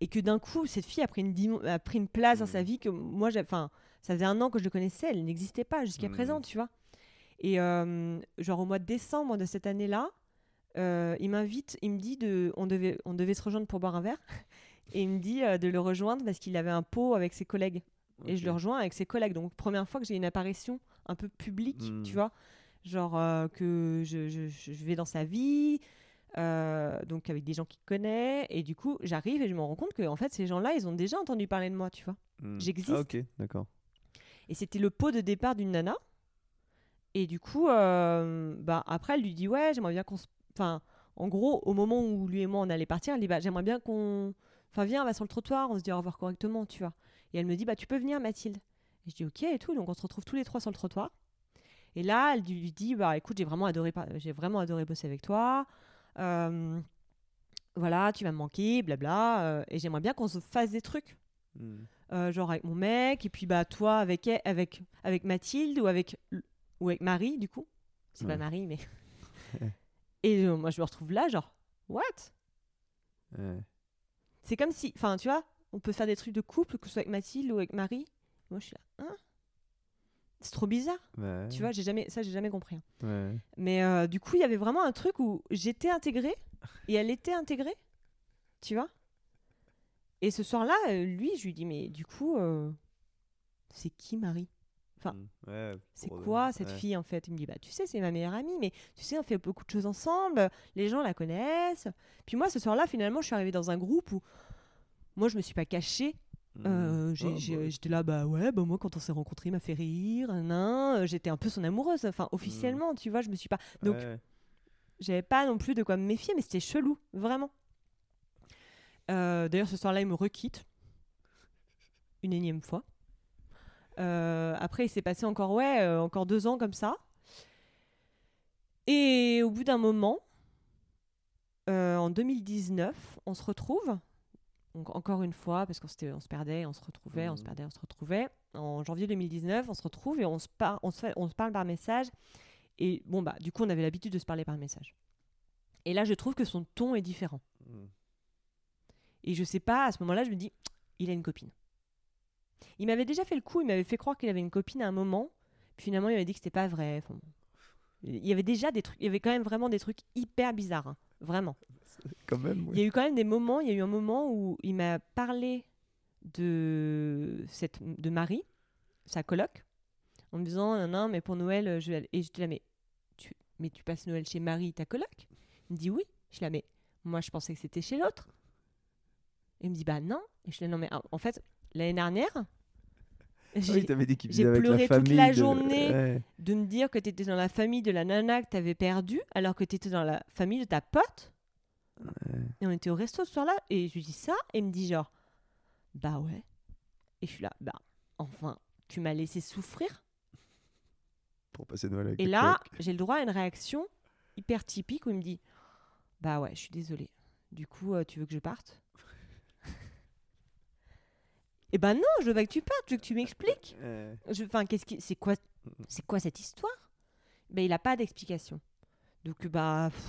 Et que d'un coup, cette fille a pris une, dim- a pris une place dans sa Mm. vie que moi, enfin, ça faisait un an que je le connaissais, elle n'existait pas jusqu'à Mm. présent, tu vois. Et euh, genre au mois de décembre de cette année-là, euh, il m'invite, il me dit de, on devait, on devait se rejoindre pour boire un verre, et il me dit de le rejoindre parce qu'il avait un pot avec ses collègues. Et je le rejoins avec ses collègues. Donc, première fois que j'ai une apparition un peu publique, Mm. tu vois. Genre euh, que je, je- je vais dans sa vie, euh, donc avec des gens qu'il connaît. Et du coup, j'arrive et je me rends compte que en fait, ces gens-là, ils ont déjà entendu parler de moi, tu vois. Hmm. j'existe. Ah, ok, d'accord. Et c'était le pot de départ d'une nana. Et du coup, euh, bah, après, elle lui dit Ouais, j'aimerais bien qu'on se. Enfin, en gros, au moment où lui et moi on allait partir, elle dit Bah, j'aimerais bien qu'on. Enfin, viens, on va sur le trottoir, on se dit au revoir correctement, tu vois. Et elle me dit Bah, tu peux venir, Mathilde. Et je dis Ok, et tout. Donc, on se retrouve tous les trois sur le trottoir. Et là, elle lui dit Bah, écoute, j'ai vraiment adoré, j'ai vraiment adoré bosser avec toi. Euh, voilà, tu vas me manquer, blabla. euh, et j'aimerais bien qu'on se fasse des trucs Hmm. euh, genre avec mon mec, et puis bah toi avec avec avec Mathilde ou avec ou avec Marie du coup. C'est pas. Marie mais. et euh, moi je me retrouve là genre what? Ouais. C'est comme si, enfin tu vois, on peut faire des trucs de couple que ce soit avec Mathilde ou avec Marie. Moi je suis là, hein? C'est trop bizarre, Ouais. tu vois. J'ai jamais ça j'ai jamais compris. hein. Ouais. Mais euh, du coup il y avait vraiment un truc où j'étais intégrée et elle était intégrée, tu vois. Et ce soir-là, lui, je lui dis mais du coup, euh, c'est qui Marie? Enfin, Mm. Ouais, c'est quoi cette fille en fait? Il me dit bah tu sais c'est ma meilleure amie mais tu sais on fait beaucoup de choses ensemble, les gens la connaissent. Puis moi ce soir-là finalement je suis arrivée dans un groupe où moi je me suis pas cachée. Euh, Ouais, j'ai- bah, j'étais là bah ouais bah moi quand on s'est rencontrés il m'a fait rire, nan, j'étais un peu son amoureuse enfin officiellement tu vois je me suis pas donc ouais. j'avais pas non plus de quoi me méfier mais c'était chelou vraiment. Euh, D'ailleurs ce soir-là il me requitte une énième fois. Euh, après, il s'est passé encore, ouais, euh, encore deux ans comme ça. Et au bout d'un moment, euh, en 2019, on se retrouve. Donc encore une fois, parce qu'on on se perdait, on se retrouvait, on se Mhm. perdait, on se retrouvait. En janvier 2019, on se retrouve et on se, par- on se, fait- on se parle par message. Et bon, bah, du coup, on avait l'habitude de se parler par message. Et là, je trouve que son ton est différent. Mm. Et je sais pas, à ce moment-là, je me dis, il a une copine. Il m'avait déjà fait le coup, il m'avait fait croire qu'il avait une copine à un moment. Puis finalement, il m'avait dit que c'était pas vrai. Enfin, il y avait déjà des trucs, il y avait quand même vraiment des trucs hyper bizarres. hein. Vraiment. Quand même, Il y a eu quand même des moments, il y a eu un moment où il m'a parlé de, cette, de Marie, sa coloc, en me disant, non, non, mais pour Noël, je vais aller- Et j'étais là, mais tu, mais tu passes Noël chez Marie, ta coloc? Il me dit oui. Je là, mais moi, je pensais que c'était chez l'autre. Il me dit, bah non. Et je là, non, mais en fait, l'année dernière, j'ai- oui, pleuré la toute la de- journée. Ouais. de me dire que tu étais dans la famille de la nana que tu avais perdue, alors que tu étais dans la famille de ta pote. Et on était au resto ce soir-là, et je lui dis ça, et il me dit genre, bah ouais. Et je suis là, bah, enfin, tu m'as laissé souffrir. Pour passer Noël avec Et là, j'ai le droit à une réaction hyper typique où il me dit, bah ouais, je suis désolée. Du coup, euh, tu veux que je parte? Et ben non, je veux pas que tu partes, je veux que tu m'expliques. Ouais. Je- Enfin, qu'est-ce qui, c'est quoi, c'est quoi cette histoire? Ben il a pas d'explication. Donc bah, pff,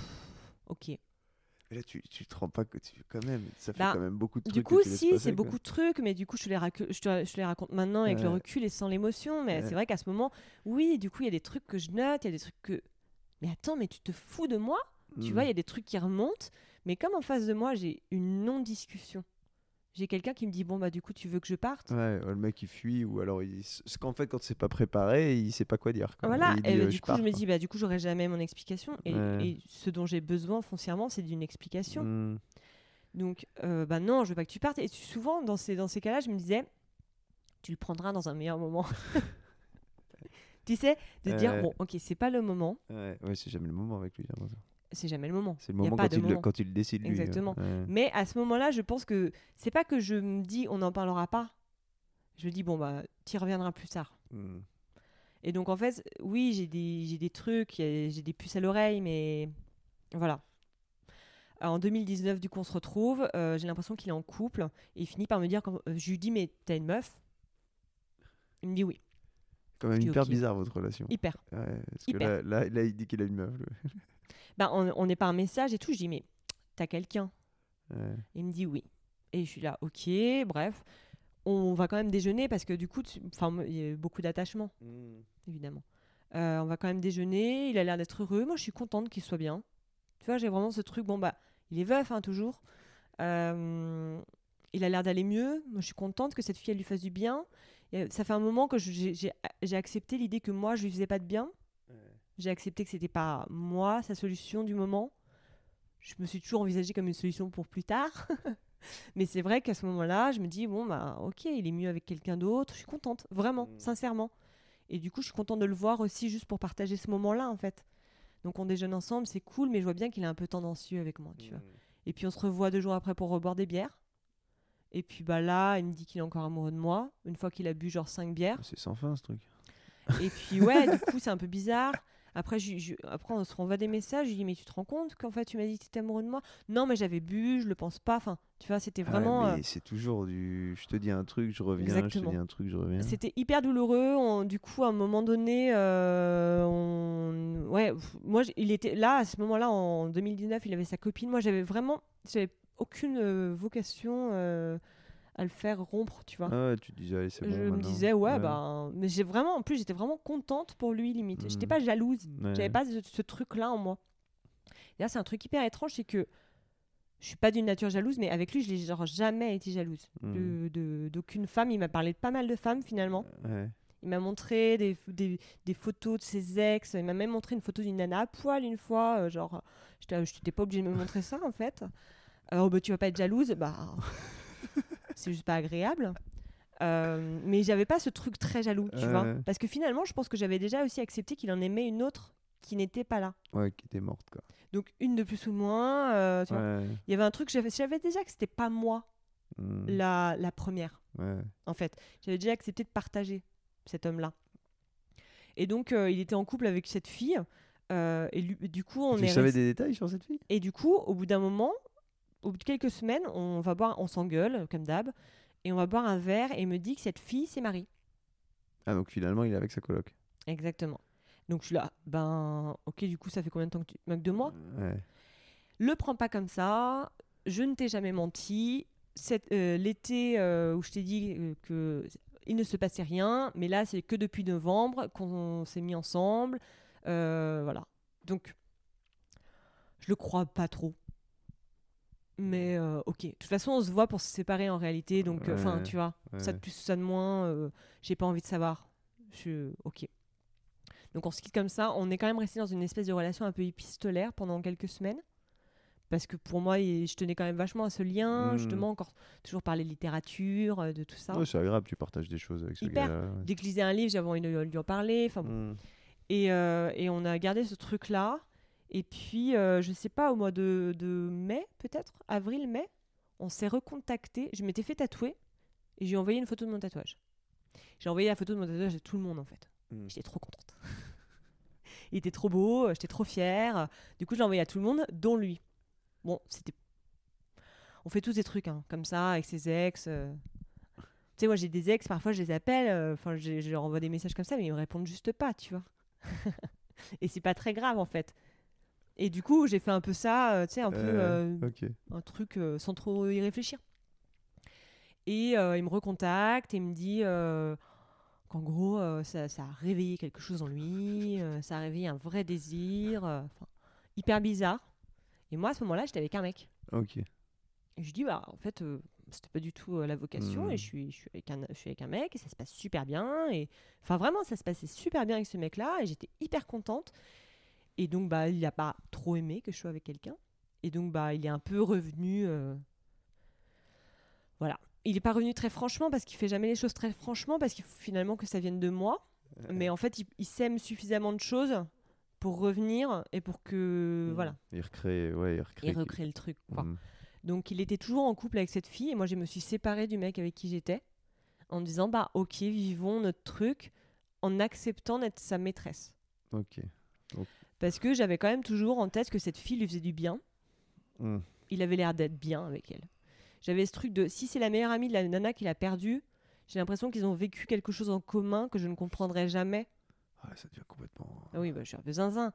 ok. Mais là, tu, tu te rends pas que tu. Quand même, ça fait Bah, quand même beaucoup de trucs. Du coup, si, c'est beaucoup de trucs, mais du coup, je te les, racu- je te, je te les raconte maintenant avec le recul et sans l'émotion. Mais Ouais. c'est vrai qu'à ce moment, oui, du coup, il y a des trucs que je note, il y a des trucs que. Mais attends, mais tu te fous de moi? Tu vois, il y a des trucs qui remontent, mais comme en face de moi, j'ai une non-discussion. J'ai quelqu'un qui me dit Bon, bah, du coup, tu veux que je parte? Ouais, le mec il fuit ou alors il. Ce qu'en fait, quand c'est pas préparé, il sait pas quoi dire. quoi. Voilà, et euh, du je coup, pars, je me dis Bah, du coup, j'aurai jamais mon explication. Et, Ouais. et ce dont j'ai besoin foncièrement, c'est d'une explication. Mm. Donc, euh, bah non, je veux pas que tu partes. Et tu- souvent, dans ces, dans ces cas-là, je me disais, tu le prendras dans un meilleur moment. tu sais, de dire, bon, ok, c'est pas le moment, Ouais, ouais, c'est jamais le moment avec lui. C'est jamais le moment. C'est le moment quand il, le- quand il décide. lui, Exactement. ouais. Mais à ce moment-là, je pense que c'est pas que je me dis, on n'en parlera pas. Je me dis, bon, bah, tu reviendras plus tard. Mm. Et donc, en fait, oui, j'ai des, j'ai des trucs, j'ai des puces à l'oreille, mais voilà. Alors, en 2019, du coup, on se retrouve. euh, j'ai l'impression qu'il est en couple. Et il finit par me dire, quand, euh, je lui dis, mais t'as une meuf? Il me dit oui, Quand même hyper bizarre votre relation. hyper. Ouais, parce que là, là, là, il dit qu'il a une meuf. Bah, on, on est par message et tout. Je dis, mais t'as quelqu'un? Ouais. Il me dit oui. Et je suis là, ok, bref. On va quand même déjeuner parce que du coup, il y a eu beaucoup d'attachement, évidemment. Euh, on va quand même déjeuner. Il a l'air d'être heureux. Moi, je suis contente qu'il soit bien. Tu vois, j'ai vraiment ce truc. Bon, bah, il est veuf, hein, toujours. Euh, il a l'air d'aller mieux. Moi, je suis contente que cette fille, elle lui fasse du bien. Ça fait un moment que j'ai accepté l'idée que moi, je lui faisais pas de bien. J'ai accepté que c'était pas moi sa solution du moment. Je me suis toujours envisagée comme une solution pour plus tard. Mais c'est vrai qu'à ce moment-là, je me dis bon bah ok, il est mieux avec quelqu'un d'autre. Je suis contente, vraiment, Mm. sincèrement. Et du coup, je suis contente de le voir aussi juste pour partager ce moment-là en fait. Donc on déjeune ensemble, c'est cool, mais je vois bien qu'il est un peu tendancieux avec moi, tu vois. Mm. Et puis on se revoit deux jours après pour reboire des bières. Et puis bah là, il me dit qu'il est encore amoureux de moi, une fois qu'il a bu genre cinq bières. C'est sans fin ce truc. Et puis ouais, du coup, c'est un peu bizarre. Après, je, je- après, on se renvoie des messages. Je lui dis, mais tu te rends compte qu'en fait, tu m'as dit que tu étais amoureux de moi? Non, mais j'avais bu, je le pense pas. Enfin, tu vois, c'était Ah, vraiment. mais euh, c'est toujours du. Je te dis un truc, je reviens. Je te Exactement. dis un truc, je reviens. C'était hyper douloureux. On- du coup, à un moment donné, euh, on... ouais, moi, il était là à ce moment-là en 2019. Il avait sa copine. Moi, j'avais vraiment, j'avais aucune euh, vocation euh, à le faire rompre, tu vois. Ah ouais, tu te disais, allez, c'est bon. je me disais ouais, bah mais j'ai vraiment en plus j'étais vraiment contente pour lui limite j'étais Mhm. pas jalouse Ouais. j'avais pas ce, ce truc là en moi et là c'est un truc hyper étrange c'est que je suis pas d'une nature jalouse mais avec lui je genre jamais été jalouse Mm. de d'aucune femme il m'a parlé de pas mal de femmes finalement Ouais. Il m'a montré des, des, des photos de ses ex. Il m'a même montré une photo d'une nana à poil une fois. euh, genre, je t'étais pas obligé de me montrer ça en fait. Alors, bah, tu vas pas être jalouse Bah, c'est juste pas agréable. Euh, mais j'avais pas ce truc très jaloux, tu vois. Parce que finalement, je pense que j'avais déjà aussi accepté qu'il en aimait une autre qui n'était pas là. Ouais, qui était morte, quoi. Donc, une de plus ou moins. euh, tu vois. Il y avait un truc, j'avais j'avais déjà que c'était pas moi Hmm. la, la première Ouais. en fait. J'avais déjà accepté de partager cet homme-là. Et donc, euh, il était en couple avec cette fille. euh, et lui- du coup, on tu est savais resté- des détails sur cette fille? Et du coup, au bout d'un moment, au bout de quelques semaines, on va boire, on s'engueule comme d'hab, et on va boire un verre. Et il me dit que cette fille, c'est Marie. Ah, donc finalement, il est avec sa coloc. Exactement. Donc je suis là, ben, ok, du coup, ça fait combien de temps que tu te moques de moi Ouais. Le prends pas comme ça. Je ne t'ai jamais menti. Euh, L'été euh, où je t'ai dit euh, que il ne se passait rien, mais là c'est que depuis novembre qu'on s'est mis ensemble. Euh, voilà. Donc je le crois pas trop. Mais euh, ok. De toute façon, on se voit pour se séparer en réalité. Donc, euh, enfin, Ouais, tu vois, ça de plus, ça de moins. euh, J'ai pas envie de savoir. Je... Ok. Donc on se quitte comme ça. On est quand même resté dans une espèce de relation un peu épistolaire pendant quelques semaines. Parce que pour moi, je tenais quand même vachement à ce lien. Mm. Justement, encore toujours parler de littérature, euh, de tout ça. Ouais, c'est agréable, tu partages des choses avec ce Hyper. Dès que je lisais un livre, j'avais envie de lui en parler. Enfin, bon. Hmm. et, euh, et on a gardé ce truc-là. Et puis, euh, je sais pas, au mois de, de mai, peut-être, avril-mai, on s'est recontacté. Je m'étais fait tatouer et j'ai envoyé une photo de mon tatouage. J'ai envoyé la photo de mon tatouage à tout le monde, en fait. Mm. J'étais trop contente. Il était trop beau, j'étais trop fière. Du coup, je l'ai envoyé à tout le monde, dont lui. Bon, c'était. On fait tous des trucs hein, comme ça avec ses ex. euh. Tu sais, moi j'ai des ex, parfois je les appelle, euh, enfin je, je leur envoie des messages comme ça, mais ils me répondent juste pas, tu vois. Et c'est pas très grave en fait. Et du coup, j'ai fait un peu ça, euh, tu sais, un peu Euh, euh, un truc sans trop y réfléchir. Et il me recontacte et il me dit qu'en gros, ça, ça a réveillé quelque chose en lui, ça a réveillé un vrai désir, hyper bizarre. Et moi, à ce moment-là, j'étais avec un mec. Ok. Et je dis, bah, en fait, euh, c'était pas du tout euh, la vocation, Mhm. et je suis, je, suis avec un, je suis avec un mec, et ça se passe super bien. Et enfin, vraiment, ça se passait super bien avec ce mec-là, et j'étais hyper contente. Et donc, bah, il a pas trop aimé que je sois avec quelqu'un. Et donc, bah, il est un peu revenu. euh, Voilà. Il est pas revenu très franchement, parce qu'il fait jamais les choses très franchement, parce qu'il faut finalement que ça vienne de moi. Mais en fait, il, il sème suffisamment de choses pour revenir et pour que. Hmm. Voilà. Il recrée, ouais, il recrée. Il recrée le truc, quoi. Hmm. Donc il était toujours en couple avec cette fille et moi je me suis séparée du mec avec qui j'étais en me disant bah ok vivons notre truc en acceptant d'être sa maîtresse Ok. Parce que j'avais quand même toujours en tête que cette fille lui faisait du bien Hmm. il avait l'air d'être bien avec elle j'avais ce truc de si c'est la meilleure amie de la nana qu'il a perdue j'ai l'impression qu'ils ont vécu quelque chose en commun que je ne comprendrai jamais Ah, ça devient complètement. ah oui bah, je suis un peu zinzin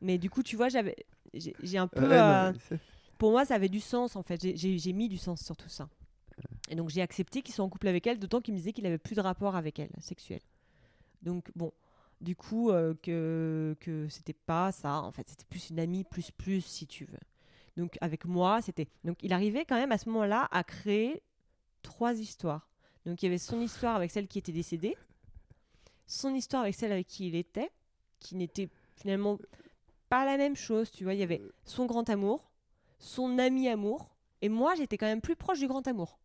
mais du coup tu vois j'avais j'ai un peu Ouais, euh, mais c'est- pour moi, ça avait du sens en fait. J'ai- mis du sens sur tout ça. Et donc j'ai accepté qu'il soit en couple avec elle, d'autant qu'il me disait qu'il avait plus de rapport avec elle, sexuel. Donc bon, du coup, euh, que, que c'était pas ça, en fait, c'était plus une amie, plus plus, si tu veux. Donc avec moi, c'était. Donc il arrivait quand même à ce moment-là à créer trois histoires. Donc il y avait son histoire avec celle qui était décédée, son histoire avec celle avec qui il était, qui n'était finalement pas la même chose, tu vois. Il y avait son grand amour, son ami amour, et moi j'étais quand même plus proche du grand amour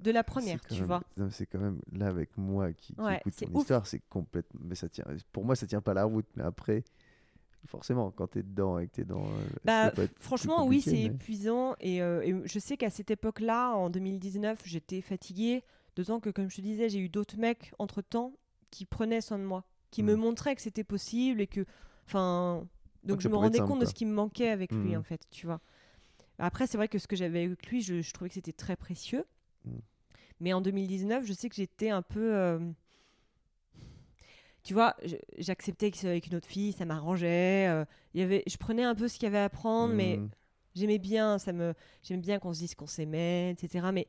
de la première, tu même- vois. C'est quand même là avec moi qui, qui Ouais, écoute ton ouf. histoire, c'est complètement. Mais ça tient. Pour moi, ça tient pas la route. Mais après, forcément, quand t'es dedans et que t'es dans. euh, Bah, franchement, oui, c'est mais- épuisant. Et, euh, et je sais qu'à cette époque-là, en 2019, j'étais fatiguée. D'autant que, comme je te disais, j'ai eu d'autres mecs entre-temps qui prenaient soin de moi, qui me Mm. montraient que c'était possible et que. Enfin. Donc je me rendais simple, compte de ce qui me manquait avec lui, en fait, tu vois. Après, c'est vrai que ce que j'avais avec lui, je, je trouvais que c'était très précieux. Mm. Mais en 2019, je sais que j'étais un peu. euh, Tu vois, j'acceptais qu'il soit avec une autre fille, ça m'arrangeait. euh, y avait, je prenais un peu ce qu'il y avait à prendre, mais Hmm. J'aimais bien, ça me, j'aimais bien qu'on se dise qu'on s'aimait, etc. Mais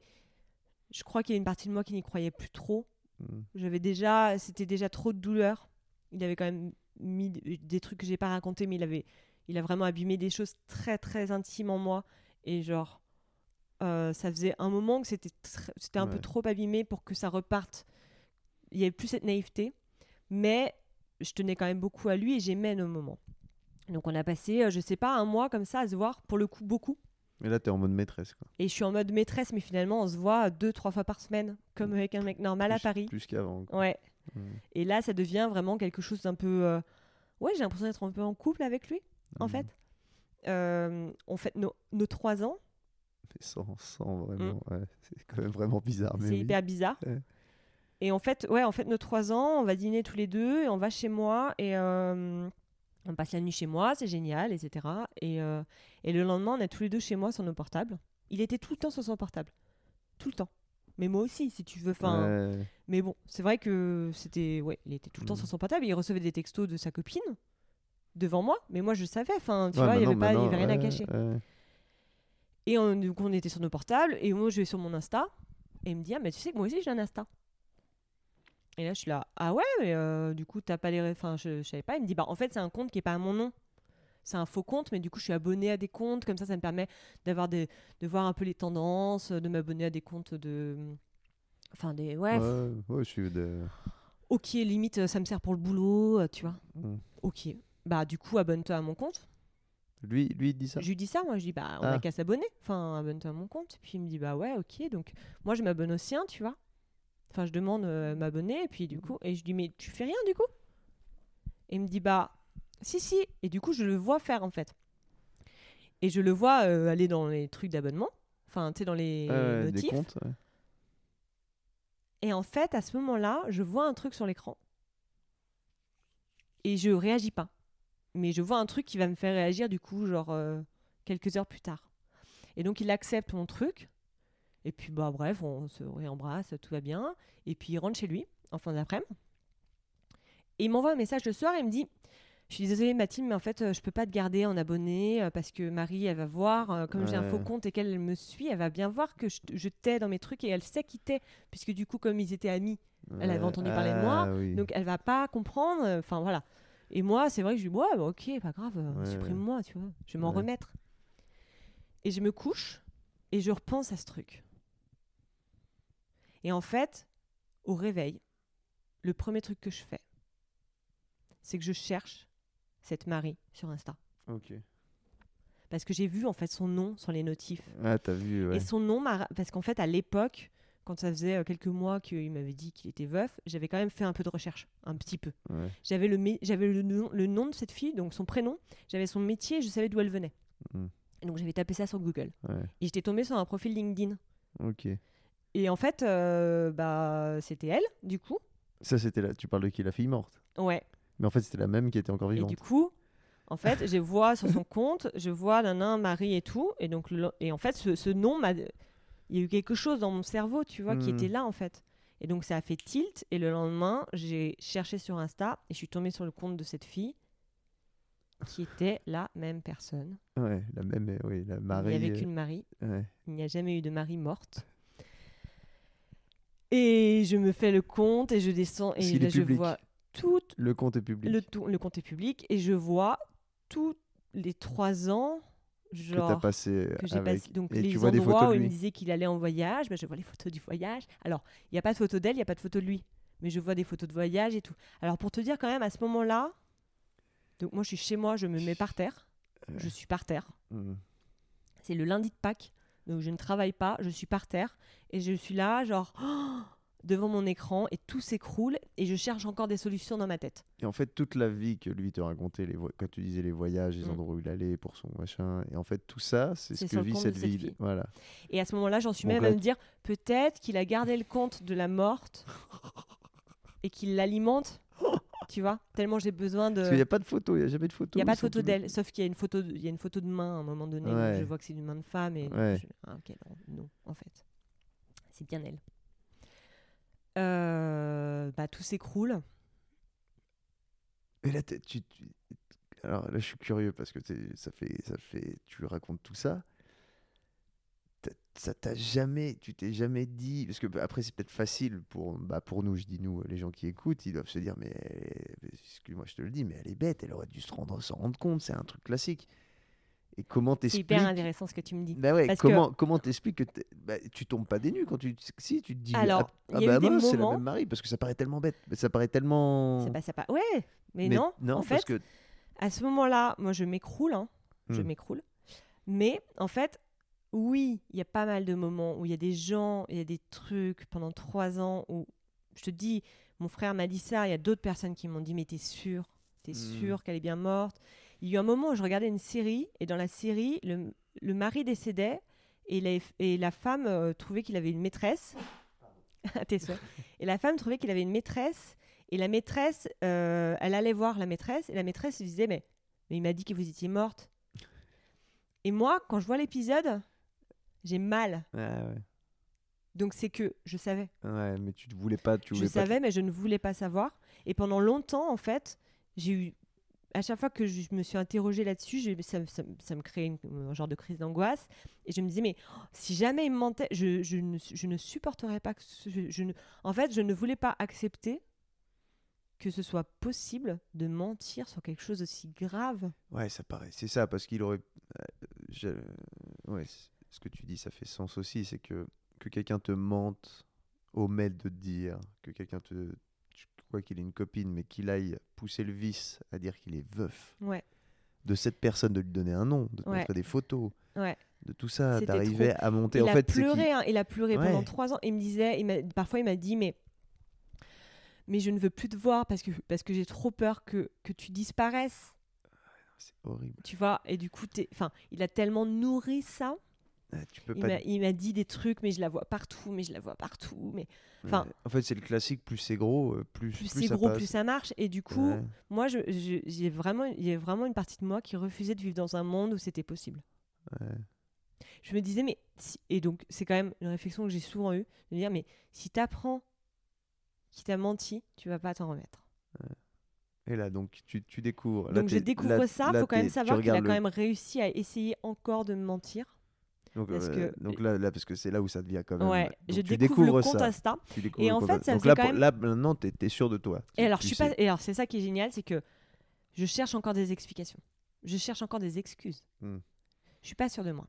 je crois qu'il y a une partie de moi qui n'y croyait plus trop. J'avais déjà, c'était déjà trop de douleur. Il avait quand même mis des des trucs que j'ai pas racontés, mais il avait, il a vraiment abîmé des choses très très intimes en moi. Et genre, euh, ça faisait un moment que c'était, un peu trop abîmé pour que ça reparte. Il y avait plus cette naïveté. Mais je tenais quand même beaucoup à lui et j'aimais nos moments. Donc on a passé, euh, je sais pas, un mois comme ça à se voir, pour le coup, beaucoup. Et là, tu es en mode maîtresse. Quoi. Et je suis en mode maîtresse, mais finalement, on se voit deux, trois fois par semaine, comme avec un mec normal à Paris. Plus qu'avant. Ouais. Mm. Et là, ça devient vraiment quelque chose d'un peu. euh, Ouais, j'ai l'impression d'être un peu en couple avec lui, en Mm. fait. Euh, on fête nos, nos trois ans. Mais sans, sans vraiment. ouais, c'est quand même vraiment bizarre. C'est oui. hyper bizarre. Ouais. Et en fait, ouais, en fait, nos trois ans, on va dîner tous les deux et on va chez moi et euh, on passe la nuit chez moi, c'est génial, etc. Et, euh, et le lendemain, on est tous les deux chez moi sur nos portables. Il était tout le temps sur son portable. Tout le temps. Mais moi aussi, si tu veux. Enfin, Ouais. Mais bon, c'est vrai que c'était. Ouais, il était tout le temps Mhm. sur son portable. Il recevait des textos de sa copine devant moi. Mais moi, je savais. Enfin, tu Ouais, vois, il n'y avait, pas- y avait rien à cacher. Et on, donc, on était sur nos portables. Et moi, je vais sur mon Insta. Et il me dit Ah, mais tu sais que moi aussi, j'ai un Insta. Et là, je suis là Ah ouais, mais euh, du coup, t'as pas les. Enfin, je, je savais pas. Il me dit Bah, en fait, c'est un compte qui est pas à mon nom. C'est un faux compte, mais du coup, je suis abonné à des comptes. Comme ça, ça me permet d'avoir des, de voir un peu les tendances, de m'abonner à des comptes de. Enfin, des. Ouais, Ouais, ouais, je suis de. ok, limite, ça me sert pour le boulot, euh, tu vois. Mm. Ok. Bah, du coup, abonne-toi à mon compte. Lui, lui, il dit ça Je lui dis ça, moi, je dis, bah, on a Ah. qu'à s'abonner. Enfin, abonne-toi à mon compte. Puis il me dit, bah ouais, ok. Donc, moi, je m'abonne au sien, tu vois. Enfin, je demande euh, m'abonner, et puis du coup, et je dis, mais tu fais rien, du coup? Et il me dit, bah, si, si. Et du coup, je le vois faire, en fait. Et je le vois euh, aller dans les trucs d'abonnement. Enfin, tu sais, dans les Des notifs. comptes ouais. Et en fait, à ce moment-là, je vois un truc sur l'écran. Et je réagis pas. Mais je vois un truc qui va me faire réagir, du coup, genre euh, quelques heures plus tard. Et donc, il accepte mon truc. Et puis, bah, bref, on se réembrasse, tout va bien. Et puis, il rentre chez lui, en fin d'après-midi. Et il m'envoie un message le soir et il me dit Je suis désolée, Mathilde, mais en fait, euh, je peux pas te garder en abonné euh, parce que Marie, elle va voir, comme j'ai un faux compte et qu'elle me suit, elle va bien voir que je, je t'ai dans mes trucs et elle sait qui t'es, puisque du coup, comme ils étaient amis, Elle avait entendu parler de moi, Ah, oui. donc elle va pas comprendre. Enfin, voilà. Et moi, c'est vrai que je lui dis Ouais, bah, ok, pas grave, euh, Ouais, supprime-moi, tu vois, je vais m'en Ouais. remettre. Et je me couche et je repense à ce truc. Et en fait, au réveil, le premier truc que je fais, c'est que je cherche cette Marie sur Insta. Ok. Parce que j'ai vu en fait son nom sur les notifs. Ah, t'as vu, ouais. Et son nom, parce qu'en fait, à l'époque, quand ça faisait euh, quelques mois qu'il m'avait dit qu'il était veuf, j'avais quand même fait un peu de recherche, un petit peu. Ouais. J'avais le, mé- j'avais le, nom, le nom de cette fille, donc son prénom, j'avais son métier, et je savais d'où elle venait. Et donc j'avais tapé ça sur Google. Ouais. Et j'étais tombée sur un profil LinkedIn. Ok. Et en fait, euh, bah, c'était elle, du coup. Ça, c'était là. Tu parles de qui? La fille morte? Ouais. Mais en fait, c'était la même qui était encore Et vivante. du coup, en fait, je vois sur son compte, je vois Nana, Marie et tout. Et donc, le- et en fait, ce, ce nom m'a. Il y a eu quelque chose dans mon cerveau, tu vois, qui Hmm. était là, en fait. Et donc, ça a fait tilt. Et le lendemain, j'ai cherché sur Insta et je suis tombée sur le compte de cette fille qui était la même personne. Ouais, la même, euh, oui, la Il Marie. n'y avait qu'une Marie. ouais. Il n'y a jamais eu de Marie morte. Et je me fais le compte et je descends et là je vois toute Le compte est public. le, tout- le compte est public et je vois tous les trois ans que t'as genre passé que avec. passé donc Et les tu vois des endroits photos où de il me disait qu'il allait en voyage ben, je vois les photos du voyage. Alors il n'y a pas de photo d'elle il n'y a pas de photo de lui mais je vois des photos de voyage et tout. Alors pour te dire quand même à ce moment là donc moi je suis chez moi je me mets par terre. Je suis par terre. Mm. c'est le lundi de Pâques, donc je ne travaille pas, je suis par terre et je suis là, genre devant mon écran et tout s'écroule et je cherche encore des solutions dans ma tête. Et en fait, toute la vie que lui te racontait, les quand tu disais les voyages, les Mm. endroits où il allait pour son machin, et en fait, tout ça, c'est ce que vit cette vie. fille. Voilà. Et à ce moment-là, j'en suis même à me dire peut-être qu'il a gardé le compte de la morte et qu'il l'alimente, tu vois, tellement j'ai besoin de. Parce qu'il n'y a pas de photo, il n'y a jamais de photo. Il n'y a pas de photo d'elle, sauf qu'il y a une photo, de, y a une photo de main à un moment donné. Ouais. je vois que c'est une main de femme et Ouais. je- ah, ok, non, non, en fait, c'est bien elle. Euh, bah, tout s'écroule. Et là, tu, tu- Alors là, je suis curieux parce que ça fait, ça fait, tu racontes tout ça. Ça t'a jamais, tu t'es jamais dit, parce que bah, après c'est peut-être facile pour, bah, pour nous, je dis nous, les gens qui écoutent, ils doivent se dire, mais excuse-moi, je te le dis, mais elle est bête, elle aurait dû se rendre, s'en rendre compte, c'est un truc classique. Et comment C'est t'expliques hyper intéressant ce que tu me dis. Bah ouais, Parce que- comment comment t'expliques que bah, tu tombes pas des nues quand tu si tu te dis Alors, ah, il ah y a bah eu des mince, c'est la même Marie parce que ça paraît tellement bête, ça paraît tellement C'est ça pas. Ouais, mais, non. en parce fait, que à ce moment-là, moi, je m'écroule. hein. Je Hmm. m'écroule. Mais en fait, oui, il y a pas mal de moments où il y a des gens, il y a des trucs pendant trois ans où je te dis, mon frère m'a dit ça. Il y a d'autres personnes qui m'ont dit, mais t'es sûr, t'es Hmm. sûr qu'elle est bien morte. Il y a eu un moment où je regardais une série et dans la série, le, le mari décédait et la, et la femme euh, trouvait qu'il avait une maîtresse. Tes souhaits. Et la femme trouvait qu'il avait une maîtresse. Et la maîtresse, euh, elle allait voir la maîtresse et la maîtresse lui disait Mais, mais il m'a dit que vous étiez morte. Et moi, quand je vois l'épisode, j'ai mal. Ouais, ouais. Donc c'est que je savais. Ouais, mais tu ne voulais pas tu Je voulais pas savais, mais je ne voulais pas savoir. Et pendant longtemps, en fait, j'ai eu. À chaque fois que je me suis interrogée là-dessus, ça, me créait un genre de crise d'angoisse. Et je me disais, mais si jamais il me mentait, je, ne, supporterais pas que. ce- je, ne- en fait, je ne voulais pas accepter que ce soit possible de mentir sur quelque chose aussi grave. Ouais, ça paraît. C'est ça, parce qu'il aurait. euh, Ouais, ce que tu dis, ça fait sens aussi. C'est que, que quelqu'un te mente, omette de dire, que quelqu'un te. Crois qu'il ait une copine, mais qu'il aille pousser le vice à dire qu'il est veuf. Ouais, De cette personne, de lui donner un nom, de te Ouais. montrer des photos, ouais. de tout ça, C'était d'arriver à monter. Il en a fait, pleuré, hein, il a pleuré pendant trois ans. Il me disait, il parfois il m'a dit, mais, mais je ne veux plus te voir parce que, parce que j'ai trop peur que, que tu disparaisses. C'est horrible. Tu vois, et du coup, enfin, il a tellement nourri ça. Tu peux m'a- il m'a dit des trucs, mais je la vois partout, mais je la vois partout. Mais enfin-. En fait, c'est le classique plus c'est gros, euh, plus, plus plus c'est ça gros, passe. plus ça marche. Et du coup, Ouais. moi, je, je- j'ai vraiment, il y a vraiment une partie de moi qui refusait de vivre dans un monde où c'était possible. Ouais. Je me disais, mais si- et donc c'est quand même une réflexion que j'ai souvent eue, de dire, mais si t'apprends qu'il t'a menti, tu vas pas t'en remettre. Et là, donc, tu, tu découvres. là, Donc je découvre là- ça, là, faut quand même savoir qu'il a quand même réussi à essayer encore de me mentir. Donc, euh, que- donc là, là, parce que c'est là où ça devient quand même. Ouais, donc je tu découvre le découvres compte ça. Insta. Tu découvres Et le en fait, ça donc là, quand même- là, maintenant, t'es es sûr de toi. Et Tu- alors, tu je suis sais. pas. Et alors, c'est ça qui est génial, c'est que je cherche encore des explications. Je cherche encore des excuses. Hmm. Je suis pas sûre de moi.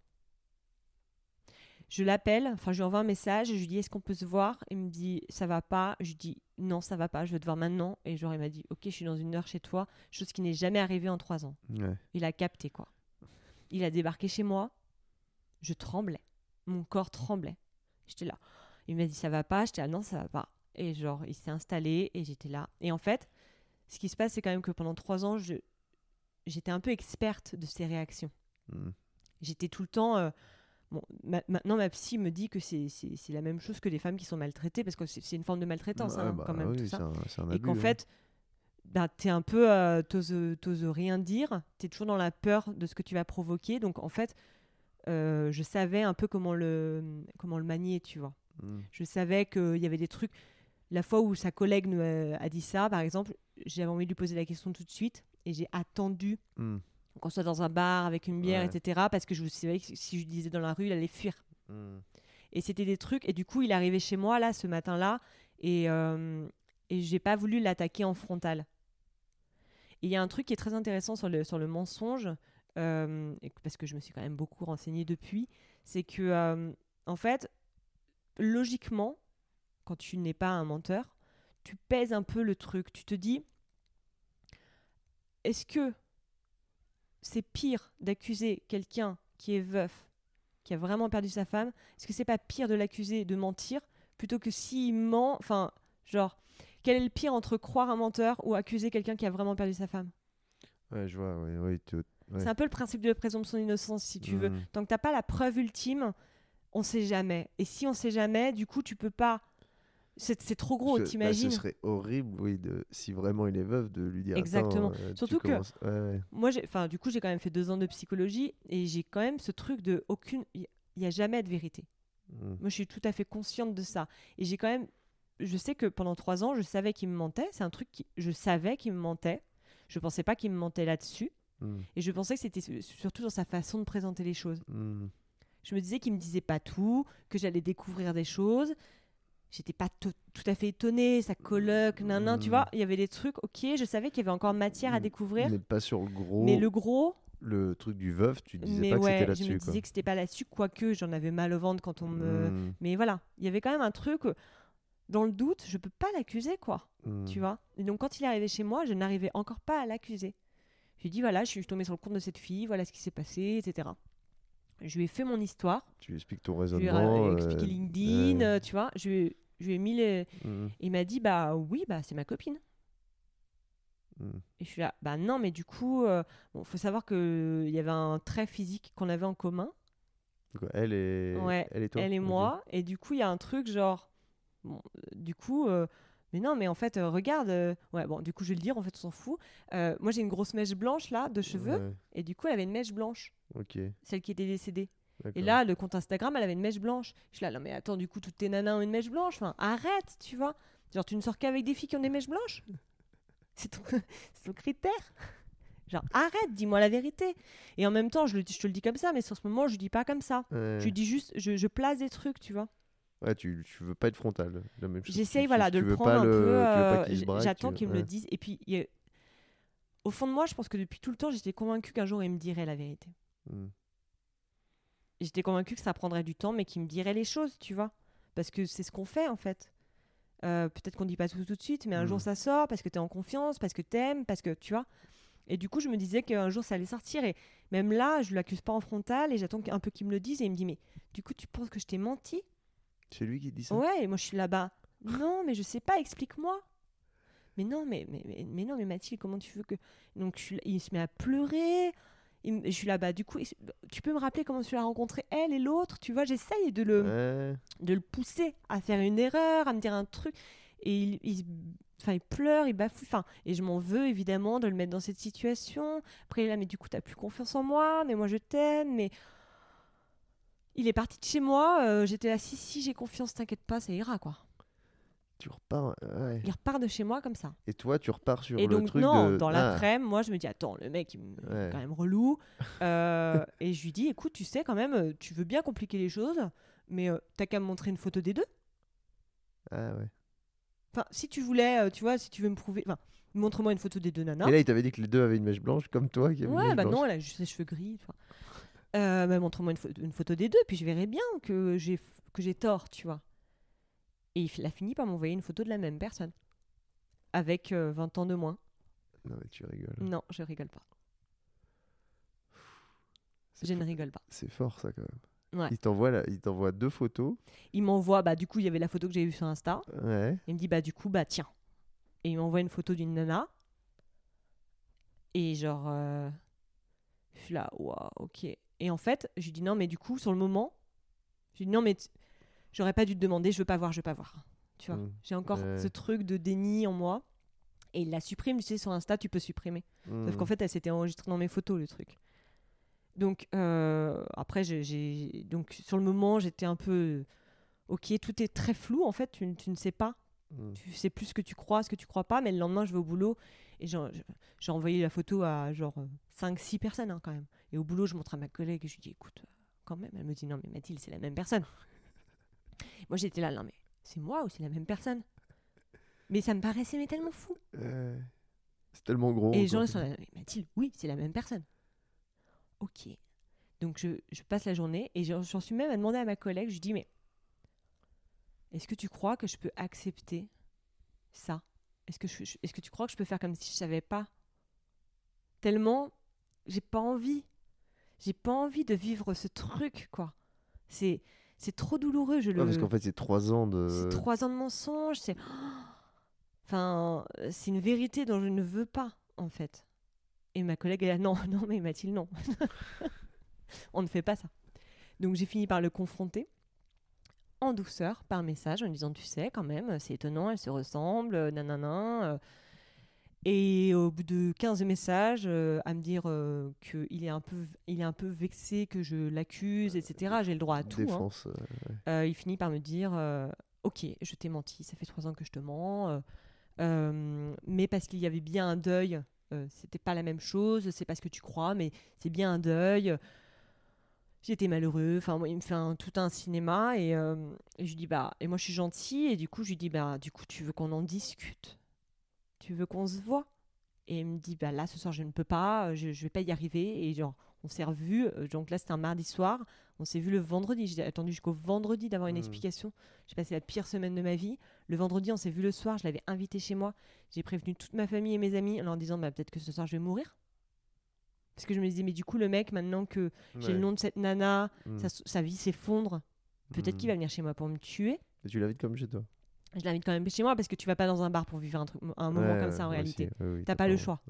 Je l'appelle, enfin, je lui envoie un message, je lui dis est-ce qu'on peut se voir? Il me dit ça va pas. Je lui dis non, ça va pas, je veux te voir maintenant. Et genre, il m'a dit ok, je suis dans une heure chez toi, chose qui n'est jamais arrivée en trois ans. Ouais. Il a capté quoi. Il a débarqué chez moi, je tremblais. Mon corps tremblait. J'étais là. Il m'a dit ça va pas, j'étais là non, ça va pas. Et genre, il s'est installé et j'étais là. Et en fait, ce qui se passe, c'est quand même que pendant trois ans, je... j'étais un peu experte de ses réactions. Hmm. J'étais tout le temps. euh, Bon, ma- maintenant, ma psy me dit que c'est la même chose que les femmes qui sont maltraitées, parce que c'est une forme de maltraitance, hein, bah quand même, oui, tout ça. un, Et qu'en fait, bah, t'es un peu. euh, t'oses rien dire, t'es toujours dans la peur de ce que tu vas provoquer. Donc, en fait, euh, je savais un peu comment le, comment le manier, tu vois. Hmm. Je savais qu'il y avait des trucs. La fois où sa collègue a, dit ça, par exemple, j'avais envie de lui poser la question tout de suite et j'ai attendu Hmm. qu'on soit dans un bar avec une bière, Ouais. etc. Parce que je savais que si je lui disais dans la rue, il allait fuir. Hmm. Et c'était des trucs. Et du coup, il arrivé chez moi, là, ce matin-là. Et, euh, et j'ai pas voulu l'attaquer en frontal. Et il y a un truc qui est très intéressant sur le, sur le mensonge, euh, parce que je me suis quand même beaucoup renseignée depuis, c'est que, euh, en fait, logiquement, quand tu n'es pas un menteur, tu pèses un peu le truc. Tu te dis, est-ce que c'est pire d'accuser quelqu'un qui est veuf, qui a vraiment perdu sa femme Est-ce que c'est pas pire de l'accuser de mentir plutôt que s'il ment Enfin, genre, quel est le pire entre croire un menteur ou accuser quelqu'un qui a vraiment perdu sa femme? Ouais, je vois. Ouais, ouais, ouais. C'est un peu le principe de la présomption d'innocence, si tu veux. Hmm. Tant que t'as pas la preuve ultime, on sait jamais. Et si on sait jamais, du coup, tu peux pas. C'est trop gros, Ce- bah, t'imagines Ce serait horrible, oui, de, si vraiment il est veuf, de lui dire. Exactement. euh, Surtout que- commences- ouais, ouais. Moi, enfin, du coup, j'ai quand même fait deux ans de psychologie et j'ai quand même ce truc de aucune. Il n'y a jamais de vérité. Hmm. Moi, je suis tout à fait consciente de ça. Et j'ai quand même. Je sais que pendant trois ans, je savais qu'il me mentait. C'est un truc qui. Je savais qu'il me mentait. Je pensais pas qu'il me mentait là-dessus. Hmm. Et je pensais que c'était su- surtout dans sa façon de présenter les choses. Hmm. Je me disais qu'il me disait pas tout, que j'allais découvrir des choses. J'étais pas to- tout à fait étonnée, sa coloc, nan, tu Mm. vois. Il y avait des trucs, ok, je savais qu'il y avait encore matière à découvrir. Mais pas sur le gros. Mais le gros, le truc du veuf, tu disais mais pas que c'était je là-dessus. me quoi. disais que c'était pas là-dessus, quoique j'en avais mal au ventre quand on me. Mais voilà, il y avait quand même un truc. Dans le doute, je peux pas l'accuser, quoi. Tu vois Et donc, quand il est arrivé chez moi, je n'arrivais encore pas à l'accuser. Je lui ai dit voilà, je suis tombée sur le compte de cette fille, voilà ce qui s'est passé, etc. Je lui ai fait mon histoire. Tu expliques ton Je lui ai raisonnement. ra- euh, expliqué LinkedIn, euh, tu vois. Je lui, je lui ai mis les. mm, Il m'a dit bah oui, bah c'est ma copine. mm. Et je suis là, bah non, mais du coup, euh, bon, faut savoir qu'il y avait un trait physique qu'on avait en commun, Elle et Ouais, elle et toi. elle et moi, et du coup, il y a un truc genre, bon, euh, du coup, euh, mais non, mais en fait, euh, regarde, euh, ouais, bon, du coup, je vais le dire, en fait, on s'en fout. Euh, moi, j'ai une grosse mèche blanche là, de cheveux, Ouais, et du coup, elle avait une mèche blanche, ok. celle qui était décédée. Et d'accord. là, le compte Instagram, elle avait une mèche blanche. Je suis là, non, mais attends, du coup, toutes tes nanas ont une mèche blanche, enfin, arrête, tu vois. Genre, tu ne sors qu'avec des filles qui ont des mèches blanches? C'est ton, c'est ton critère Genre, arrête, dis-moi la vérité. Et en même temps, je, le, je te le dis comme ça, mais sur ce moment, je dis pas comme ça. Ouais. Je dis juste, je, je place des trucs, tu vois. Ouais, tu, tu veux pas être frontal. La même chose. J'essaye voilà, de le prendre un le- peu. euh, J'attends qu'il me le dise. Et puis, a- au fond de moi, je pense que depuis tout le temps, j'étais convaincue qu'un jour, il me dirait la vérité. Mm. Et J'étais convaincue que ça prendrait du temps, mais qu'il me dirait les choses, tu vois. Parce que c'est ce qu'on fait, en fait. Euh, Peut-être qu'on dit pas tout tout de suite, mais un Mm. jour ça sort parce que tu es en confiance, parce que t'aimes, parce que tu vois. Et du coup, je me disais qu'un jour ça allait sortir. Et même là, je l'accuse pas en frontal et j'attends un peu qu'il me le dise. Et il me dit Mais du coup, tu penses que je t'ai menti? C'est lui qui dit ça? Ouais, et moi je suis là-bas. Non, mais je sais pas, explique-moi. Mais non, mais, mais, mais, mais non, mais Mathilde, comment tu veux que. Donc je suis là- il se met à pleurer. Il je suis là-bas. Du coup, il tu peux me rappeler comment tu l'as rencontré, elle et l'autre? Tu vois, j'essaye de le, Ouais. de le pousser à faire une erreur, à me dire un truc. Et il, il, enfin, il pleure, il bafoue. Enfin, et je m'en veux évidemment de le mettre dans cette situation. Après, il est là, mais du coup, t'as plus confiance en moi, mais moi je t'aime. Mais il est parti de chez moi. euh, J'étais là, si, si, j'ai confiance, t'inquiète pas, ça ira quoi. Tu repars. ouais. Il repart de chez moi comme ça. Et toi, tu repars sur et le donc, truc non, de. dans Ah, l'après-midi, moi, je me dis, attends, le mec, il me- il est Ouais. quand même relou. Euh, et je lui dis, écoute, tu sais, quand même, euh, tu veux bien compliquer les choses, mais euh, t'as qu'à me montrer une photo des deux. Ah ouais. Enfin, si tu voulais, euh, tu vois, si tu veux me prouver. Enfin, montre-moi une photo des deux nanas. Et là, il t'avait dit que les deux avaient une mèche blanche, comme toi qui avait une ouais, mèche bah blanche. non, elle a juste les cheveux gris. tu vois. Euh, bah, montre-moi une, pho- une photo des deux, puis je verrai bien que j'ai que j'ai tort, tu vois. Et il a fini par m'envoyer une photo de la même personne. Avec euh, 20 ans de moins. Non, mais tu rigoles. Non, je rigole pas. Je ne rigole pas. C'est fort, ça, quand même. Ouais. Il t'envoie la- il t'envoie deux photos. Il m'envoie, bah du coup, il y avait la photo que j'ai vue sur Insta. Ouais. Il me dit, bah du coup, bah tiens. Et il m'envoie une photo d'une nana. Et genre, euh, je suis là, waouh, ok. Et en fait, je lui dis, non, mais du coup, sur le moment, je lui dis, non, mais j'aurais pas dû te demander, je veux pas voir, je veux pas voir. Tu vois, Mm. j'ai encore Ouais. ce truc de déni en moi. Et il la supprime, tu sais, sur Insta, tu peux supprimer. Sauf Mm. qu'en fait, elle s'était enregistrée dans mes photos, le truc. Donc, euh, après, j'ai-. Donc, sur le moment, j'étais un peu. Ok, tout est très flou, en fait, tu ne sais pas. Mm. Tu sais plus ce que tu crois, ce que tu crois pas, mais le lendemain, je vais au boulot et j'ai envoyé la photo à genre 5-6 personnes, hein, quand même. Et au boulot, je montre à ma collègue et je lui dis écoute, euh, quand même. Elle me dit non, mais Mathilde, c'est la même personne. Moi, j'étais là, non, mais c'est moi ou c'est la même personne? Mais ça me paraissait mais tellement fou. C'est tellement gros. Et les gens, sont là, Mais Mathilde, oui, c'est la même personne. Ok. Donc, je, je passe la journée et j'en j'en suis même à demander à ma collègue, je lui dis, mais est-ce que tu crois que je peux accepter ça? Est-ce que, je- tu crois que je peux faire comme si je savais pas? Tellement, j'ai pas envie. J'ai pas envie de vivre ce truc, quoi. C'est, c'est trop douloureux, je le... parce qu'en fait, c'est trois ans de. C'est trois ans de mensonges. C'est, enfin, c'est une vérité dont je ne veux pas, en fait. Et ma collègue est là, non, non, mais Mathilde, non. On ne fait pas ça. Donc j'ai fini par le confronter en douceur, par message, en disant, tu sais, quand même, c'est étonnant, elles se ressemblent, euh, nanana. euh. Et au bout de 15 messages, euh, à me dire euh, qu'il est, un peu, il est un peu vexé que je l'accuse, etc. J'ai le droit à tout. hein. euh, Euh, il finit par me dire euh, Ok, je t'ai menti, ça fait trois ans que je te mens, euh, euh, mais parce qu'il y avait bien un deuil, euh, c'était pas la même chose, c'est pas ce que tu crois, mais c'est bien un deuil. J'étais malheureux, enfin, moi, il me fait un- tout un cinéma, et, euh, et je lui dis Bah, et moi je suis gentille, et du coup, je lui dis Bah, du coup, tu veux qu'on en discute? Tu veux qu'on se voit? Et il me dit, bah là, ce soir, je ne peux pas, euh, je, je vais pas y arriver. Et genre, on s'est revus. euh, Donc là, c'était un mardi soir. On s'est vu le vendredi. J'ai attendu jusqu'au vendredi d'avoir une Mhm. explication. J'ai passé la pire semaine de ma vie. Le vendredi, on s'est vu le soir. Je l'avais invité chez moi. J'ai prévenu toute ma famille et mes amis en leur disant, bah, peut-être que ce soir, je vais mourir. Parce que je me disais, mais du coup, le mec, maintenant que j'ai le nom de cette nana, Mm. sa, sa vie s'effondre, peut-être Mm. qu'il va venir chez moi pour me tuer. Et tu l'invites comme chez toi. Je l'invite quand même chez moi parce que tu vas pas dans un bar pour vivre un, truc, un moment Ouais, comme ça en réalité. Ouais, oui, T'as pas le choix.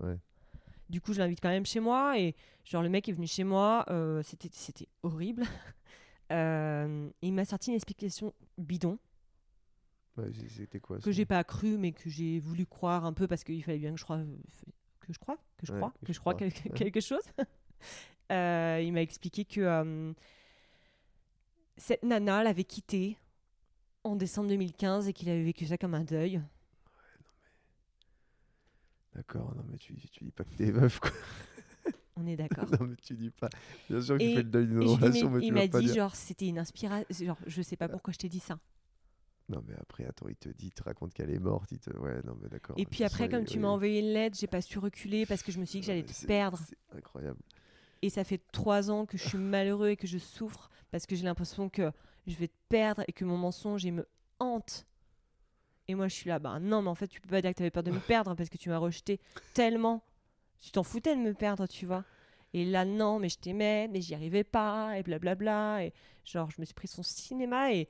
Du coup, je l'invite quand même chez moi et genre le mec est venu chez moi, euh, c'était horrible. Euh, il m'a sorti une explication bidon C'était quoi que j'ai pas cru mais que j'ai voulu croire un peu parce qu'il fallait bien que je croie que je crois que je Ouais, crois que que je crois crois. quelque, Ouais. quelque chose. Euh, il m'a expliqué que euh, cette nana l'avait quitté en décembre 2015 et qu'il avait vécu ça comme un deuil. D'accord, non mais tu, tu dis pas que t'es meuf quoi. On est d'accord. non mais tu dis pas. Bien sûr tu fais le deuil d'une relation, mais mais, il m'a pas dit dire. genre c'était une inspiration genre je sais pas pourquoi je t'ai dit ça. Non mais après attends, il te dit, il te raconte qu'elle est morte, il te ouais non mais d'accord. Et puis après comme tu m'as envoyé une lettre, j'ai pas su reculer parce que je me suis dit que j'allais te perdre. C'est incroyable. Et ça fait trois ans que je suis malheureux et que je souffre parce que j'ai l'impression que je vais te perdre et que mon mensonge il me hante. Et moi je suis là, bah non mais en fait tu peux pas dire que t'avais peur de me perdre parce que tu m'as rejeté tellement. Tu t'en foutais de me perdre, tu vois. Et là non mais je t'aimais, mais j'y arrivais pas et blablabla. Et genre je me suis pris son cinéma et,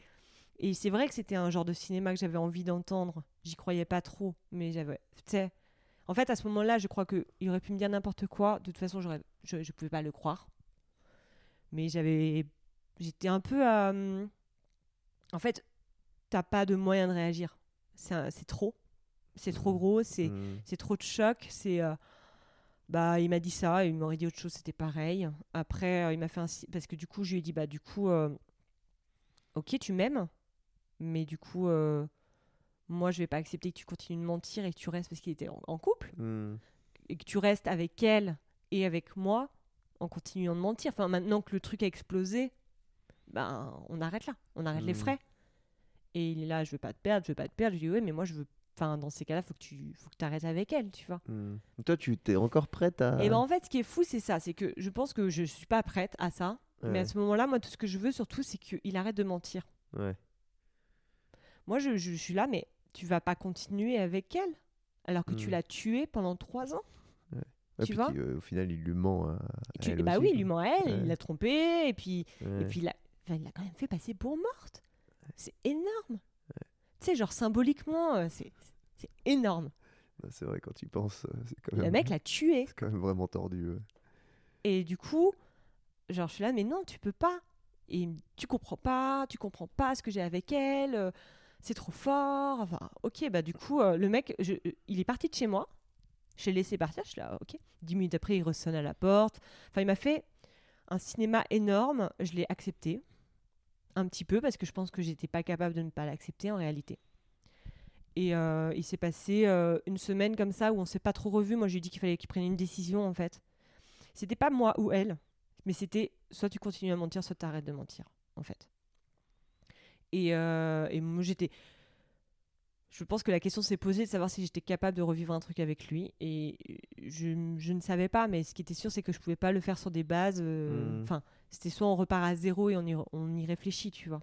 et c'est vrai que c'était un genre de cinéma que j'avais envie d'entendre. J'y croyais pas trop, mais j'avais... Tu sais, en fait, à ce moment-là, je crois qu'il aurait pu me dire n'importe quoi. De toute façon, je ne pouvais pas le croire. Mais j'avais. J'étais un peu. euh, En fait, t'as pas de moyen de réagir. C'est, un- trop. C'est trop gros. C'est, Mm. c'est trop de choc. C'est. euh, Bah, il m'a dit ça, il m'aurait dit autre chose, c'était pareil. Après, euh, il m'a fait un. Parce que du coup, je lui ai dit, bah, du coup, euh, ok, tu m'aimes, mais du coup, euh, moi, je vais pas accepter que tu continues de mentir et que tu restes parce qu'il était en- en couple Mm. et que tu restes avec elle et avec moi en continuant de mentir. Enfin, maintenant que le truc a explosé, ben, on arrête là, on arrête les Mhm. frais. Et il est là, je veux pas te perdre, je veux pas te perdre. Je lui dis, ouais, mais moi, je veux. Enfin, dans ces cas-là, faut que tu faut que arrêtes avec elle, tu vois. Mm. Toi tu t'es encore prête à. Et ben, en fait, ce qui est fou, c'est ça. C'est que je pense que je suis pas prête à ça. Mais à ce moment-là, moi, tout ce que je veux surtout, c'est qu'il arrête de mentir. Ouais. Moi, je, je suis là, mais tu vas pas continuer avec elle alors que tu Mhm. l'as tuée pendant trois ans. Ouais, Tu vois euh, au final il lui ment à, Tu- elle bah aussi, oui, il lui ment à elle, Ouais. il l'a trompée, et puis, et puis il l'a enfin, quand même fait passer pour morte. C'est énorme. Tu sais, genre symboliquement, euh, c'est énorme. Non, C'est vrai quand tu y penses, euh, c'est quand Le mec l'a tué. C'est quand même vraiment tordu. ouais. Et du coup, genre, je suis là, mais non, tu peux pas. Et tu comprends pas, tu comprends pas ce que j'ai avec elle, euh, c'est trop fort. Ok, bah du coup, euh, le mec, il est parti de chez moi. Je l'ai laissé partir, je suis là, ok. Dix minutes après, il ressonne à la porte. Enfin, il m'a fait un cinéma énorme, je l'ai accepté. Un petit peu, parce que je pense que j'étais pas capable de ne pas l'accepter en réalité. Et euh, il s'est passé euh, une semaine comme ça où on s'est pas trop revu. Moi, je lui dit qu'il fallait qu'il prenne une décision en fait. C'était pas moi ou elle, mais c'était soit tu continues à mentir, soit tu arrêtes de mentir en fait. Et, euh, et moi j'étais. Je pense que la question s'est posée de savoir si j'étais capable de revivre un truc avec lui. Et je, je ne savais pas, mais ce qui était sûr, c'est que je pouvais pas le faire sur des bases. euh, Mhm. Enfin, c'était soit on repart à zéro et on y, on y réfléchit, tu vois.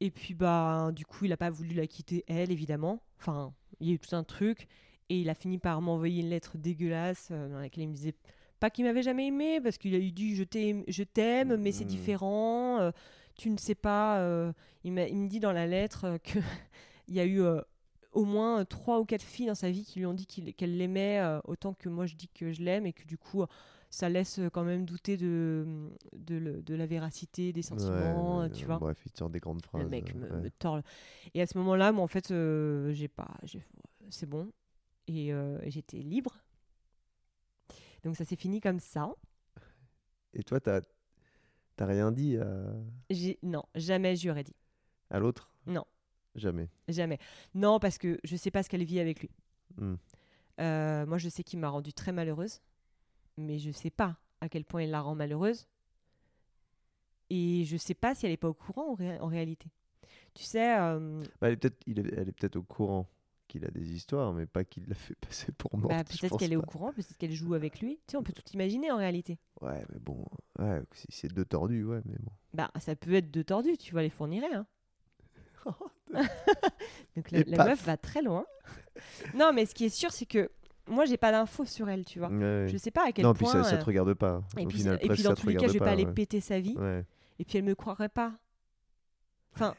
Et puis, bah, du coup, il a pas voulu la quitter, elle, évidemment. Enfin, il y a eu tout un truc. Et il a fini par m'envoyer une lettre dégueulasse euh, dans laquelle il me disait pas qu'il m'avait jamais aimé, parce qu'il a eu dit je t'aime, mais c'est Mhm. différent. euh, tu ne sais pas. euh, il, me dit dans la lettre euh, que il y a eu euh, au moins trois ou quatre filles dans sa vie qui lui ont dit qu'il- qu'elles l'aimaient euh, autant que moi je dis que je l'aime et que du coup ça laisse quand même douter de, de, le- de la véracité des sentiments, Ouais, tu vois. Bref, il sort des grandes phrases. Le mec me, ouais. me tord. Et à ce moment-là, moi, en fait, j'ai pas, c'est bon. Et j'étais libre. Donc ça s'est fini comme ça. Et toi, t'as t'as rien dit à, J'ai, non, jamais je lui aurais dit. à l'autre? Non. Jamais. Jamais. Non, parce que je sais pas ce qu'elle vit avec lui. Hmm. Euh, moi, je sais qu'il m'a rendue très malheureuse, mais je sais pas à quel point il la rend malheureuse. Et je sais pas si elle est pas au courant en, ré- en réalité. Tu sais, euh, Bah, elle est peut-être il est- elle est peut-être au courant. Qu'il a des histoires, mais pas qu'il l'a fait passer pour mort. Bah, peut-être qu'elle est au courant, peut-être qu'elle joue avec lui. Tu sais, on peut tout imaginer en réalité. Ouais, mais bon, ouais, si c'est deux tordus, ouais, mais bon. Bah, ça peut être deux tordus, tu vois, les fournirait. Hein. Donc la, meuf va très loin. non, mais ce qui est sûr, c'est que moi, j'ai pas d'infos sur elle, tu vois. Ouais. Je sais pas à quel non, point. puis ça, ça euh, te regarde pas. Et Au puis, final, et presque, puis dans tous les cas, je vais pas aller ouais. péter sa vie. Ouais. Et puis elle me croirait pas. Enfin,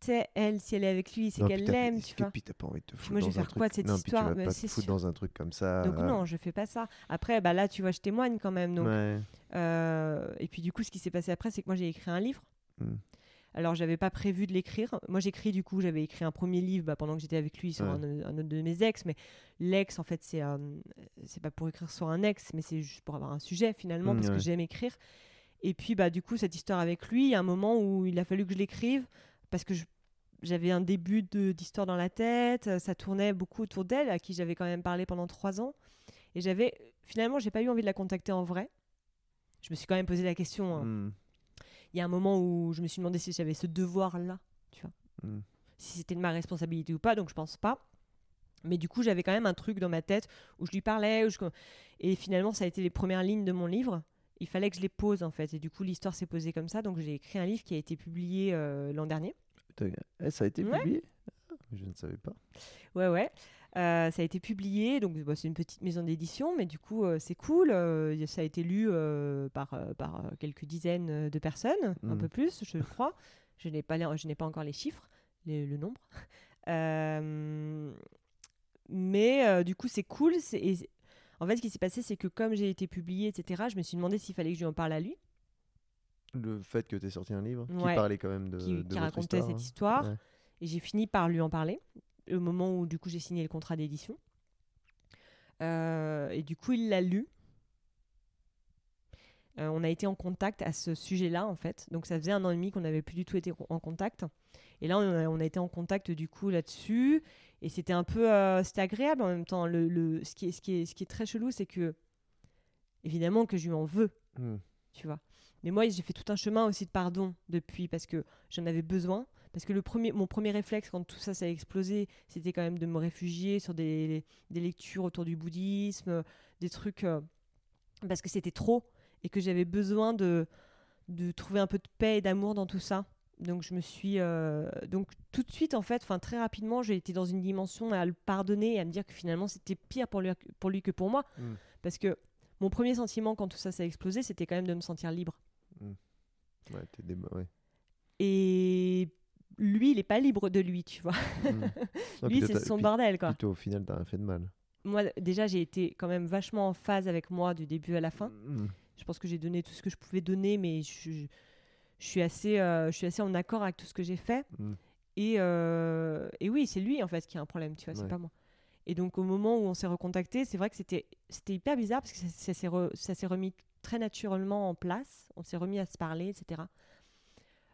tu sais, elle, si elle est avec lui, c'est qu'elle l'aime, tu et vois. puis t'as pas envie de te foutre moi, je vais faire quoi de cette non, histoire puis tu vas Bah, pas te foutre sûr. dans un truc comme ça. Donc euh, non, je fais pas ça. Après, bah là, tu vois, je témoigne quand même. Donc, ouais. euh, et puis du coup, ce qui s'est passé après, c'est que moi, j'ai écrit un livre. Hmm. Alors, j'avais pas prévu de l'écrire. Moi, j'écris du coup, j'avais écrit un premier livre bah, pendant que j'étais avec lui sur Ouais. un, un autre de mes ex. Mais l'ex, en fait, c'est c'est pas pour écrire sur un ex, mais c'est juste pour avoir un sujet finalement, Mm, parce ouais. que j'aime écrire. Et puis, bah, du coup, cette histoire avec lui, il y a un moment où il a fallu que je l'écrive parce que j'avais un début d'histoire dans la tête. euh, Ça tournait beaucoup autour d'elle, à qui j'avais quand même parlé pendant trois ans. Et j'avais finalement, j'ai pas eu envie de la contacter en vrai. Je me suis quand même posé la question. hein. Hmm. Il y a un moment où je me suis demandé si j'avais ce devoir-là, tu vois, Hmm. si c'était de ma responsabilité ou pas, donc je pense pas. Mais du coup, j'avais quand même un truc dans ma tête où je lui parlais, où je... et finalement, ça a été les premières lignes de mon livre. Il fallait que je les pose en fait, et du coup, l'histoire s'est posée comme ça. Donc, j'ai écrit un livre qui a été publié euh, l'an dernier. Eh, ça a été Ouais. publié Ah, Je ne savais pas. Ouais, ouais. Euh, ça a été publié, donc bah, c'est une petite maison d'édition, mais du coup, euh, c'est cool. euh, ça a été lu par, par quelques dizaines de personnes, un Mm. peu plus, je crois. Je n'ai pas, les- je n'ai pas encore les chiffres, les- le nombre. Mais du coup, c'est cool. et- en fait, ce qui s'est passé, c'est que comme j'ai été publié, etc., je me suis demandé s'il fallait que je lui en parle à lui, Le fait que tu aies sorti un livre Ouais. qui parlait quand même de, qui, de qui votre racontait histoire, cette hein. histoire. Ouais. Et j'ai fini par lui en parler au moment où du coup j'ai signé le contrat d'édition. Euh, et du coup il l'a lu. Euh, on a été en contact à ce sujet-là en fait. Donc ça faisait un an et demi qu'on n'avait plus du tout été en contact. Et là on a, on a été en contact du coup là-dessus. Et c'était un peu, euh, c'était agréable en même temps. Le, le- ce, qui est, ce, qui est, ce qui est très chelou c'est que évidemment que je lui en veux Hmm. tu vois. Mais moi, j'ai fait tout un chemin aussi de pardon depuis parce que j'en avais besoin. Parce que le premier, mon premier réflexe quand tout ça, ça a explosé, c'était quand même de me réfugier sur des, des lectures autour du bouddhisme, des trucs. euh, parce que c'était trop et que j'avais besoin de, de trouver un peu de paix et d'amour dans tout ça. Donc je me suis euh, donc tout de suite en fait, enfin très rapidement, j'ai été dans une dimension à le pardonner et à me dire que finalement c'était pire pour lui, pour lui que pour moi, Mm. parce que mon premier sentiment quand tout ça a explosé, c'était quand même de me sentir libre. Ouais, t'es ouais. Et lui, il est pas libre de lui, tu vois. Hmm. Lui, c'est son puis- bordel, quoi. toi, au final, t'as rien fait de mal. Moi, déjà, j'ai été quand même vachement en phase avec moi du début à la fin. Hmm. Je pense que j'ai donné tout ce que je pouvais donner, mais je, je- je suis assez, euh, je suis assez en accord avec tout ce que j'ai fait. Hmm. Et, euh, et oui, c'est lui en fait qui a un problème, tu vois, c'est pas moi. Et donc au moment où on s'est recontacté, c'est vrai que c'était c'était hyper bizarre parce que ça, ça s'est re- remis très naturellement en place. On s'est remis à se parler, etc.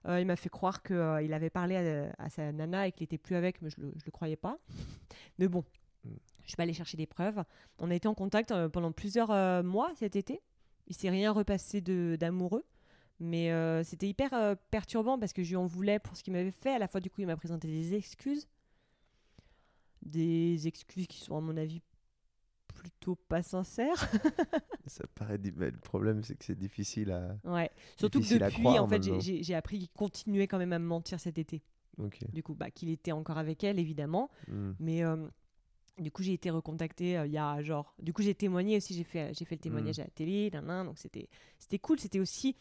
Euh, il m'a fait croire qu'il avait parlé à, à sa nana et qu'il était plus avec, mais je le, je le croyais pas. mais bon, Mm. je suis pas allée chercher des preuves. On a été en contact euh, pendant plusieurs mois cet été. Il s'est rien repassé d'amoureux. Mais euh, c'était hyper euh, perturbant parce que je lui en voulais pour ce qu'il m'avait fait. À la fois, du coup, il m'a présenté des excuses. Des excuses qui sont, à mon avis, plutôt pas sincères. Ça paraît. mais le problème, c'est que c'est difficile à. ouais. Surtout que depuis, croire, en fait, j'ai- appris qu'il continuait quand même à me mentir cet été. Ok. Du coup, bah, qu'il était encore avec elle, évidemment. Hmm. Mais euh, du coup, j'ai été recontactée euh, il y a genre. Du coup, j'ai témoigné aussi. J'ai fait, j'ai fait le témoignage à la télé. nan, nan, donc c'était, c'était cool. C'était aussi.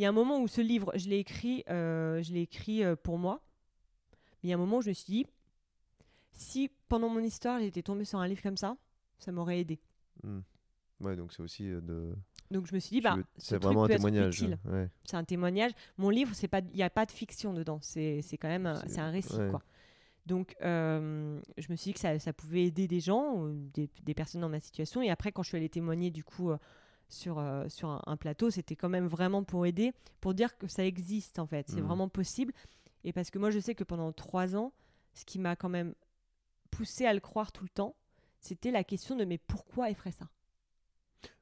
Il y a un moment où ce livre, je l'ai écrit, euh, je l'ai écrit euh, pour moi. Mais il y a un moment où je me suis dit, si pendant mon histoire j'étais tombée sur un livre comme ça, ça m'aurait aidé. Hmm. Ouais, donc c'est aussi euh, de. Donc je me suis dit, bah, ce c'est vraiment un témoignage. Ouais. C'est un témoignage. Mon livre, c'est pas, il n'y a pas de fiction dedans. C'est, c'est quand même, un- C'est- un récit, ouais. quoi. Donc, euh, je me suis dit que ça, ça pouvait aider des gens, des, des personnes dans ma situation. Et après, quand je suis allée témoigner, du coup, sur, euh, sur un, un plateau, c'était quand même vraiment pour aider, pour dire que ça existe, en fait. C'est Mhm. vraiment possible. Et parce que moi, je sais que pendant trois ans, ce qui m'a quand même poussé à le croire tout le temps, c'était la question de mais pourquoi ferait ça?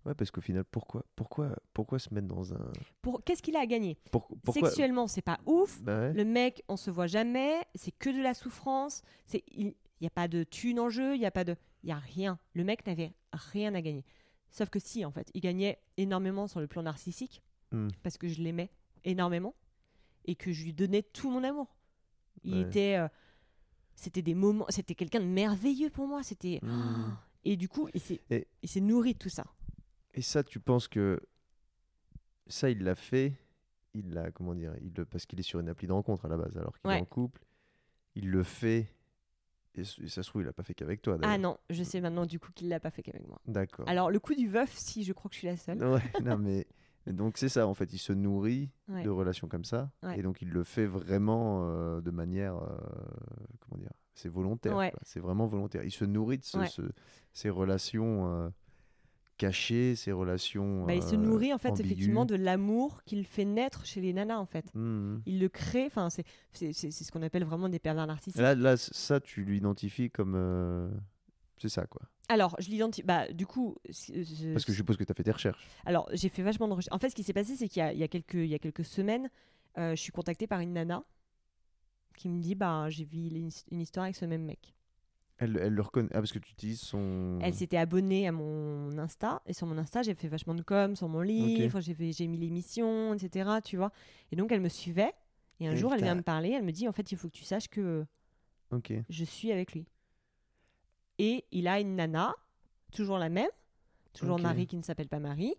Ouais, parce qu'au final, pourquoi, pourquoi, pourquoi se mettre dans un. pour, Qu'est-ce qu'il a à gagner? Pour- pourquoi... Sexuellement, c'est pas ouf. Bah ouais. Le mec, on se voit jamais, c'est que de la souffrance. C'est il, n'y a pas de thune en jeu, il n'y a pas de. Il n'y a rien. Le mec n'avait rien à gagner. Sauf que si, en fait, il gagnait énormément sur le plan narcissique, Hmm. parce que je l'aimais énormément, et que je lui donnais tout mon amour. Il Ouais. était. euh, c'était des moments. C'était quelqu'un de merveilleux pour moi. C'était. Hmm. Et du coup, il s'est Et- nourri de tout ça. Et ça, tu penses que ça, il l'a fait, il l'a, comment dire, il le, parce qu'il est sur une appli de rencontre à la base, alors qu'il Ouais. est en couple, il le fait, et, ça se trouve, il l'a pas fait qu'avec toi. Ah non, je sais maintenant du coup qu'il l'a pas fait qu'avec moi. D'accord. Alors, le coup du veuf, si, je crois que je suis la seule. Ouais, non, mais donc c'est ça, en fait, il se nourrit Ouais. de relations comme ça, Ouais. et donc il le fait vraiment euh, de manière, euh, comment dire, c'est volontaire, Ouais. c'est vraiment volontaire. Il se nourrit de ce- ces relations euh, cachées, ces relations. Bah, il se euh, nourrit en fait ambiguës. effectivement de l'amour qu'il fait naître chez les nanas en fait. Mhm. Il le crée, enfin c'est ce qu'on appelle vraiment des pervers narcissiques. Là, là, ça, tu l'identifies comme. euh, C'est ça, quoi. Alors je l'identifie, bah du coup, je- Parce que je suppose que tu as fait tes recherches. alors j'ai fait vachement de recherches. En fait, ce qui s'est passé, c'est qu'il y, y y a quelques semaines, euh, je suis contactée par une nana qui me dit bah j'ai vu une, une histoire avec ce même mec. Elle, elle le reconnaît. Ah, parce que tu utilises son. Elle s'était abonnée à mon Insta et sur mon Insta j'ai fait vachement de com sur mon livre, j'ai fait- j'ai mis l'émission, etc. Tu vois. Et donc elle me suivait et un Et jour elle vient me parler, elle me dit en fait il faut que tu saches que Ok. je suis avec lui. Et il a une nana, toujours la même, toujours. Marie qui ne s'appelle pas Marie.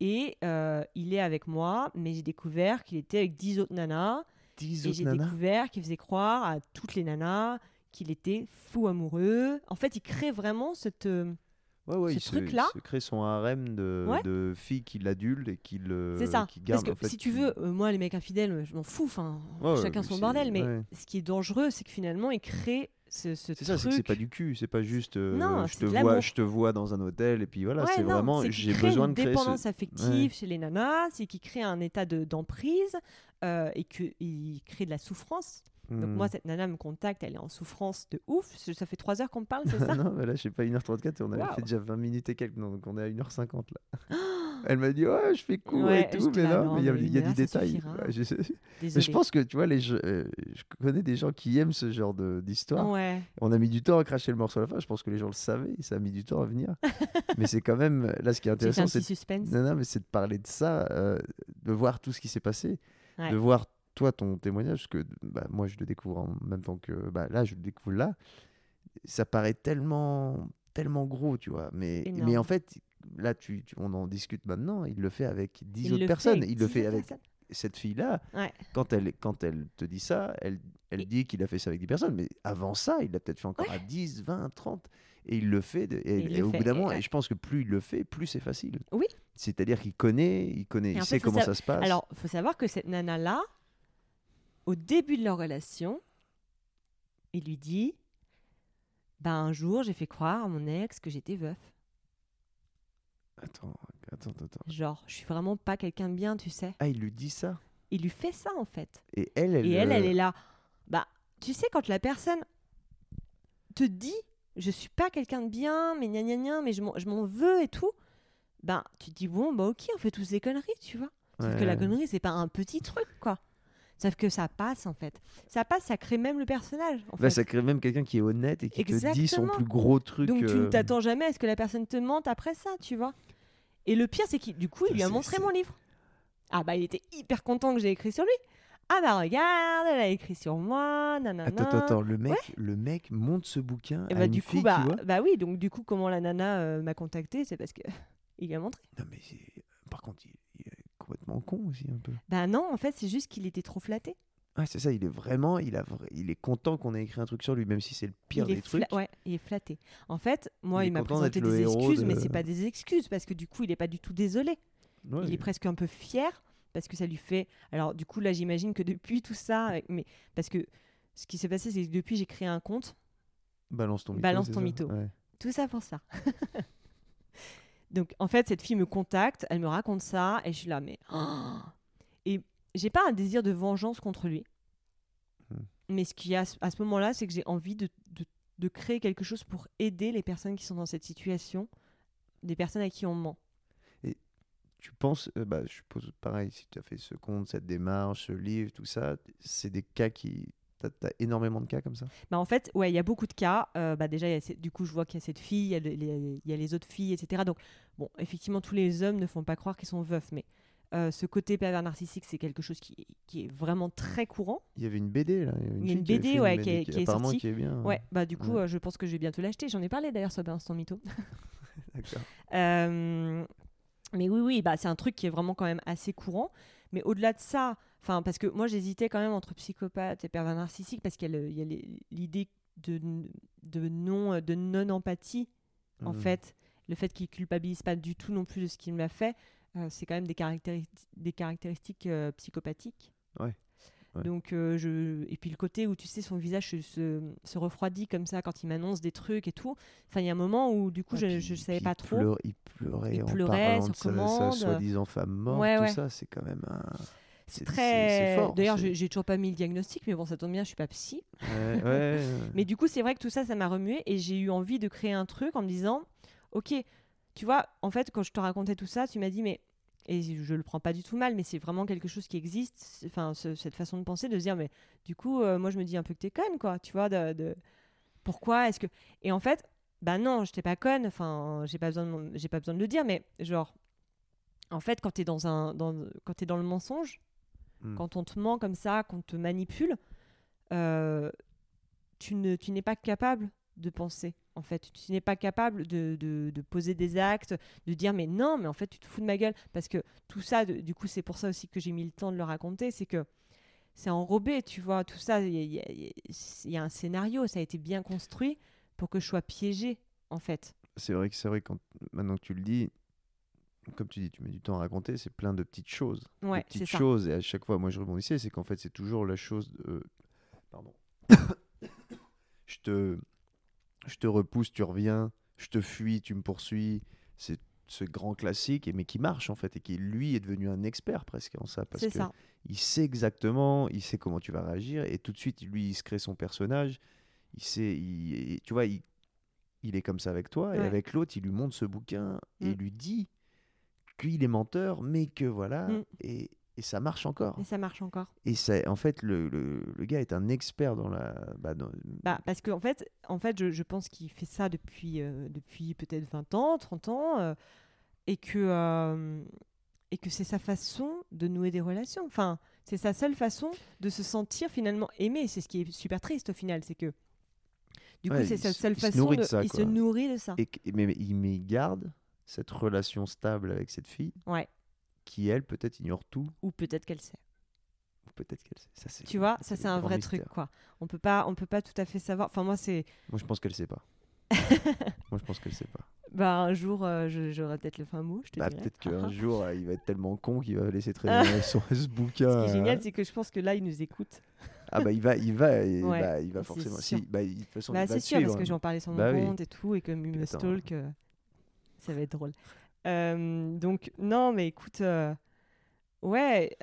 Et euh, il est avec moi, mais j'ai découvert qu'il était avec 10 autres nanas. 10 Et j'ai découvert qu'il faisait croire à toutes les nanas qu'il était fou amoureux. En fait, il crée vraiment cette. euh, Ouais, ouais, ce il se- truc-là- Il se crée son harem de, Ouais. de filles qui l'adulent et qui le. C'est ça. Qui Parce que en fait, si tu qui- veux, euh, moi, les mecs infidèles, je m'en fous. Enfin, chacun son bordel. Mais ce qui est dangereux, c'est que finalement, il crée ce, ce C'est ça, c'est que c'est truc. pas du cul, c'est pas juste euh, Non, je te vois, je te vois dans un hôtel et puis voilà, c'est non, vraiment j'ai besoin de une créer dépendance ce affective chez les nanas, c'est qu'il crée un état de- d'emprise euh, et qu'il crée de la souffrance. Donc Hmm. moi, cette nana me contacte, elle est en souffrance de ouf. Ça fait 3 heures qu'on me parle, c'est ça non, mais là, je sais pas, 1h34 et on avait fait déjà 20 minutes et quelques, donc on est à 1h50 là. Elle m'a dit, ouais, je fais court Ouais, et tout, mais là, il y a, y a du détail. Ouais, je, mais je pense que, tu vois, les, je, euh, je connais des gens qui aiment ce genre d'histoire. Ouais. On a mis du temps à cracher le morceau à la fin, je pense que les gens le savaient, et ça a mis du temps à venir. mais c'est quand même, là, ce qui est intéressant, c'est suspense. non, non, mais c'est de parler de ça, euh, de voir tout ce qui s'est passé, de voir toi ton témoignage, parce que bah, moi je le découvre en même temps que bah, là, je le découvre là. Ça paraît tellement, tellement gros, tu vois. Mais, mais en fait, là, tu, tu- on en discute maintenant. Il le fait avec 10 Il autres personnes. il le 10 fait avec personnes. cette fille-là. Ouais. Quand elle, quand elle te dit ça, elle, elle Et- dit qu'il a fait ça avec 10 personnes. Mais avant ça, il l'a peut-être fait encore à 10, 20, 30. Et il le fait. de- et, il et le au fait, bout d'un moment, ouais. et je pense que plus il le fait, plus c'est facile. Oui. C'est-à-dire qu'il connaît, il connaît, il sait fait, comment ça se passe. Alors, faut savoir que cette nana-là, au début de leur relation, il lui dit bah, un jour, j'ai fait croire à mon ex que j'étais veuf. Attends, attends, attends. Genre, je suis vraiment pas quelqu'un de bien, tu sais. Ah, il lui dit ça? Il lui fait ça, en fait. Et elle, elle. Et elle, elle est là. Bah, tu sais, quand la personne te dit je suis pas quelqu'un de bien, mais gna gna gna, mais je m'en- je m'en veux et tout, bah, tu te dis bon, bah ok, on fait tous des conneries, tu vois. Sauf que la connerie, c'est pas un petit truc, quoi. Sauf que ça passe, en fait. Ça passe, ça crée même le personnage, en Bah, fait. ça crée même quelqu'un qui est honnête et qui te dit son plus gros truc. Donc tu ne euh, t'attends jamais à ce que la personne te mente après ça, tu vois. Et le pire, c'est qu'il du coup, il lui a montré mon livre. Ah bah, il était hyper content que j'ai écrit sur lui. Ah bah regarde, elle a écrit sur moi, nanana. Attends, attends, attends, le mec, le mec monte ce bouquin Et à bah une du fille coup, bah, bah oui, donc du coup, comment la nana euh, m'a contacté, c'est parce que il lui a montré. Non mais par contre, il, complètement con aussi un peu. Bah non, en fait, c'est juste qu'il était trop flatté. Ah c'est ça, il est vraiment, il a, il est content qu'on ait écrit un truc sur lui, même si c'est le pire il des trucs. ouais, il est flatté. En fait, moi, Il m'a présenté des excuses, de- mais c'est pas des excuses parce que du coup, il est pas du tout désolé. Ouais, il est presque un peu fier parce que ça lui fait. Alors, du coup, là, j'imagine que depuis tout ça, mais parce que ce qui s'est passé, c'est que depuis, j'ai créé un compte. Balance ton mytho. Balance ton mytho. Ouais. Tout ça pour ça. Donc, en fait, cette fille me contacte, elle me raconte ça, et je suis là, mais. et j'ai pas un désir de vengeance contre lui. Hmm. Mais ce qu'il y a à ce- moment-là, c'est que j'ai envie de, de- de créer quelque chose pour aider les personnes qui sont dans cette situation, des personnes à qui on ment. Tu penses, euh, bah, je suppose pareil, si tu as fait ce compte, cette démarche, ce livre, tout ça, c'est des cas qui T'as as énormément de cas comme ça? Bah en fait, ouais, il y a beaucoup de cas. Euh, bah déjà, y a du coup, je vois qu'il y a cette fille, il y, a les- les- il y a les autres filles, etc. Donc, bon, effectivement, tous les hommes ne font pas croire qu'ils sont veufs, mais euh, ce côté pervers narcissique, c'est quelque chose qui, qui est vraiment très courant. Il y avait une BD là. Il y a une qui BD, une ouais, qui est- qui est sortie. qui est bien. Ouais, bah du coup, Ouais. euh, je pense que je vais bientôt l'acheter. J'en ai parlé d'ailleurs sur Instant Mytho. D'accord. Mais oui, oui, bah, c'est un truc qui est vraiment quand même assez courant. Mais au-delà de ça, enfin, parce que moi j'hésitais quand même entre psychopathe et pervers narcissique parce qu'il y a l'idée de, non de non empathie en Mm. fait, le fait qu'il culpabilise pas du tout non plus de ce qu'il m'a fait, euh, c'est quand même des, caractéri- des caractéristiques euh, psychopathiques. Ouais. Ouais. Donc euh, je et puis le côté où tu sais son visage se, se, refroidit comme ça quand il m'annonce des trucs et tout. Enfin il y a un moment où du coup Ah, je, je savais pas il trop. pleurait- il pleurait Il en pleurait parlant sa commande. soi-disant femme morte, Ouais, tout ouais. ça, c'est quand même un. C'est très. D'ailleurs j'ai toujours pas mis le diagnostic mais bon ça tombe bien je suis pas psy. Ouais, ouais, ouais. Mais du coup, c'est vrai que tout ça, ça m'a remué et j'ai eu envie de créer un truc en me disant, ok, tu vois, en fait, quand je te racontais tout ça, tu m'as dit, mais et je le prends pas du tout mal, mais c'est vraiment quelque chose qui existe. Enfin, ce- cette façon de penser, de se dire, mais du coup, euh, moi, je me dis un peu que t'es conne, quoi. Tu vois, de, de- pourquoi est-ce que et en fait, bah non, j'étais pas conne. Enfin, j'ai pas besoin, de, j'ai pas besoin de le dire, mais genre, en fait, quand t'es dans un, dans, quand t'es dans le mensonge, Mm. quand on te ment comme ça, qu'on te manipule, euh, tu ne, tu n'es pas capable de penser. En fait, tu n'es pas capable de, de- de poser des actes, de dire mais non, mais en fait tu te fous de ma gueule. Parce que tout ça, de- du coup, c'est pour ça aussi que j'ai mis le temps de le raconter, c'est que c'est enrobé, tu vois, tout ça, il y, y a- il y a un scénario, ça a été bien construit pour que je sois piégée, en fait. C'est vrai que c'est vrai quand maintenant que tu le dis, comme tu dis, tu mets du temps à raconter, c'est plein de petites choses. Ouais, c'est petites choses et à chaque fois, moi je rebondissais, c'est qu'en fait c'est toujours la chose. de- Pardon. je te, je te repousse, tu reviens, je te fuis, tu me poursuis. C'est ce grand classique, mais qui marche en fait et qui lui est devenu un expert presque en ça parce que ça. il sait exactement, il sait comment tu vas réagir et tout de suite lui il se crée son personnage. Il sait, il- tu vois, il, il est comme ça avec toi et avec l'autre il lui montre ce bouquin et Mm. lui dit qu'il est menteur, mais que voilà Mm. et, et ça marche encore. Et ça marche encore. Et ça, en fait le, le, le gars est un expert dans la. Bah, dans- Bah, parce qu'en en fait, en fait je, je pense qu'il fait ça depuis, euh, depuis peut-être 20 ans, 30 ans, euh, et que, euh, et que c'est sa façon de nouer des relations. Enfin, c'est sa seule façon de se sentir finalement aimé. C'est ce qui est super triste au final, c'est que du coup, c'est sa se- seule façon nourrit de, de ça, il se nourrit de ça. et, mais il garde cette relation stable avec cette fille Ouais. Qui elle peut-être ignore tout Ou peut-être qu'elle sait. ou peut-être qu'elle sait. Ça, c'est- Tu vois, ça c'est un vrai mystère. truc quoi. On peut pas, on peut pas tout à fait savoir. Enfin moi c'est, Moi je pense qu'elle sait pas. Moi je pense qu'elle sait pas. bah un jour euh, je- j'aurai peut-être le fin mot. Je te Bah, dirai. peut-être qu'un jour euh, il va être tellement con qu'il va laisser traîner son ce bouquin. Ce qui est génial, euh, c'est que je pense que là il nous écoute. Ah bah il va, il va, il, Ouais, bah, il va forcément. Si, bah, il- de toute façon, Bah, il va c'est sûr, parce que j'en parlais sur mon Bah oui. compte et tout, et Puis me stalk, euh, ça va être drôle. Donc, non, mais écoute, ouais,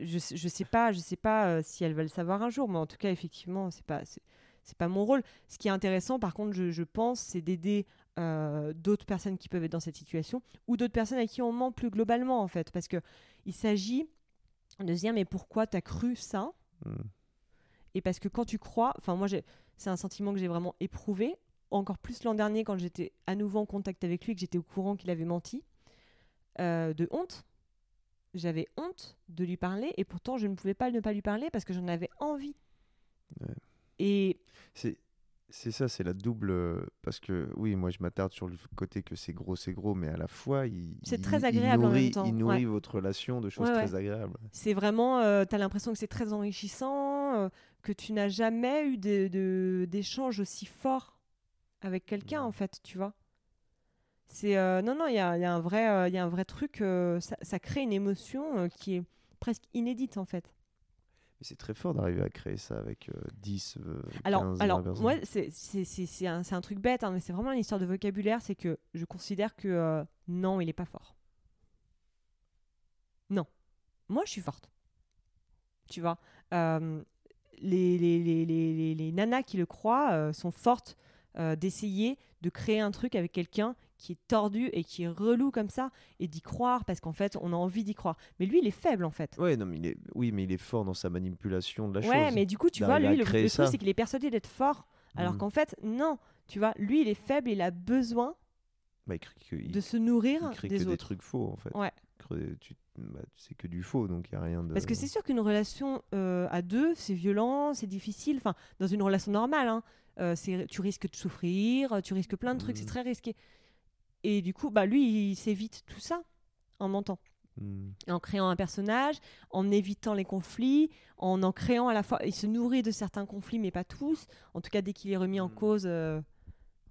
je, je sais pas, je sais pas si elle va le savoir un jour, mais en tout cas, effectivement, c'est pas, c'est, pas mon rôle. Ce qui est intéressant, par contre, je, je pense, c'est d'aider euh, d'autres personnes qui peuvent être dans cette situation, ou d'autres personnes à qui on ment plus globalement, en fait, parce que il s'agit de se dire, mais pourquoi t'as cru ça? Hmm. et parce que quand tu crois, enfin moi c'est un sentiment que j'ai vraiment éprouvé, encore plus l'an dernier quand j'étais à nouveau en contact avec lui, que j'étais au courant qu'il avait menti, euh, de honte. J'avais honte de lui parler et pourtant je ne pouvais pas ne pas lui parler parce que j'en avais envie. Ouais. Et C'est c'est ça, c'est la double. Parce que oui, moi je m'attarde sur le côté que c'est gros, c'est gros, mais à la fois il. C'est il- très il agréable en même nourrit- temps, Il nourrit ouais. votre relation de choses Ouais, ouais. très agréables. c'est vraiment, euh, tu as l'impression que c'est très enrichissant, euh, que tu n'as jamais eu de- de- d'échange aussi fort avec quelqu'un en fait, tu vois. C'est euh, non non, il y a, il y a un vrai, euh, y a un vrai truc. euh, ça, ça crée une émotion euh, qui est presque inédite en fait. Mais c'est très fort d'arriver à créer ça avec euh, 10, euh, 15, Alors, 20 alors moi, c'est c'est- c'est- c'est un, truc bête, hein, mais c'est vraiment une histoire de vocabulaire. C'est que je considère que non, il est pas fort. Non. Moi, je suis forte. Tu vois les, les, les, les, les- nanas qui le croient sont fortes euh, d'essayer de créer un truc avec quelqu'un qui est tordu et qui est relou comme ça et d'y croire parce qu'en fait on a envie d'y croire. Mais lui il est faible en fait. Ouais, non, mais il est... Oui, mais il est fort dans sa manipulation de la Ouais, chose. mais du coup tu vois d'arriver lui le, truc c'est qu'il est persuadé d'être fort alors Mm. qu'en fait non. Tu vois, lui il est faible, il a besoin Bah, il crée que, il- de se nourrir il crée des que autres. des trucs faux, en fait. Ouais. Tu... bah, c'est que du faux, donc il n'y a rien de... Parce que c'est sûr qu'une relation euh, à deux, c'est violent, c'est difficile. Enfin, dans une relation normale, hein, euh, tu risques de souffrir, tu risques plein de trucs, c'est Mhm. très risqué. Et du coup, bah, lui, il s'évite tout ça en mentant, Hmm. en créant un personnage, en évitant les conflits, en en créant à la fois. Il se nourrit de certains conflits, mais pas tous. En tout cas, dès qu'il est remis en Mhm. cause, euh,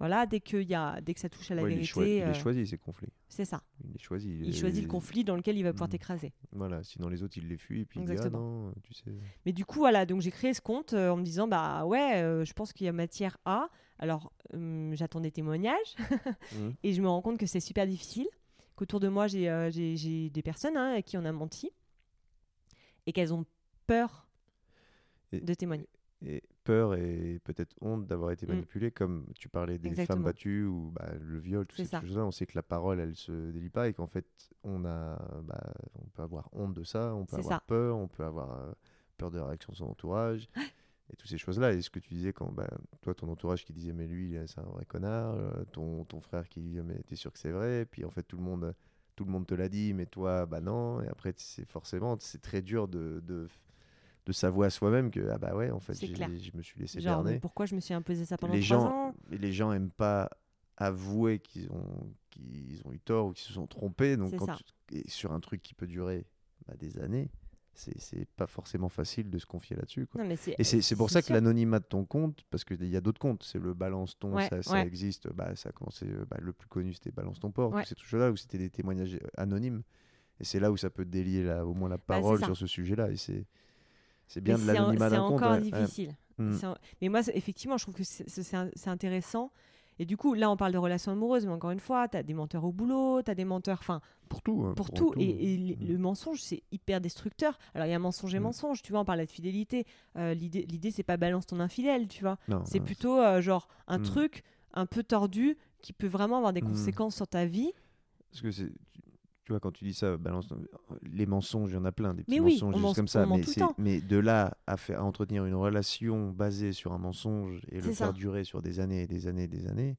voilà, dès, qu'il y a, dès que ça touche à la Ouais, il, vérité, il est euh, choisi, ces conflits. c'est ça. Il est choisi. Il choisit le conflit dans lequel il va pouvoir Mhm. t'écraser. Voilà, sinon les autres, ils les fuient, et puis ah Exactement. non, tu sais... Mais du coup, voilà, donc j'ai créé ce compte euh, en me disant, bah ouais, euh, je pense qu'il y a matière à. Alors, hum, j'attends des témoignages Mhm. et je me rends compte que c'est super difficile. Qu'autour de moi, j'ai des personnes hein, à qui on a menti et qu'elles ont peur Et- de témoigner. et peur et peut-être honte d'avoir été Mm. manipulé, comme tu parlais des Exactement. femmes battues ou bah, le viol, C'est ces choses-là. On sait que la parole, elle se délie pas et qu'en fait, on a, bah, on peut avoir honte de ça, on peut avoir ça. peur, on peut avoir peur de la réaction de son entourage. Et toutes ces choses-là, et ce que tu disais quand bah, toi, ton entourage qui disait, mais lui, c'est un vrai connard, ton, ton frère qui dit, mais t'es sûr que c'est vrai, puis en fait, tout le monde, tout le monde te l'a dit, mais toi, bah non, et après, c'est forcément, c'est très dur de, de, de s'avouer à soi-même que, ah bah ouais, en fait, C'est je me suis laissé Genre, berner pourquoi je me suis imposé ça pendant les trois gens, ans? les gens aiment pas avouer qu'ils ont, qu'ils ont eu tort ou qu'ils se sont trompés. Donc, C'est quand ça. tu- et sur un truc qui peut durer bah, des années, c'est c'est pas forcément facile de se confier là-dessus. c'est Et c'est c'est pour ça que l'anonymat de ton compte, parce qu'il y a d'autres comptes, c'est le balance ton, Ouais, ça, existe. Bah, ça a commencé, euh, bah, le plus connu c'était balance ton port, Ouais. tous ces trucs-là où c'était des témoignages euh, anonymes. Et c'est là où ça peut délier la, au moins la Bah, c'est parole sur ce sujet-là. Et c'est c'est Mais bien de c'est en- l'anonymat C'est d'un compte. encore ouais, difficile. Mm. Un- Mais moi, effectivement, je trouve que c'est- intéressant. Et du coup, là, on parle de relations amoureuses, mais encore une fois, tu as des menteurs au boulot, tu as des menteurs, enfin, Pour tout. hein, pour tout. Et, et Mm. le- mensonge, c'est hyper destructeur. Alors, il y a mensonge et Mm. mensonge, tu vois, on parle de fidélité. Euh, L'idée, c'est pas balance ton infidèle, tu vois. C'est plutôt euh, genre un truc un peu tordu qui peut vraiment avoir des conséquences sur ta vie. Parce que c'est. Tu, tu vois, quand tu dis ça, balance. Les mensonges, il y en a plein, des petits oui, mensonges on juste comme ça. Mais, de là à, faire, à entretenir une relation basée sur un mensonge et le ça. faire durer sur des années et des années et des années.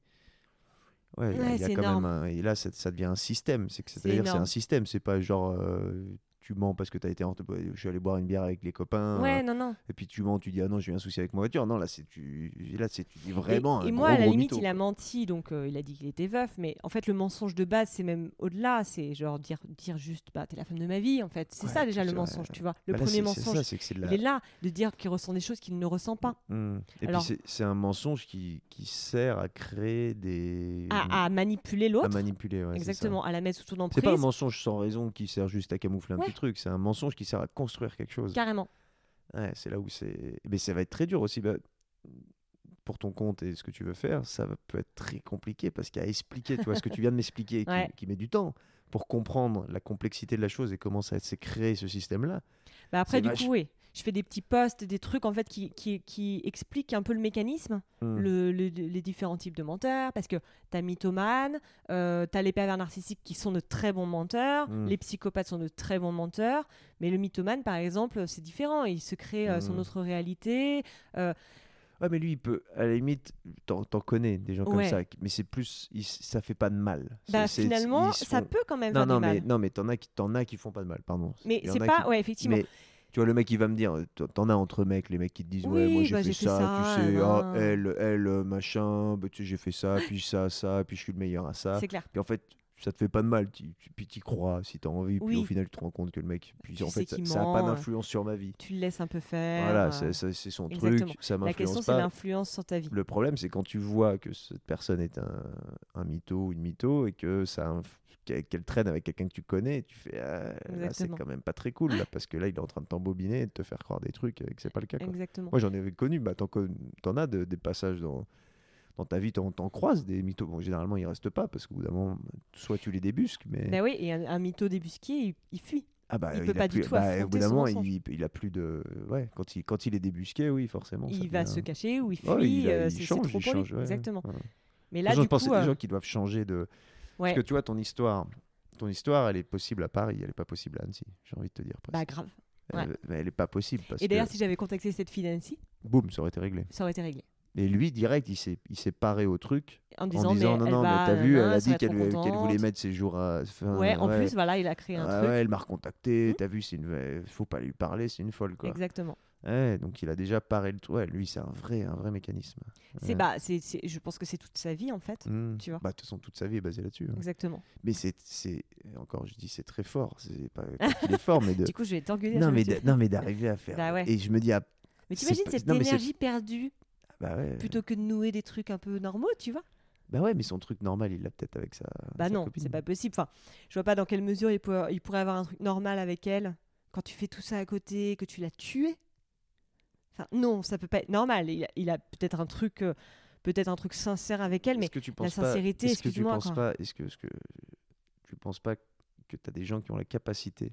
Ouais, il y a- Ouais, il y a, c'est quand énorme. même un- Et là, ça, ça devient un système. C'est que C'est c'est-à-dire, c'est un système. C'est pas genre. euh, tu mens parce que tu as été. en- Je suis allé boire une bière avec les copains. Ouais, euh, non, non. et puis tu mens, tu dis ah non, j'ai eu un souci avec ma voiture. Non, là, c'est tu. Là, c'est tu dis vraiment et, un et moi, gros, à la limite, mytho, il a menti, donc euh, il a dit qu'il était veuf. Mais en fait, le mensonge de base, c'est même au-delà. C'est genre dire, dire juste, bah, t'es la femme de ma vie, en fait. C'est Ouais, ça déjà c'est le vrai. mensonge, tu vois. Le Bah là, premier c'est- c'est mensonge, ça, c'est que c'est de la- il est là, de dire qu'il ressent des choses qu'il ne ressent pas. Hmm. Et Alors- puis c'est- c'est un mensonge qui, qui sert à créer des. À, à manipuler à l'autre. manipuler. ouais, c'est ça. Exactement, à la mettre sous ton C'est emprise. pas un mensonge sans raison qui sert juste à camoufler un Ouais. Truc, c'est un mensonge qui sert à construire quelque chose. Carrément. Ouais, c'est là où c'est. Mais ça va être très dur aussi. bah, pour ton compte et ce que tu veux faire, ça peut être très compliqué parce qu'à expliquer, tu vois, ce que tu viens de m'expliquer, qui, Ouais. qui met du temps pour comprendre la complexité de la chose et comment ça s'est créé ce système-là. Bah après, du vache. coup, oui. Je fais des petits posts, des trucs en fait qui, qui, qui expliquent un peu le mécanisme, Hmm. le- le- les différents types de menteurs. Parce que tu as mythomane, euh, tu as les pervers narcissiques qui sont de très bons menteurs, Mm. les psychopathes sont de très bons menteurs. Mais le mythomane, par exemple, c'est différent. Il se crée euh, son Mm. autre réalité. Euh, Ouais, mais lui, il peut, à la limite, t'en t'en connais des gens comme ça, mais c'est plus, il- ça fait pas de mal. bah, finalement, ça peut quand même Non, faire non, du mais mal. non, mais t'en as qui, t'en as qui font pas de mal, pardon. Mais c'est pas, qui- ouais, effectivement. Mais tu vois, le mec, il va me dire, euh, t'en- as entre mecs, les mecs qui te disent, ouais, moi j'ai bah, fait, j'ai fait ça, ça, tu sais, ah, elle, elle, euh, machin, bah, tu sais, j'ai fait ça, puis ça, ça, puis je suis le meilleur à ça. C'est clair. Puis en fait, ça te fait pas de mal, tu, tu- puis t'y crois si t'as envie, puis au final, tu te rends compte que le mec, puis Tu en fait, ça, ça a ment, pas d'influence sur ma vie. Tu le laisses un peu faire. Voilà, euh, c'est son exactement. truc, ça La question, m'influence c'est pas. l'influence sur ta vie. Le problème, c'est quand tu vois que cette personne est un, un mytho ou une mytho et que ça qu'elle traîne avec quelqu'un que tu connais, tu fais ah, c'est quand même pas très cool là, parce que là il est en train de t'embobiner et de te faire croire des trucs et que c'est pas le cas. quoi. Exactement. Moi j'en ai connu, bah, t'en, as de- des passages dans, dans ta vie, t'en, croises des mythos. Bon, généralement ils restent pas parce qu'au bout d'un moment, soit tu les débusques, mais. Bah oui, et un, un mytho débusqué, il, il fuit. ah bah, il peut a pas du tout bah, Au bout d'un moment, il, il a plus de. Ouais, quand il, quand il est débusqué, oui, forcément. il va se cacher ou il fuit. Ouais, il, a- euh, il change, trop il change, ouais, Exactement. ouais. Mais là, du je pense que des euh, gens qui doivent changer de, Ouais. Parce que tu vois, ton histoire, ton histoire, elle est possible à Paris, elle est pas possible à Annecy, j'ai envie de te dire. presque. Bah grave. ouais. Elle, mais elle est pas possible parce Et d'ailleurs, que, si j'avais contacté cette fille d'Annecy, boum, ça aurait été réglé. ça aurait été réglé. Et lui, direct, il s'est, il s'est paré au truc En en disant, disant mais non, non, va, mais t'as vu, elle a dit qu'elle, voulait mettre ses jours à. enfin, Ouais, en plus, voilà, il a créé un Ouais, truc. ouais, elle m'a recontacté, Mhm. t'as vu, c'est une... faut pas lui parler, c'est une folle quoi. Exactement. Ouais, donc il a déjà paré le. Ouais, lui, c'est un vrai, un vrai mécanisme. C'est Ouais. bah, c'est, c'est- je pense que c'est toute sa vie en fait. Hmm. tu vois. Bah, de toute façon, toute sa vie est basée là-dessus. hein. Exactement. Mais c'est, c'est, encore, je dis, c'est très fort. C'est pas qu'il est fort, mais de. Du coup, je vais t'engueuler. Non mais, non, mais d'arriver à faire. Bah ouais. Et je me dis, ah, Mais t'imagines cette non, énergie perdue bah ouais. plutôt que de nouer des trucs un peu normaux, tu vois Bah ouais, mais son truc normal, il l'a peut-être avec sa. Bah sa non, c'est pas possible. Enfin, je vois pas dans quelle mesure il pourrait, il pourrait avoir un truc normal avec elle quand tu fais tout ça à côté, que tu l'as tué. Enfin, non, ça peut pas être normal. Il a, il a peut-être un truc, euh, peut-être un truc sincère avec elle, mais que tu pas- sincérité, Est-ce que tu penses quoi. pas Est-ce que, est-ce que tu penses pas que tu as des gens qui ont la capacité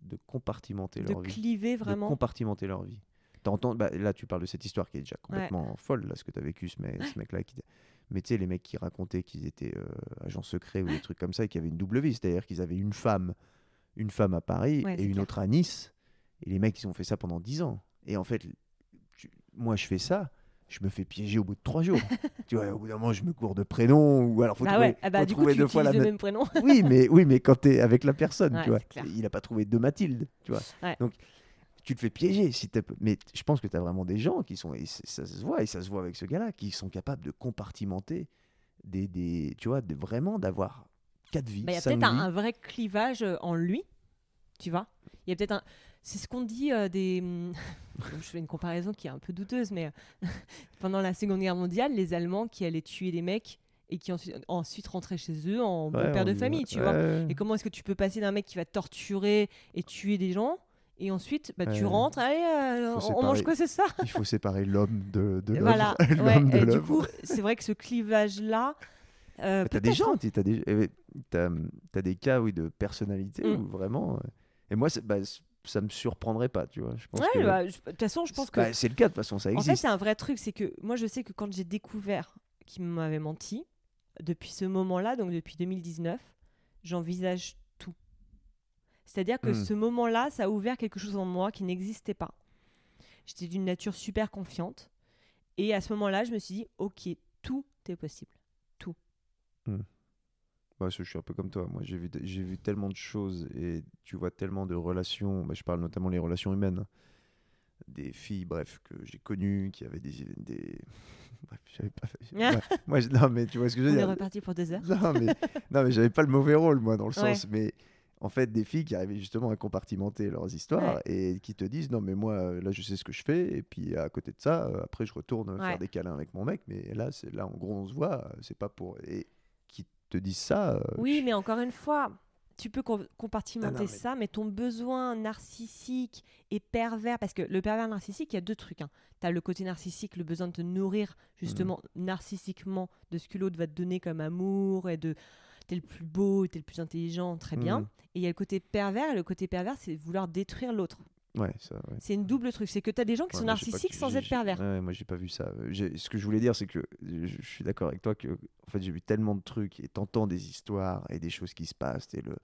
de compartimenter de leur vie, cliver de vraiment? compartimenter leur vie T'entends bah, Là, tu parles de cette histoire qui est déjà complètement folle, là, ce que tu as vécu, ce, mec, ce mec-là. Qui... Mais tu sais, les mecs qui racontaient qu'ils étaient euh, agents secrets ou des trucs comme ça et qui avaient une double vie, c'est-à-dire qu'ils avaient une femme, une femme à Paris Ouais, et une clair. autre à Nice. Et les mecs, ils ont fait ça pendant 10 ans. Et en fait, moi, je fais ça. Je me fais piéger au bout de trois jours. tu vois, au bout d'un moment, je me cours de prénom ou alors faut bah trouver, ouais, ah bah, faut du coup, trouver tu deux fois la le même prénom. oui, mais oui, mais quand t'es avec la personne, Ouais, tu vois, il a pas trouvé deux Mathilde, tu vois. Ouais. Donc tu te fais piéger si mais je pense que tu as vraiment des gens qui sont et ça se voit et ça se voit avec ce gars-là qui sont capables de compartimenter des, des tu vois, de vraiment d'avoir quatre vies, Bah, Il y a peut-être un vrai clivage euh, en lui, tu vois. Il y a peut-être un. C'est ce qu'on dit euh, des. hum, je fais une comparaison qui est un peu douteuse, mais euh, pendant la Seconde Guerre mondiale, les Allemands qui allaient tuer des mecs et qui ensuite, ensuite rentraient chez eux en bon père on de famille, tu Ouais, vois. Et comment est-ce que tu peux passer d'un mec qui va torturer et tuer des gens et ensuite bah, tu rentres, allez, euh, on, mange quoi ce soir? Il faut séparer l'homme de, de. Voilà. ouais, de et du coup, c'est vrai que ce clivage-là. euh, T'as des gens, hein. tu- t'as des, t'as, t'as des cas oui, de personnalité Mm. où vraiment. et moi, c'est- bah, ça me surprendrait pas, tu vois. Je pense Ouais, que bah, je- de toute façon, je pense que. bah, c'est le cas de toute façon, ça En existe. fait, c'est un vrai truc. C'est que moi, je sais que quand j'ai découvert qu'il m'avait menti, depuis ce moment-là, donc depuis 2019, j'envisage tout. C'est-à-dire que Hmm. ce moment-là, ça a ouvert quelque chose en moi qui n'existait pas. J'étais d'une nature super confiante. Et à ce moment-là, je me suis dit, OK, tout est possible. Bah, je suis un peu comme toi. Moi, j'ai vu, j'ai vu tellement de choses et tu vois tellement de relations. bah, je parle notamment les relations humaines. Des filles, bref, que j'ai connues, qui avaient des. des... Bref, j'avais pas. Ouais, moi, je- non, mais tu vois ce que je On veux est dire? reparti pour deux heures. Non, mais, non, mais j'avais pas le mauvais rôle, moi, dans le Ouais. sens. Mais en fait, des filles qui arrivaient justement à compartimenter leurs histoires et qui te disent Non, mais moi, là, je sais ce que je fais. Et puis, à côté de ça, euh, après, je retourne Ouais. faire des câlins avec mon mec. Mais là, c'est là, en gros, on se voit. euh, C'est pas pour. Et qui te disent ça. euh, Oui, mais encore une fois, tu peux com- compartimenter Ah non, mais- ça, mais ton besoin narcissique et pervers, parce que le pervers narcissique, il y a deux trucs. Hein. Tu as le côté narcissique, le besoin de te nourrir justement Mhm. narcissiquement de ce que l'autre va te donner comme amour et de t'es le plus beau, t'es le plus intelligent, très bien. Mhm. Et il y a le côté pervers, et le côté pervers, c'est vouloir détruire l'autre. Ouais, ça, ouais. C'est une double truc. C'est que tu as des gens qui Ouais, sont pas- narcissiques sans être pervers. ouais, moi, j'ai pas vu ça. Ce que je voulais dire, c'est que je, je suis d'accord avec toi que en fait, j'ai vu tellement de trucs et t'entends des histoires et des choses qui se passent. Et le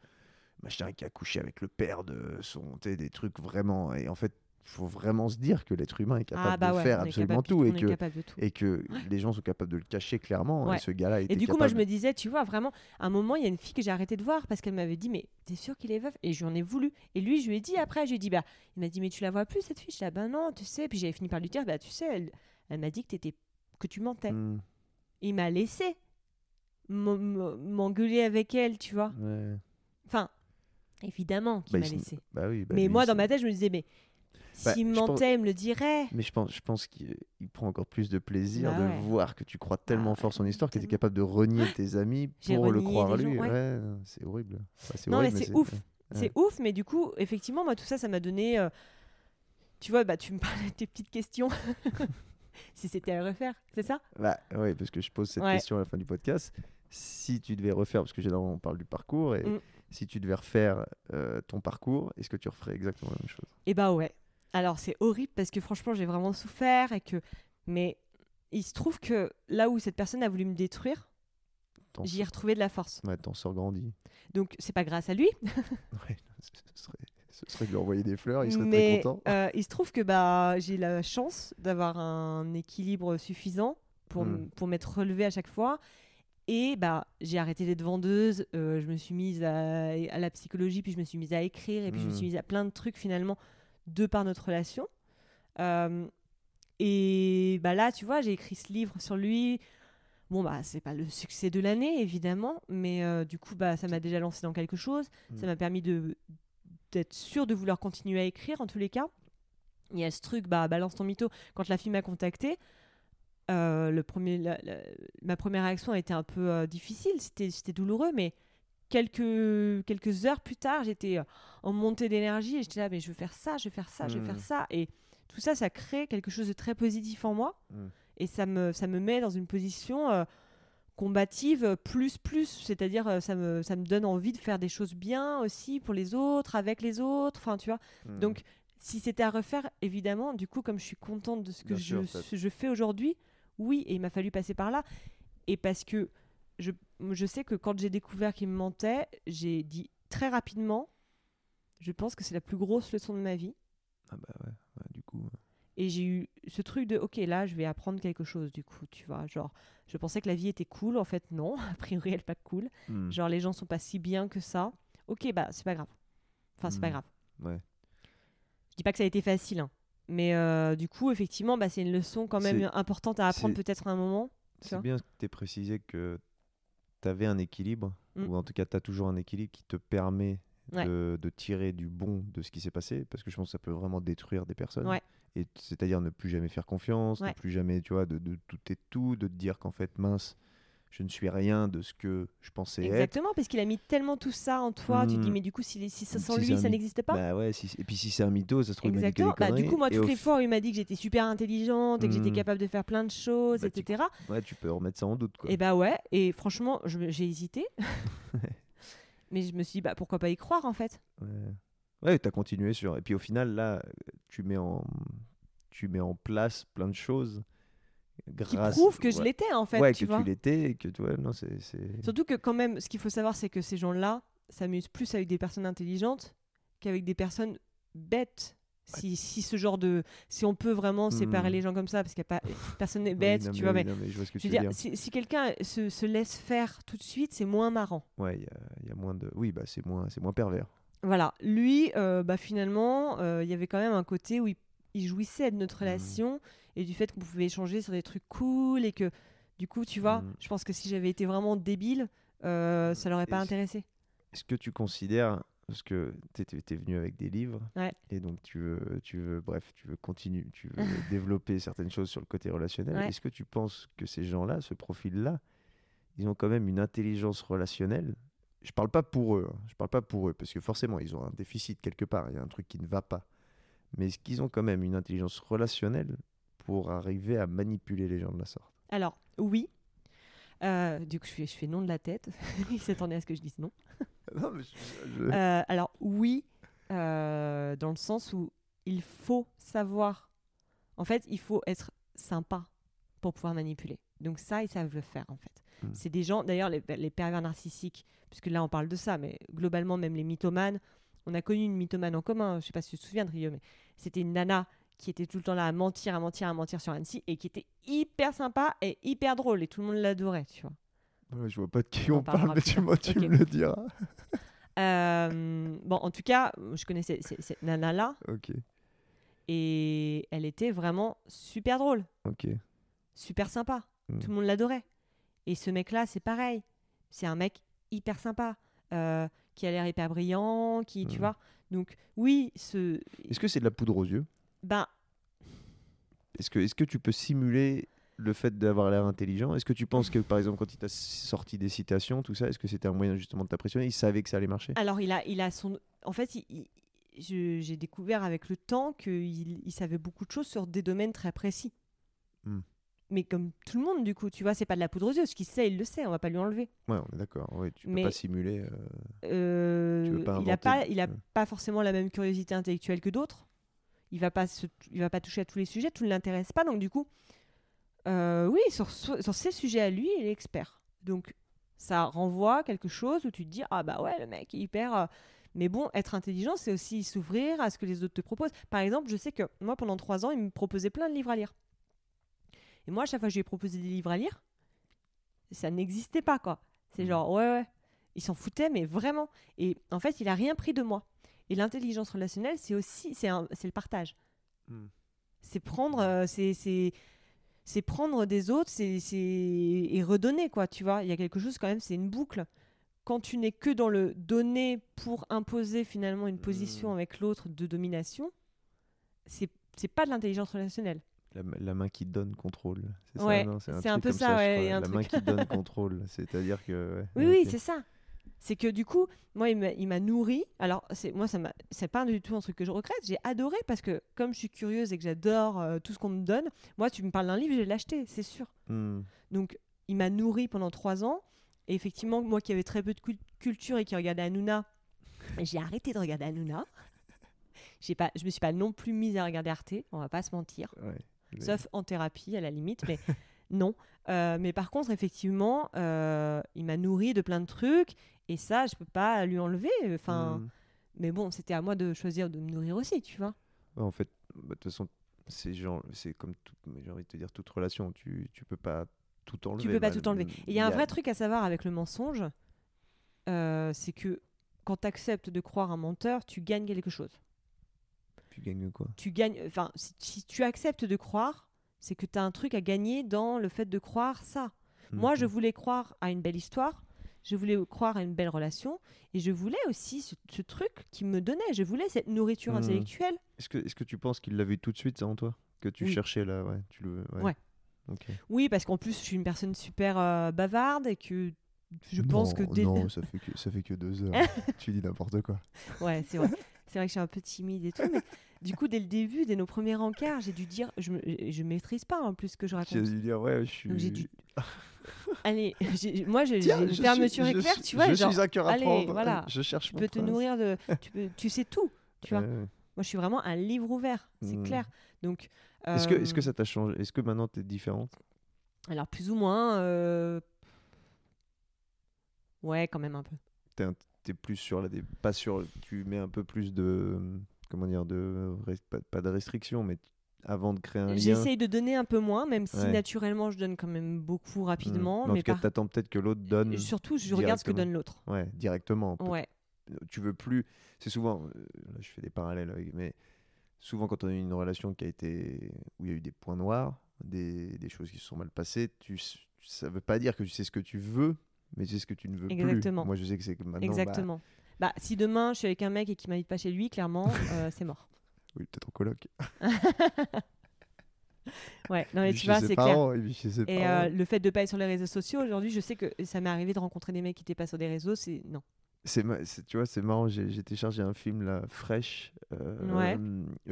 machin qui a couché avec le père de son. des trucs vraiment. Et en fait, faut vraiment se dire que l'être humain est capable ah bah de faire absolument capable- tout et que, capable de tout. et que les gens sont capables de le cacher clairement. Ouais. Et ce gars-là Et du coup, moi, je me disais, tu vois, vraiment, à un moment, il y a une fille que j'ai arrêté de voir parce qu'elle m'avait dit, mais t'es sûr qu'il est veuf? Et je lui en ai voulu. Et lui, je lui ai dit après, je lui ai dit, bah, il m'a dit, mais tu la vois plus, cette fille? Je dis, ah ben non, tu sais. Puis j'avais fini par lui dire, bah, tu sais, elle, elle m'a dit que, t'étais, que tu mentais. Hmm, Il m'a laissé m'en- m'en- m'engueuler avec elle, tu vois. Enfin, évidemment qu'il Bah, m'a laissé. Bah oui, bah mais lui, moi, dans ma tête, je me disais, mais Bah, s'il pense- mentait, il me le dirait. Mais je pense, je pense qu'il il prend encore plus de plaisir Bah de ouais. voir que tu crois tellement Ah fort son histoire que tu es tellement. capable de renier tes amis pour le croire lui. gens, ouais. Ouais, c'est horrible. Enfin, Non, mais horrible, c'est ouf. C'est ouf, mais du coup, effectivement, moi, tout ça, ça m'a donné. euh, Tu vois, bah, tu me parlais de tes petites questions. si c'était à refaire, c'est ça? Bah, ouais, parce que je pose cette question à la fin du podcast. Si tu devais refaire, parce que généralement on parle du parcours, et Mm. si tu devais refaire euh, ton parcours, est-ce que tu referais exactement la même chose? Eh bah ouais. Alors, c'est horrible parce que franchement, j'ai vraiment souffert et que. Mais il se trouve que là où cette personne a voulu me détruire, j'y ai retrouvé de la force. ouais, t'en sors grandi. Donc c'est pas grâce à lui, Ouais, ce serait, ce serait de lui envoyer des fleurs, il serait mais très content. euh, il se trouve que bah, j'ai la chance d'avoir un équilibre suffisant pour, Hmm. pour m'être relevée à chaque fois. Et bah, j'ai arrêté d'être vendeuse, euh, je me suis mise à, à la psychologie, puis je me suis mise à écrire, et puis je me Hmm. suis mise à plein de trucs finalement de par notre relation. Euh, et bah là, tu vois, j'ai écrit ce livre sur lui. Bon, bah, c'est pas le succès de l'année, évidemment, mais euh, du coup, bah, ça m'a déjà lancé dans quelque chose. Mm. Ça m'a permis de d'être sûre de vouloir continuer à écrire, en tous les cas. Il y a ce truc, bah, balance ton mytho. Quand la fille m'a contacté, euh, le premier, la- la- ma première réaction a été un peu difficile, c'était c'était douloureux, mais quelques, quelques heures plus tard, j'étais euh, en montée d'énergie et j'étais là, mais je veux faire ça, je veux faire ça, je veux faire ça. Et tout ça, ça crée quelque chose de très positif en moi Mm. et ça me, ça me met dans une position euh, combative plus plus, c'est-à-dire euh, ça me, ça me donne envie de faire des choses bien aussi pour les autres, avec les autres, enfin tu vois. Mm. Donc si c'était à refaire, évidemment, du coup comme je suis contente de ce que Bien je, sûr, ce je fais aujourd'hui, oui, et il m'a fallu passer par là, et parce que je, je sais que quand j'ai découvert qu'il me mentait, j'ai dit très rapidement, je pense que c'est la plus grosse leçon de ma vie. Ah bah ouais, ouais, du coup. Et j'ai eu ce truc de, ok, là, je vais apprendre quelque chose, du coup, tu vois. Genre, je pensais que la vie était cool, en fait, non. A priori, elle n'est pas cool. hmm, Genre, les gens sont pas si bien que ça. Ok, bah, c'est pas grave. Enfin, c'est pas Mm. grave. Ouais. Je dis pas que ça a été facile, hein. Mais euh, du coup, effectivement, bah, c'est une leçon quand même importante à apprendre peut-être à un moment. C'est bien que tu aies précisé que tu avais un équilibre, Mm. ou en tout cas tu as toujours un équilibre qui te permet Ouais. de, de tirer du bon de ce qui s'est passé, parce que je pense que ça peut vraiment détruire des personnes. Ouais. Et c'est-à-dire ne plus jamais faire confiance, ne plus jamais, tu vois, de, de tout et tout, de te dire qu'en fait, mince, je ne suis rien de ce que je pensais être. Exactement, parce qu'il a mis tellement tout ça en toi. Tu te dis, Mm. mais du coup, si, si ça Si sans lui, ça n'existe pas. Bah ouais, si- et puis si c'est un mytho, ça se trouve, Exactement. Bah, du coup, moi, toutes les f- fois où il m'a dit que j'étais super intelligente et que j'étais Mm. capable de faire plein de choses, Bah, tu- etc. Ouais, tu peux remettre ça en doute, quoi. Et bah ouais, et franchement, j'ai hésité. Mais je me suis dit, bah pourquoi pas y croire en fait Ouais, ouais tu as continué sur. Et puis au final, là, tu mets en, tu mets en place plein de choses. Qui prouvent que je l'étais en fait, ouais, tu que vois. tu l'étais et que tu vois, non, c'est. Surtout que quand même, ce qu'il faut savoir, c'est que ces gens-là s'amusent plus avec des personnes intelligentes qu'avec des personnes bêtes. Si, si ce genre de... Si on peut vraiment séparer Hmm. les gens comme ça, parce qu'il y a pas... Personne n'est Oui, bête, non, tu mais vois, mais... non, mais je vois ce que Je tu veux dire, dire. si, si quelqu'un se, se laisse faire tout de suite, c'est moins marrant. Ouais, il y a, il y a moins de. Oui, bah c'est moins, c'est moins pervers. Voilà, lui, euh, bah, finalement, euh, il y avait quand même un côté où il, il jouissait de notre relation et du fait qu'on pouvait échanger sur des trucs cool et que, du coup, tu vois, Mm. je pense que si j'avais été vraiment débile, euh, ça l'aurait pas Et- intéressé. Est-ce que tu considères. Parce que tu es, venu avec des livres. Ouais. Et donc tu veux, tu veux, bref, tu veux continuer, tu veux développer certaines choses sur le côté relationnel. Ouais. Est-ce que tu penses que ces gens-là, ce profil-là, ils ont quand même une intelligence relationnelle? Je parle pas pour eux, hein, je parle pas pour eux, parce que forcément ils ont un déficit quelque part, il y a un truc qui ne va pas. Mais est-ce qu'ils ont quand même une intelligence relationnelle pour arriver à manipuler les gens de la sorte? Alors, oui. Euh, du coup, je fais, je fais non de la tête. il s'attendait à ce que je dise non. Non, mais je- je- Euh, alors, oui, euh, dans le sens où il faut savoir. En fait, il faut être sympa pour pouvoir manipuler. Donc, ça, ils savent le faire, en fait. Mm. C'est des gens, d'ailleurs, les, les pervers narcissiques, puisque là, on parle de ça, mais globalement, même les mythomanes. On a connu une mythomane en commun, je sais pas si tu te souviens de Rio, mais c'était une nana qui était tout le temps là à mentir, à mentir, à mentir sur Annecy et qui était hyper sympa et hyper drôle et tout le monde l'adorait, tu vois. Ouais, je vois pas de qui On parle, mais tu, moi, tu me le diras. Euh, bon, en tout cas, je connaissais cette nana-là Ok, et elle était vraiment super drôle, ok. super sympa. Mm. Tout le monde l'adorait. Et ce mec-là, c'est pareil. C'est un mec hyper sympa, euh, qui a l'air hyper brillant, qui, tu Mm. vois. Donc, oui, ce. Est-ce que c'est de la poudre aux yeux? Ben, Est-ce que, est que tu peux simuler le fait d'avoir l'air intelligent? Est-ce que tu penses que, par exemple, quand il t'a sorti des citations, tout ça, est-ce que c'était un moyen justement de t'impressionner? Il savait que ça allait marcher? Alors, il a, il a son. En fait, il- il- je- j'ai découvert avec le temps qu'il il savait beaucoup de choses sur des domaines très précis. Mm. Mais comme tout le monde, du coup, tu vois, c'est pas de la poudre aux yeux. Ce qu'il sait, il le sait, on va pas lui enlever. Ouais, on est d'accord. Ouais, tu peux Mais- pas simuler. euh, Euh, Tu pas il a pas, il a pas forcément la même curiosité intellectuelle que d'autres. Il va pas se, il va pas toucher à tous les sujets, tout ne l'intéresse pas. Donc du coup, euh, oui, sur, sur ces sujets à lui, il est expert. Donc Ça renvoie quelque chose où tu te dis ah bah ouais le mec hyper. Mais bon, être intelligent, c'est aussi s'ouvrir à ce que les autres te proposent. Par exemple, je sais que moi, pendant trois ans, il me proposait plein de livres à lire. Et moi, à chaque fois que je lui ai proposé des livres à lire, ça n'existait pas, quoi. C'est Mhm. genre, ouais, ouais. Il s'en foutait, mais vraiment. Et en fait, il a rien pris de moi. Et l'intelligence relationnelle, c'est aussi, c'est le partage. Hmm. C'est prendre, euh, c'est, c'est, c'est prendre des autres, c'est, et redonner, quoi. Tu vois, il y a quelque chose quand même, c'est une boucle. Quand tu n'es que dans le donner pour imposer finalement une position Mhm. avec l'autre de domination, c'est, c'est pas de l'intelligence relationnelle. La, la main qui donne contrôle. C'est Ouais, un peu ça, ouais, un La main qui donne contrôle. C'est-à-dire que. ouais, Oui, oui, c'est ça. C'est que du coup, moi, il m'a- nourri. Alors, c'est moi, ça c'est pas du tout un truc que je regrette. J'ai adoré parce que comme je suis curieuse et que j'adore euh, tout ce qu'on me donne, moi, tu me parles d'un livre, je vais l'acheter, c'est sûr. Hmm. Donc, il m'a nourri pendant trois ans. Et effectivement, moi qui avais très peu de cul- culture et qui regardais Hanouna, j'ai arrêté de regarder Hanouna. Pas, je me suis pas non plus mise à regarder Arte, on va pas se mentir. Ouais. Mais- Sauf en thérapie, à la limite, mais non. Euh, mais par contre, effectivement, euh, il m'a nourri de plein de trucs. Et ça, je peux pas lui enlever. Enfin, Hmm. mais bon, c'était à moi de choisir de me nourrir aussi, tu vois. Ouais, en fait, bah, de toute façon, c'est genre, c'est comme tout, j'ai envie de te dire toute relation. Tu, tu peux pas tout enlever. Tu peux pas mal- tout enlever. Et il y a un vrai truc à savoir avec le mensonge, euh, c'est que quand tu acceptes de croire un menteur, tu gagnes quelque chose. Tu gagnes quoi? Tu gagnes, enfin, si, si tu acceptes de croire, c'est que tu as un truc à gagner dans le fait de croire ça. Moi, je Mhm. voulais croire à une belle histoire, je voulais croire à une belle relation, et je voulais aussi ce, ce truc qui me donnait. Je voulais cette nourriture Mhm. intellectuelle. Est-ce que, est-ce que tu penses qu'il l'a vu tout de suite, ça, en toi? Que tu Oui. cherchais là, ouais. Tu le... ouais. Ouais. Ok. Oui, parce qu'en plus, je suis une personne super euh, bavarde et que je pense que Non, dès... Non, ça fait que, ça fait que deux heures. tu dis n'importe quoi. Ouais, c'est vrai. C'est vrai que je suis un peu timide et tout, mais du coup, dès le début, dès nos premiers rencarts, j'ai dû dire, je, je maîtrise pas en plus ce que je J'ai raconte. dû dire, ouais, je suis. Donc j'ai allez, j'ai- moi j'ai j'ai une je fermeture éclair, suis- tu vois, Je genre, suis un cœur à allez, prendre. voilà. Je cherche tu peux te nourrir de, tu, peux, tu sais tout, tu vois. Moi, je suis vraiment un livre ouvert, c'est Mm. clair. Donc, Est-ce que, est-ce que euh, ça t'a changé Est-ce que maintenant t'es différente? Alors plus ou moins, euh, ouais, quand même un peu. T'es un- t'es plus sur la. Pas sur. Tu mets un peu plus de. Comment dire de pas, pas de restrictions, mais avant de créer un lien. J'essaye de donner un peu moins, même si Ouais. naturellement je donne quand même beaucoup rapidement. en mais tout cas, par- t'attends peut-être que l'autre donne. surtout, je regarde ce que donne l'autre. Ouais, directement. Ouais. tu veux plus. C'est souvent. euh, Là, je fais des parallèles avec. Mais souvent, quand on a eu une relation qui a été. où il y a eu des points noirs, des, des choses qui se sont mal passées, tu, ça veut pas dire que tu sais ce que tu veux, mais c'est ce que tu ne veux Exactement. plus. Moi, je sais que c'est maintenant. bah, Exactement. Bah, si demain je suis avec un mec et qui m'invite pas chez lui, clairement, euh, c'est mort. oui, peut-être en coloc. Ouais, non mais tu vois, c'est clair. Et parents. euh, le fait de pas être sur les réseaux sociaux, aujourd'hui, je sais que ça m'est arrivé de rencontrer des mecs qui étaient pas sur des réseaux, c'est non. C'est, tu vois, c'est marrant. J'ai, téléchargé un film là, fraîche. euh, Ouais.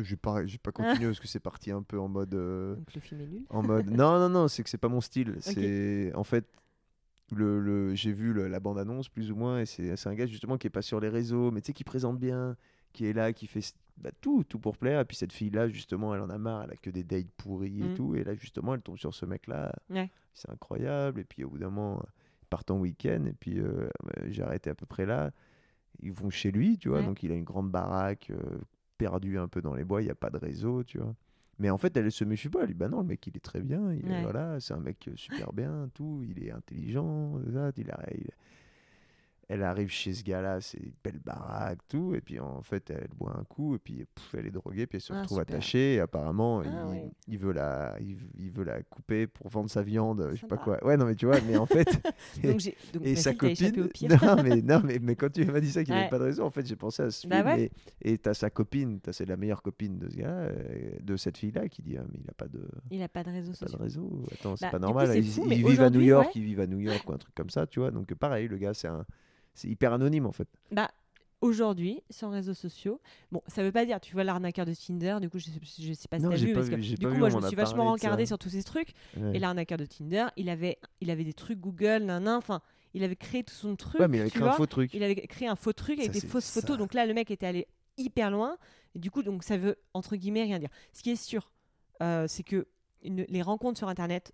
J'ai pas, pas continué parce que c'est parti un peu en mode. euh, Donc le film est nul. en mode. Non, non, non, c'est que c'est pas mon style. C'est en fait. Le, le- j'ai vu le- la bande annonce plus ou moins et c'est, un gars justement qui est pas sur les réseaux mais tu sais qui présente bien qui est là qui fait bah, tout tout pour plaire et puis cette fille là justement elle en a marre elle a que des dates pourries et Mm. tout et là justement elle tombe sur ce mec là Ouais. c'est incroyable et puis au bout d'un moment ils partent en week-end et puis euh, bah, j'ai arrêté à peu près là ils vont chez lui tu vois Ouais. donc il a une grande baraque euh, perdu un peu dans les bois il y a pas de réseau tu vois mais en fait elle se méfie pas elle dit bah non le mec il est très bien. Il Ouais. voilà c'est un mec super bien tout. Il est intelligent ça, il a- il- elle arrive chez ce gars-là, c'est une belle baraque, tout, et puis en fait, elle boit un coup, et puis pff, elle est droguée, puis elle se Ah, retrouve super. attachée, et apparemment, Ah, il, ouais. il veut la, il, il veut la couper pour vendre sa viande, je sais pas Sympa. quoi. Ouais, non, mais tu vois, mais en fait, et- Donc et sa copine, non, mais, non, mais, mais quand tu m'as dit ça qu'il n'y avait pas de raison, en fait, j'ai pensé à ce Bah film, ouais. et t'as sa copine, t'as- c'est la meilleure copine de ce gars euh, de cette fille-là, qui dit, ah, mais il a pas de, Il a pas de réseaux pas de réseau. Attends, c'est Bah, pas coup, normal. c'est ils, fou, ils vivent à New York, ils vivent à New York ou un truc comme ça, tu vois. Donc pareil, le gars, c'est un, c'est hyper anonyme en fait. Bah aujourd'hui, sans réseaux sociaux, bon, ça veut pas dire, tu vois l'arnaqueur de Tinder, du coup, je sais, je sais pas si t'as vu, pas parce que du coup, vu, moi, je me suis vachement rencardée sur tous ces trucs. Ouais. Et l'arnaqueur de Tinder, il avait, il avait des trucs Google, nan, enfin, il avait créé tout son truc. Ouais, mais il avait créé un faux truc. Il avait créé un faux truc avec Ça, des fausses ça. photos. Donc là, le mec était allé hyper loin. Et du coup, donc ça veut entre guillemets rien dire. Ce qui est sûr, euh, c'est que une- les rencontres sur Internet,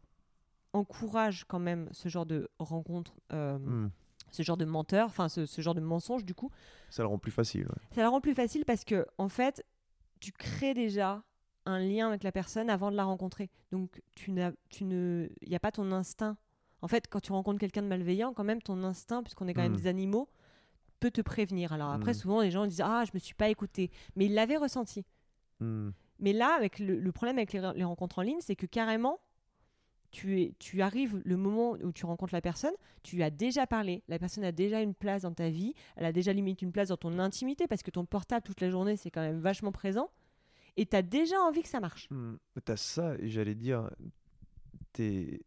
encourage quand même ce genre de rencontre, euh, Hmm. Ce genre de menteur, enfin ce, ce genre de mensonge du coup, Ça le rend plus facile. ouais. ça la rend plus facile parce que en fait, tu crées déjà un lien avec la personne avant de la rencontrer. Donc tu n'as, tu ne, il n'y a pas ton instinct. En fait, quand tu rencontres quelqu'un de malveillant, quand même ton instinct, puisqu'on est quand même Mm. des animaux, peut te prévenir. Alors après, Mm. souvent les gens disent ah je me suis pas écouté, mais ils l'avaient ressenti. Hmm. Mais là, avec le, le problème avec les, les rencontres en ligne, c'est que carrément, tu, es, tu arrives le moment où tu rencontres la personne, tu as déjà parlé, la personne a déjà une place dans ta vie, elle a déjà limite une place dans ton intimité, parce que ton portable toute la journée, c'est quand même vachement présent, et tu as déjà envie que ça marche. Hmm. T'as ça, et j'allais dire, t'es-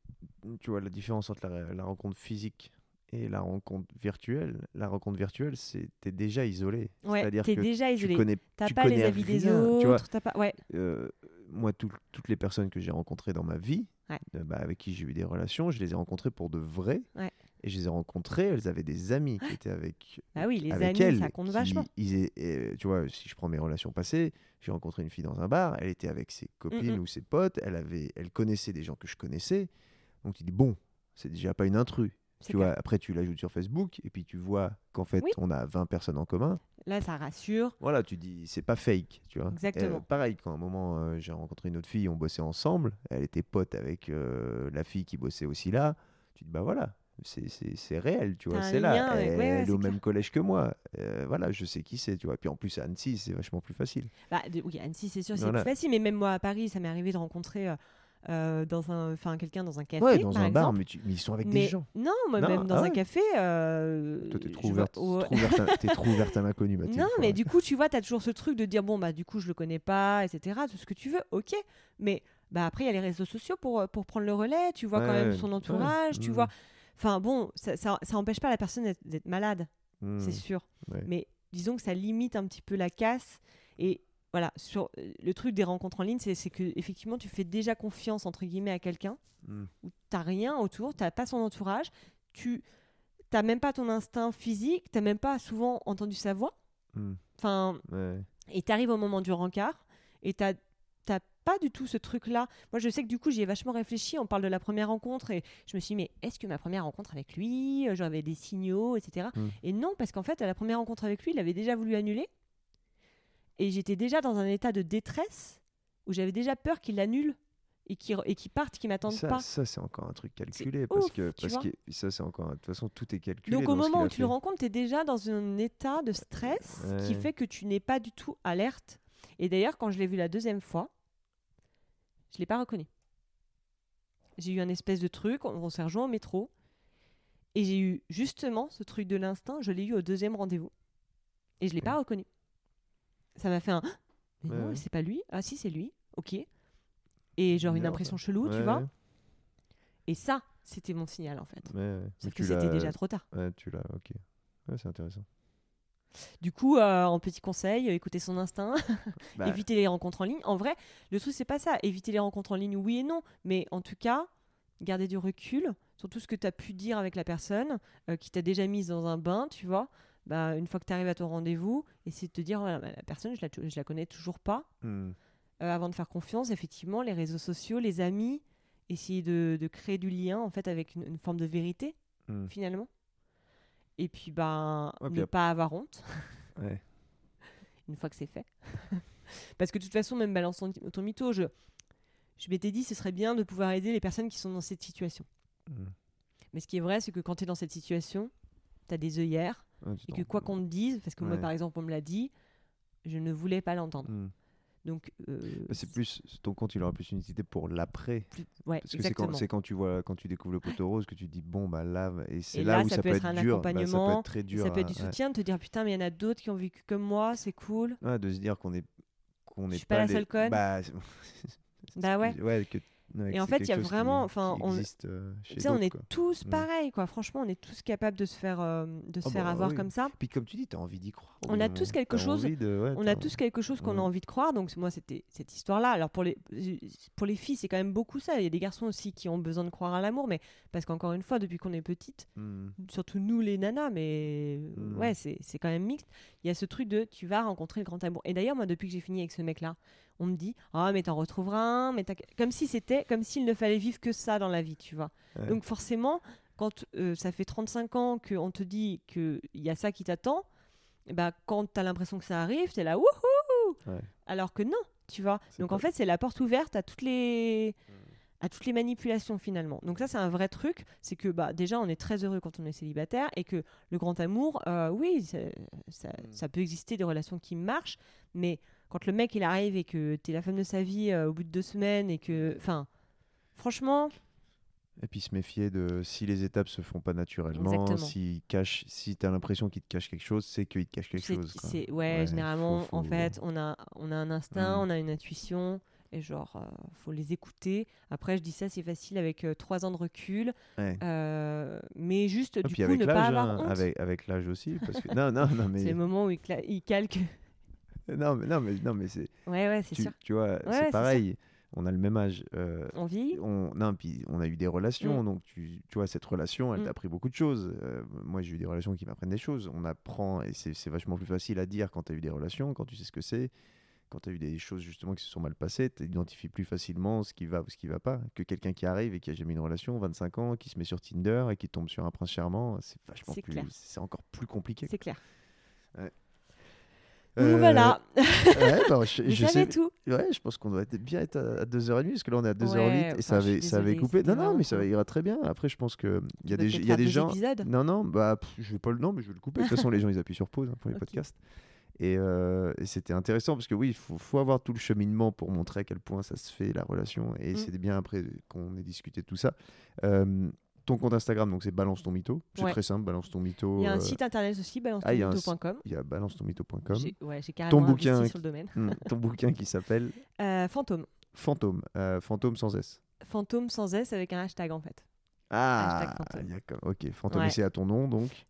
tu vois la différence entre la, la rencontre physique et la rencontre virtuelle. La rencontre virtuelle, c'est t'es déjà isolé. Ouais, C'est-à-dire t'es que déjà tu isolé. connais, tu pas les connais avis des rien, tu vois. autres, pas... Ouais, Euh, moi, tout- toutes les personnes que j'ai rencontrées dans ma vie, Ouais. euh, bah, avec qui j'ai eu des relations, je les ai rencontrées pour de vrai. Ouais. Et je les ai rencontrées, elles avaient des amis qui étaient avec, bah oui, les avec amis, elles. ça compte qui- vachement. ils euh, tu vois, si je prends mes relations passées, j'ai rencontré une fille dans un bar, elle était avec ses copines Mm, mm. ou ses potes, elle, avait, elle connaissait des gens que je connaissais. Donc tu dis, bon, c'est déjà pas une intrus. C'est Tu vois, après tu l'ajoutes sur Facebook et puis tu vois qu'en fait Oui. on a 20 personnes en commun. Là, ça rassure. Voilà, tu dis, c'est pas fake, tu vois. Exactement. Euh, pareil, quand à un moment euh, j'ai rencontré une autre fille, on bossait ensemble, elle était pote avec euh, la fille qui bossait aussi là, tu dis, bah voilà, c'est- réel, tu vois, c'est là. avec- Elle, ouais, ouais, elle est au même collège que moi, Euh, voilà, je sais qui c'est, tu vois. Puis en plus, à Annecy, c'est vachement plus facile. Bah, de- oui, Annecy, c'est sûr, c'est Voilà. plus facile. Mais même moi, à Paris, ça m'est arrivé de rencontrer euh, euh, dans un, enfin, quelqu'un dans un café, ouais, dans par un bar, mais, tu- mais ils sont avec mais des gens. non, moi, Non, même dans ah un café. euh, Toi, t'es trop ouverte, ouais. trop ouverte à- t'es trop ouverte à l'inconnu, Mathilde. Non, mais du coup, tu vois, tu as toujours ce truc de dire bon, bah, du coup, je le connais pas, etc. Tout ce que tu veux, ok. Mais bah, après, il y a les réseaux sociaux pour, euh, pour prendre le relais. Tu vois quand même son entourage, tu mm. vois. Enfin, bon, ça, ça, ça empêche pas la personne d'être- malade, c'est sûr. ouais. Mais disons que ça limite un petit peu la casse. Et voilà, sur euh, le truc des rencontres en ligne, c'est que effectivement, tu fais déjà confiance entre guillemets à quelqu'un Hmm. où t'as rien autour, t'as pas son entourage, tu t'as même pas ton instinct physique, t'as même pas souvent entendu sa voix. Hmm, Enfin, ouais. et t'arrives au moment du rencard et t'as t'as pas du tout ce truc là moi je sais que du coup j'y ai vachement réfléchi on parle de la première rencontre et je me suis dit mais est-ce que ma première rencontre avec lui euh, j'avais des signaux etc Mm. et non parce qu'en fait à la première rencontre avec lui il avait déjà voulu annuler et j'étais déjà dans un état de détresse où j'avais déjà peur qu'il annule et qu'il et qu'il parte qu'il m'attende Ça, pas. ça c'est encore un truc calculé parce ouf, que parce que ça c'est encore de toute façon tout est calculé. donc au moment où tu le rencontres tu es déjà dans un état de stress qui Ouais. fait que tu n'es pas du tout alerte. Et d'ailleurs quand je l'ai vu la deuxième fois je l'ai pas reconnu. J'ai eu un espèce de truc on, on s'est rejoint au métro. Et j'ai eu justement ce truc de l'instinct je l'ai eu au deuxième rendez-vous. Et je l'ai pas reconnu ça m'a fait un mais non c'est pas lui ah si c'est lui ok et genre une Merde. impression chelou tu vois et ça c'était mon signal en fait sauf que c'était déjà trop tard Ouais, tu l'as, ok. Ouais, c'est intéressant. Du coup, euh, en petit conseil, euh, écoutez son instinct, Bah, évitez les rencontres en ligne. En vrai, le truc, c'est pas ça. Éviter les rencontres en ligne, oui et non. Mais en tout cas, garder du recul sur tout ce que tu as pu dire avec la personne euh, qui t'a déjà mise dans un bain, tu vois. Bah, une fois que tu arrives à ton rendez-vous, essayer de te dire, bah, la personne, je la, je la connais toujours pas. hmm, Euh, avant de faire confiance, effectivement, les réseaux sociaux, les amis, essayer de, de créer du lien, en fait, avec une, une forme de vérité, hmm. finalement. Et puis, Ouais, puis ne pas avoir honte. Ouais. une fois que c'est fait. Parce que de toute façon, même balance ton, ton mytho, je, je m'étais dit ce serait bien de pouvoir aider les personnes qui sont dans cette situation. Hmm. Mais ce qui est vrai, c'est que quand tu es dans cette situation, tu as des œillères Ouais, tu et que quoi qu'on te dise, parce que moi par exemple on me l'a dit, je ne voulais pas l'entendre. Hmm. Donc, euh, Bah, c'est plus ton compte, il aura plus une utilité pour l'après. ouais, Parce que c'est quand, tu vois, quand tu découvres le poteau rose que tu dis bon bah là et c'est là, là, où ça ça, peut être un dur. bah, ça peut accompagnement, être très Et dur. ça peut être à- du soutien, de te dire putain, mais il y en a d'autres qui ont vécu comme moi, c'est cool. Ouais, de se dire qu'on est qu'on n'est suis pas la les- seule conne. Bah, Bah ouais. ouais, que- ouais, Et en fait, il y a vraiment- enfin, on- euh, chez on est quoi. tous Mm. pareils, quoi. Franchement, on est tous capables de se faire, euh, de se Ah faire bah avoir oui. comme ça. Puis comme tu dis, tu as envie d'y croire. On a tous quelque chose- envie de- ouais, On a tous quelque chose qu'on Ouais. a envie de croire, donc moi c'était cette histoire-là. Alors pour les pour les filles c'est quand même beaucoup ça. Il y a des garçons aussi qui ont besoin de croire à l'amour, mais parce qu'encore une fois depuis qu'on est petite, Hmm. surtout nous les nanas, mais Mm. ouais c'est c'est quand même mixte. Il y a ce truc de tu vas rencontrer le grand amour. Et d'ailleurs moi depuis que j'ai fini avec ce mec-là, on me dit ah mais t'en retrouveras un, mais t'as- comme si c'était comme s'il ne fallait vivre que ça dans la vie, tu vois. Ouais. Donc forcément, quand euh, ça fait 35 ans qu'on te dit qu'il y a ça qui t'attend, ben, quand tu as l'impression que ça arrive, tu es là wouhou Ouais. Alors que non, tu vois. Donc en fait, c'est la porte ouverte à toutes les à toutes les manipulations finalement. Donc ça c'est un vrai truc, c'est que bah déjà on est très heureux quand on est célibataire et que le grand amour, euh, oui, ça, ça- Mm. ça peut exister des relations qui marchent, mais quand le mec il arrive et que tu es la femme de sa vie euh, au bout de deux semaines et que, enfin, franchement, Et puis se méfier de si les étapes se font pas naturellement, Exactement. s'il cache, si tu as l'impression qu'il te cache quelque chose, c'est qu'il te cache quelque C'est- chose. quoi. c'est- ouais, Ouais, généralement, faut- en fait, on a, on a un instinct, Mm. on a une intuition, et genre, euh, faut les écouter. Après, je dis ça, c'est facile avec euh, trois ans de recul, Ouais. euh, mais juste, Et du puis coup, avec ne pas avoir hein, honte. avec, avec l'âge aussi, parce que non, non, non, C'est mais le moment où il, cla- il calque. non, mais non, mais non, mais c'est, Ouais, ouais, c'est tu, sûr. tu vois, Ouais, c'est pareil. On a le même âge. euh, On vit. on, non, puis on a eu des relations, Mm. donc tu, tu vois, cette relation, elle Mm. t'a appris beaucoup de choses. Euh, moi, j'ai eu des relations qui m'apprennent des choses. On apprend, et c'est c'est vachement plus facile à dire quand tu as eu des relations, quand tu sais ce que c'est. Quand tu as eu des choses justement qui se sont mal passées, tu identifies plus facilement ce qui va ou ce qui va pas que quelqu'un qui arrive et qui a jamais eu une relation, 25 ans, qui se met sur Tinder et qui tombe sur un prince charmant. C'est vachement plus. C'est encore plus compliqué. C'est clair. Euh, voilà, ouais, bah, je, je sais, tout. Ouais, je pense qu'on doit être bien être à, à 2h30 parce que là on est à 2h08 Ouais, et ça avait, ça avait désolée, coupé. Non, non, mais ça cool. ira très bien. Après, je pense que il y a des, y a des gens. épisodes. Non, non, bah pff, je vais pas le. Non, mais je vais le couper. De toute façon, les gens ils appuient sur pause hein, pour les Ok. podcasts. Et, euh, et c'était intéressant parce que oui, il faut, faut avoir tout le cheminement pour montrer à quel point ça se fait la relation. Et Mm. c'est bien après qu'on ait discuté de tout ça. Euh, ton compte Instagram, donc c'est Balance ton mytho. C'est Ouais. très simple, Balance ton mytho. Il y a un euh, site internet aussi, Ah, il y a un balancetonmytho.com. Il y a balancetonmytho.com. J'ai ouais, j'ai carrément bouquin investi qui- sur le domaine. Mm, ton bouquin qui s'appelle Euh, fantôme. Fantôme. euh, fantôme sans S. Fantôme sans S avec un hashtag en fait. Ah, Hashtag fantôme. ok, fantôme, Ouais. et c'est à ton nom donc.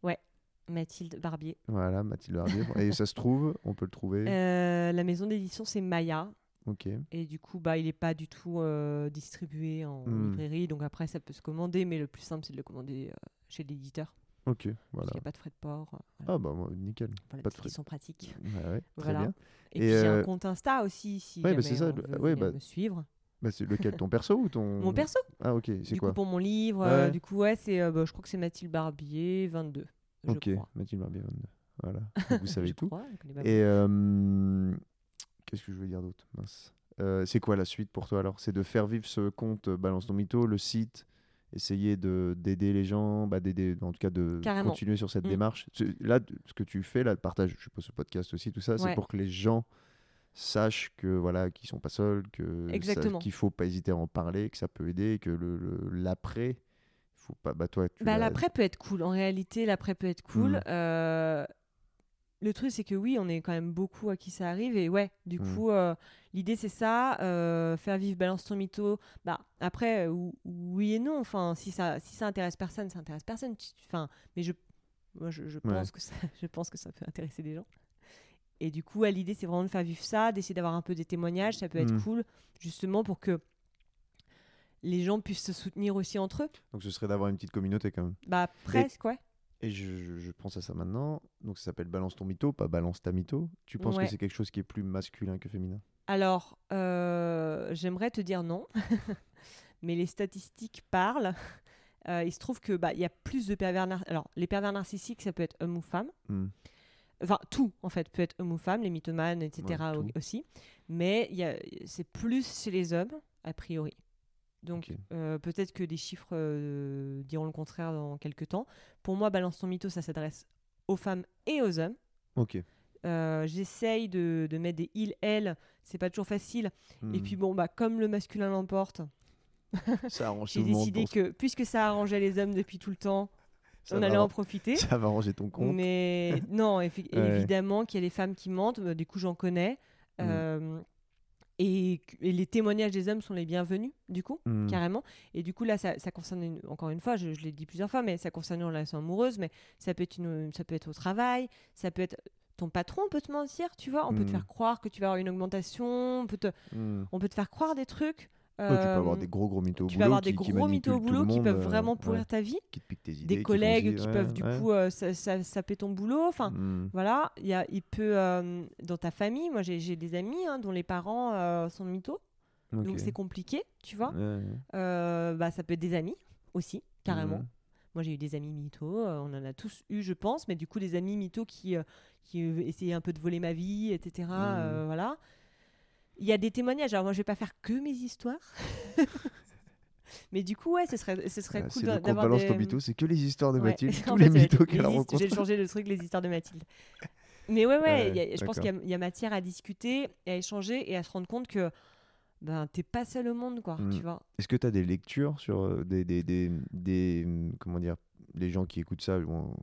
Mathilde Barbier. Voilà, Mathilde Barbier. et ça se trouve, on peut le trouver. Euh, la maison d'édition c'est Maya. Et du coup, bah, il n'est pas du tout euh, distribué en Hmm. librairie. Donc après, ça peut se commander. Mais le plus simple, c'est de le commander euh, chez l'éditeur. Ok, Parce voilà. qu'il n'y a pas de frais de port. euh, voilà. Ah bah nickel. Voilà, pas de parce frais. sont pratiques. Ouais, ouais, très Voilà. bien. Et, Et, puis j'ai un compte Insta aussi, si ouais, bah, c'est ça, veut ouais, venir bah, me suivre. Bah, c'est lequel, ton perso ou ton Mon perso, Ah ok, c'est du quoi coup, pour mon livre, euh, du coup, ouais, c'est, bah, je crois que c'est Mathilde Barbier, 22. Je Ok, crois. Mathilde Barbier. Voilà, Donc, vous savez Je tout. crois, je Et euh, qu'est-ce que je veux dire d'autre? Mince. Euh, c'est quoi la suite pour toi alors? C'est de faire vivre ce compte euh, Balance ton mytho, le site, essayer de d'aider les gens, bah, d'aider, en tout cas de Carrément. continuer sur cette Mm. démarche. Là, ce que tu fais, là, le partage, je suppose, ce podcast aussi, tout ça, c'est pour que les gens sachent que voilà, qu'ils sont pas seuls, que qu'il faut pas hésiter à en parler, que ça peut aider, que le l'après, faut pas. Bah toi, tu Bah, l'après peut être cool. En réalité, l'après peut être cool. Mm. Euh, le truc, c'est que oui, on est quand même beaucoup à qui ça arrive. Et ouais, du Mm. coup, euh, l'idée, c'est ça. euh, faire vivre Balance ton mytho. Bah, après, euh, ou- oui et non. Enfin, si ça, si ça intéresse personne, ça intéresse personne. Enfin, mais je, moi, je, je pense que ça, je pense que ça peut intéresser des gens. Et du coup, ouais, l'idée, c'est vraiment de faire vivre ça, d'essayer d'avoir un peu des témoignages. Ça peut être Mm. cool, justement, pour que les gens puissent se soutenir aussi entre eux. Donc ce serait d'avoir une petite communauté quand même. Bah, presque, ouais. Et je, pense à ça maintenant. Donc ça s'appelle Balance ton mytho, pas Balance ta mytho. Tu penses Ouais. que c'est quelque chose qui est plus masculin que féminin? Alors, euh, j'aimerais te dire non, mais les statistiques parlent. Euh, il se trouve que bah, il y a plus de pervers nar- Alors, les pervers narcissiques, ça peut être homme ou femme. Hmm. Enfin, tout, en fait, peut être homme ou femme, les mythomanes, etc. Ouais, aussi. Mais c'est plus chez les hommes, a priori. Donc, euh, peut-être que des chiffres euh, diront le contraire dans quelques temps. Pour moi, Balance ton mytho, ça s'adresse aux femmes et aux hommes. Ok. Euh, J'essaye de, de mettre des il, elle, c'est pas toujours facile. Et Hmm. puis bon, bah, comme le masculin l'emporte, j'ai décidé que puisque ça arrangeait les hommes depuis tout le temps, ça on allait en profiter. Ça va arranger ton compte. Mais non, Ouais. évidemment qu'il y a les femmes qui mentent, bah, du coup j'en connais. Mm. Et, et les témoignages des hommes sont les bienvenus, du coup, Hmm. carrément. Et du coup, là, ça, ça concerne, une- encore une fois, je, je l'ai dit plusieurs fois, mais ça concerne une relation amoureuse, mais ça peut, être une, ça peut être au travail, ça peut être. Ton patron peut te mentir, tu vois, on peut te Mm. faire croire que tu vas avoir une augmentation, on peut te, Hmm. on peut te faire croire des trucs. Ouais, tu peux Euh, avoir des gros gros mythos au tu boulot peux avoir des qui, qui gros mythos au boulot qui peuvent euh, vraiment ouais, pourrir ta vie. qui te piquent tes idées, Des qui collègues qui peuvent du coup euh, sa- sa- saper ton boulot. Enfin, Mm. voilà. Il, y a, il peut, euh, dans ta famille, moi j'ai des amis hein, dont les parents euh, sont mythos. Donc c'est compliqué, tu vois. Euh, bah, ça peut être des amis aussi, carrément. Mhm. Moi, j'ai eu des amis mythos, euh, on en a tous eu, je pense, mais du coup, des amis mythos qui, euh, qui euh, essayaient un peu de voler ma vie, etc. Euh, voilà. Il y a des témoignages. Alors, moi, je vais pas faire que mes histoires. mais du coup, ouais, ce serait, ce serait Ah, cool c'est d'avoir balance des... ton mytho, c'est que les histoires de Ouais. Mathilde, tous les c'est mythos qu'elle rencontrés. J'ai changé le truc, les histoires de Mathilde. Mais ouais, ouais, a- je pense qu'il y a- il y, a matière à discuter, et à échanger et à se rendre compte que ben, t'es pas seul au monde, quoi, tu vois. Est-ce que tu as des lectures sur euh, des, des, des, des, hum, comment dire, les gens qui écoutent ça, ou,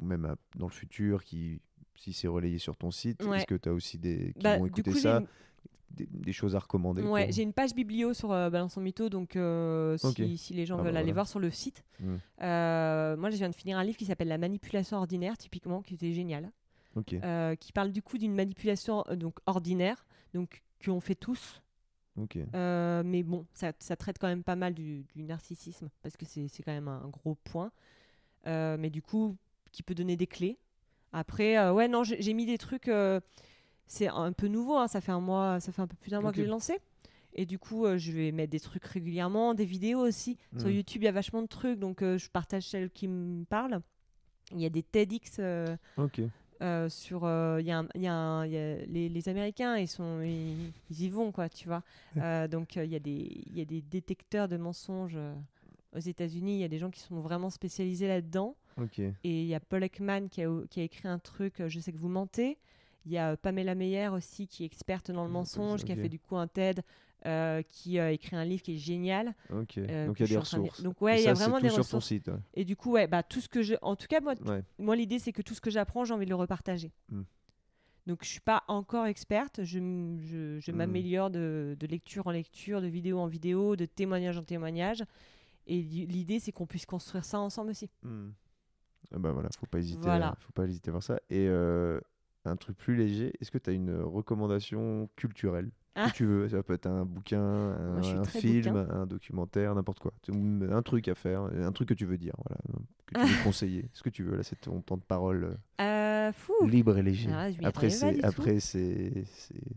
même dans le futur, qui, si c'est relayé sur ton site, Ouais. est-ce que tu as aussi des qui Bah, vont écouter coup, ça, des, des choses à recommander Ouais, j'ai une page biblio sur euh, Balançons Mytho, donc euh, si, les gens Ah bah veulent aller voilà. voir sur le site. Mm. Euh, moi, je viens de finir un livre qui s'appelle La manipulation ordinaire, typiquement, qui était génial, euh, qui parle du coup d'une manipulation donc ordinaire, donc qu'on fait tous, ok. Euh, mais bon, ça, ça traite quand même pas mal du, du narcissisme, parce que c'est quand même un gros point. Mais du coup, qui peut donner des clés. Après, ouais, non, j'ai mis des trucs. C'est un peu nouveau, hein, ça fait un mois, ça fait un peu plus d'un mois que j'ai lancé. Et du coup, euh, je vais mettre des trucs régulièrement, des vidéos aussi. Sur Mm. YouTube, il y a vachement de trucs, donc euh, je partage celles qui me parlent. Il y a des TEDx euh, Ok. euh, sur il y a un- y a un- il y a les, les Américains ils sont ils, ils y vont quoi tu vois donc il y a des il y a des détecteurs de mensonges aux États-Unis il y a des gens qui sont vraiment spécialisés là-dedans Ok. et il y a Paul Ekman qui a, qui a écrit un truc je sais que vous mentez il y a euh, Pamela Meyer aussi qui est experte dans le mensonge qui a fait du coup un TED euh, qui a écrit un livre qui est génial euh, Donc il y a des de ressources. donc ouais il y a vraiment des sur ton ressources site. ouais. et du coup ouais bah tout ce que je en tout cas moi Ouais. moi, l'idée, c'est que tout ce que j'apprends, j'ai envie de le repartager. Mm. Donc, je suis pas encore experte. Je, m- je, je Mm. m'améliore de, de lecture en lecture, de vidéo en vidéo, de témoignage en témoignage. Et l'i- l'idée, c'est qu'on puisse construire ça ensemble aussi. Hmm. Ah bah voilà, faut pas hésiter, Voilà. faut pas hésiter à voir ça. Et euh, un truc plus léger, est-ce que tu as une recommandation culturelle Ah. que tu veux? Ça peut être un bouquin, un, Moi, film, bouquin. un documentaire, n'importe quoi. Un truc à faire, un truc que tu veux dire, voilà, que tu veux conseiller. Ce que tu veux, là, c'est ton temps de parole Euh, fou euh, libre et léger? Ah, après, c'est après c'est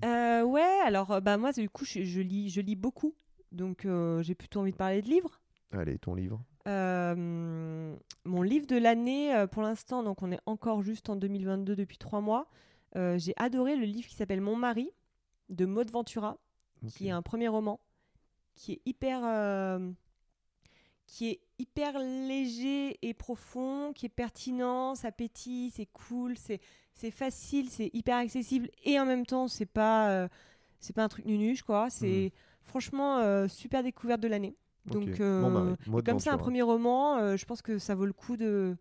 Euh, Ouais, alors, bah, moi, du coup, je, je lis, je lis beaucoup. Donc, euh, j'ai plutôt envie de parler de livres. allez, ton livre. Euh, mon livre de l'année, euh, pour l'instant, donc on est encore juste en 2022 depuis trois mois. Euh, j'ai adoré le livre qui s'appelle Mon mari de Maud Ventura, qui est un premier roman, qui est hyper, qui est hyper léger et profond, qui est pertinent, ça pétille, c'est cool, c'est c'est facile, c'est hyper accessible et en même temps c'est pas c'est pas un truc nunuche quoi. C'est franchement euh, super découverte de l'année. Donc Ok. euh, comme c'est un premier roman, euh, je pense que ça vaut le coup de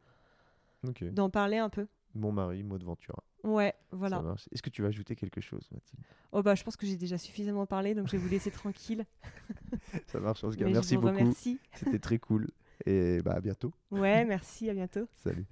d'en parler un peu. Mon mari, Maud Ventura. Ouais, Ça voilà. Est-ce que tu vas ajouter quelque chose, Mathilde? Oh bah je pense que j'ai déjà suffisamment parlé, donc je vais vous laisser tranquille. Ça marche, en tout cas. Merci beaucoup. C'était très cool. Et bah, à bientôt. Ouais, merci, à bientôt. Salut.